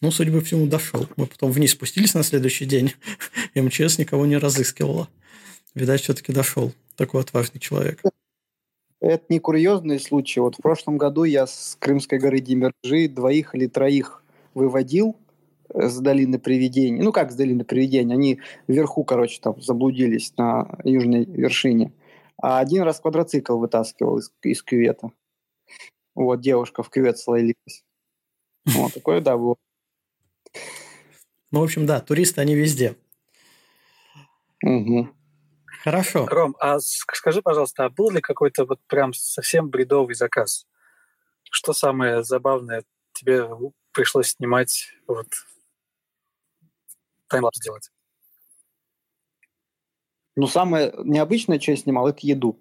Ну, судя по всему, дошел. Мы потом вниз спустились на следующий день. МЧС никого не разыскивала. Видать, все-таки дошел. Такой отважный человек. Это не курьезный случай. Вот в прошлом году я с Крымской горы Демержи двоих или троих выводил э, с долины привидений. Ну, как с долины привидений? Они вверху, короче, там заблудились на южной вершине. А один раз квадроцикл вытаскивал из, из кювета. Вот, девушка в кювет слоилась. Вот, такое, да, было. Ну, в общем, да, туристы, они везде. Угу. Хорошо. Ром, а скажи, пожалуйста, а был ли какой-то вот прям совсем бредовый заказ? Что самое забавное тебе пришлось снимать, вот таймлапс сделать? Ну, самое необычное, что я снимал, это еду.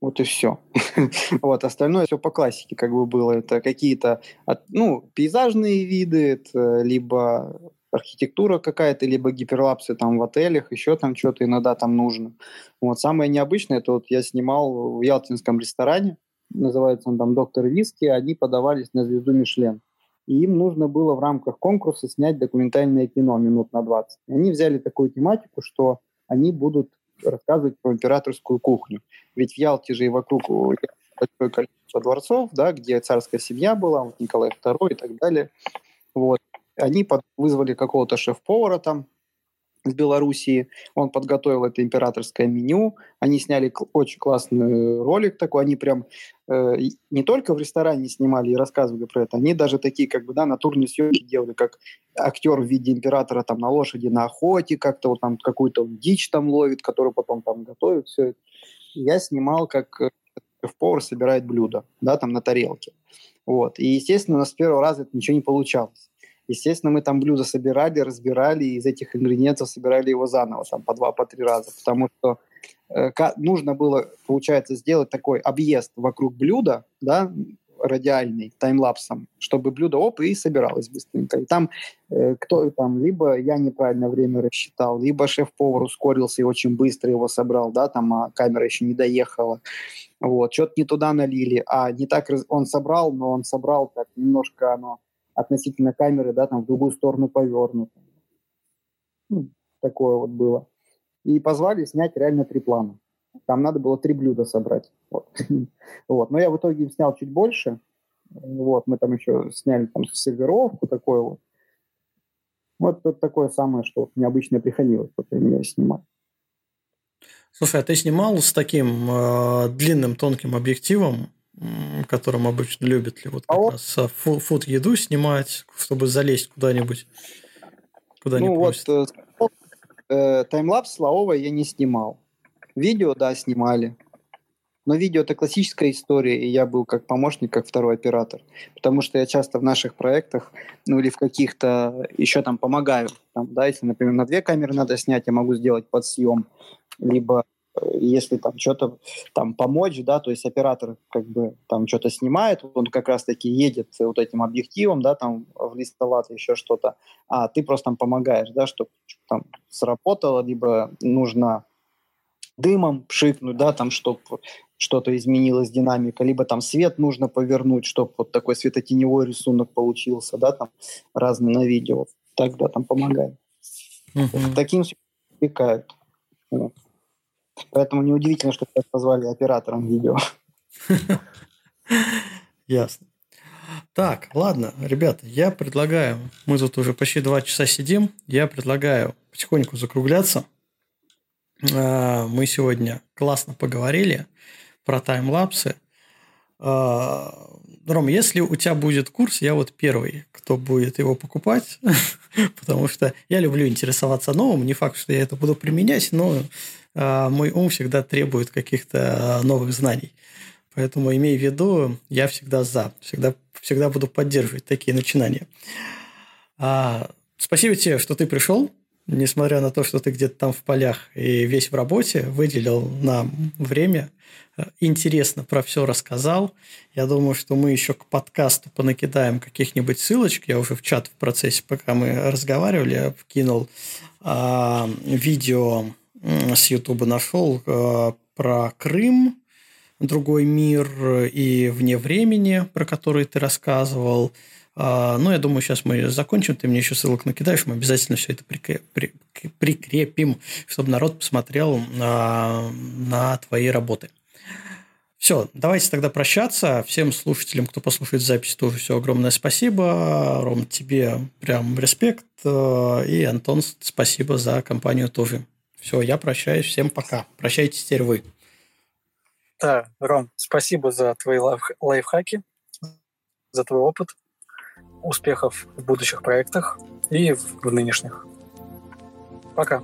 Вот и все. вот, остальное все по классике как бы было. Это какие-то, ну, пейзажные виды, это либо архитектура какая-то, либо гиперлапсы там в отелях, еще там что-то иногда там нужно. Вот самое необычное, это вот я снимал в Ялтинском ресторане, называется он там «Доктор Виски», они подавались на звезду Мишлен. И им нужно было в рамках конкурса снять документальное кино минут на 20. И они взяли такую тематику, что они будут рассказывать про императорскую кухню. Ведь в Ялте же и вокруг большое количество дворцов, да, где царская семья была, вот Николай II и так далее. Вот. Они под, вызвали какого-то шеф-повара там в Белоруссии, он подготовил это императорское меню, они сняли очень классный ролик такой, они прям э, не только в ресторане снимали и рассказывали про это, они даже такие как бы, да, натурные съемки делали, как актер в виде императора там на лошади, на охоте, как-то вот там какую-то дичь там ловит, которую потом там готовит, все это. Я снимал, как э, шеф-повар собирает блюдо, да, там на тарелке. Вот. И, естественно, у нас с первого раза это ничего не получалось. Естественно, мы там блюдо собирали, разбирали, и из этих ингредиентов собирали его заново, там, по два, по три раза, потому что э, нужно было, получается, сделать такой объезд вокруг блюда, да, радиальный, таймлапсом, чтобы блюдо оп, и собиралось быстренько. И там э, кто там, либо я неправильно время рассчитал, либо шеф-повар ускорился и очень быстро его собрал, да, там а камера еще не доехала. Вот, что-то не туда налили, а не так он собрал, но он собрал так немножко оно относительно камеры, да, там в другую сторону повернуто. Ну, такое вот было. И позвали снять реально три плана. Там надо было три блюда собрать. Вот. вот. Но я в итоге снял чуть больше. Вот, мы там еще сняли там сервировку такое вот. Вот это такое самое, что необычное приходилось, по крайней мере, снимать. Слушай, а ты снимал с таким э, длинным тонким объективом, которым обычно любят ли вот как а раз вот... фуд-еду снимать, чтобы залезть куда-нибудь? Куда ну вот э, э, таймлапс славовой я не снимал. Видео, да, снимали. Но видео это классическая история, и я был как помощник, как второй оператор. Потому что я часто в наших проектах, ну или в каких-то еще там помогаю. Там, да, если, например, на две камеры надо снять, я могу сделать подсъем. Либо если там что-то там помочь, да, то есть оператор как бы там что-то снимает, он как раз-таки едет вот этим объективом, да, там в листоват еще что-то, а ты просто там помогаешь, да, чтобы там сработало, либо нужно дымом пшикнуть, да, там, чтобы что-то изменилось динамика, либо там свет нужно повернуть, чтобы вот такой светотеневой рисунок получился, да, там разные на видео. Тогда там помогает. Uh-huh. Таким привлекают. Вот. Поэтому неудивительно, что тебя позвали оператором видео. Ясно. Так, ладно, ребята, я предлагаю, мы тут уже почти два часа сидим, я предлагаю потихоньку закругляться. А, мы сегодня классно поговорили про таймлапсы. А, Ром, если у тебя будет курс, я вот первый, кто будет его покупать, потому что я люблю интересоваться новым. Не факт, что я это буду применять, но мой ум всегда требует каких-то новых знаний. Поэтому имей в виду, я всегда за, всегда, всегда буду поддерживать такие начинания. А, спасибо тебе, что ты пришел несмотря на то, что ты где-то там в полях и весь в работе, выделил нам время, э, интересно про все рассказал. Я думаю, что мы еще к подкасту понакидаем каких-нибудь ссылочек. Я уже в чат в процессе, пока мы разговаривали, я вкинул а, видео с Ютуба нашел а, про Крым, другой мир и вне времени, про который ты рассказывал. А, ну, я думаю, сейчас мы закончим. Ты мне еще ссылок накидаешь, мы обязательно все это прикрепим, чтобы народ посмотрел на, на твои работы. Все, давайте тогда прощаться. Всем слушателям, кто послушает запись, тоже все огромное спасибо. Ром, тебе прям респект. И Антон, спасибо за компанию тоже. Все, я прощаюсь. Всем пока. Прощайтесь теперь вы. Да, Ром, спасибо за твои лайфхаки, за твой опыт успехов в будущих проектах и в, в нынешних. Пока.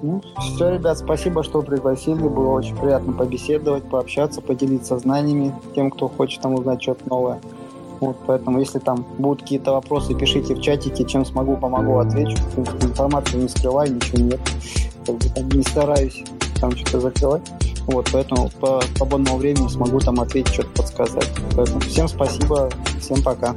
Ну, все, ребят, спасибо, что пригласили. Было очень приятно побеседовать, пообщаться, поделиться знаниями тем, кто хочет там узнать что-то новое. Вот, поэтому, если там будут какие-то вопросы, пишите в чатике, чем смогу, помогу, отвечу. Информацию не скрываю, ничего нет. Как бы, там, не стараюсь там что-то закрывать. Вот, поэтому по свободному времени смогу там ответить, что-то подсказать. Поэтому всем спасибо, всем пока.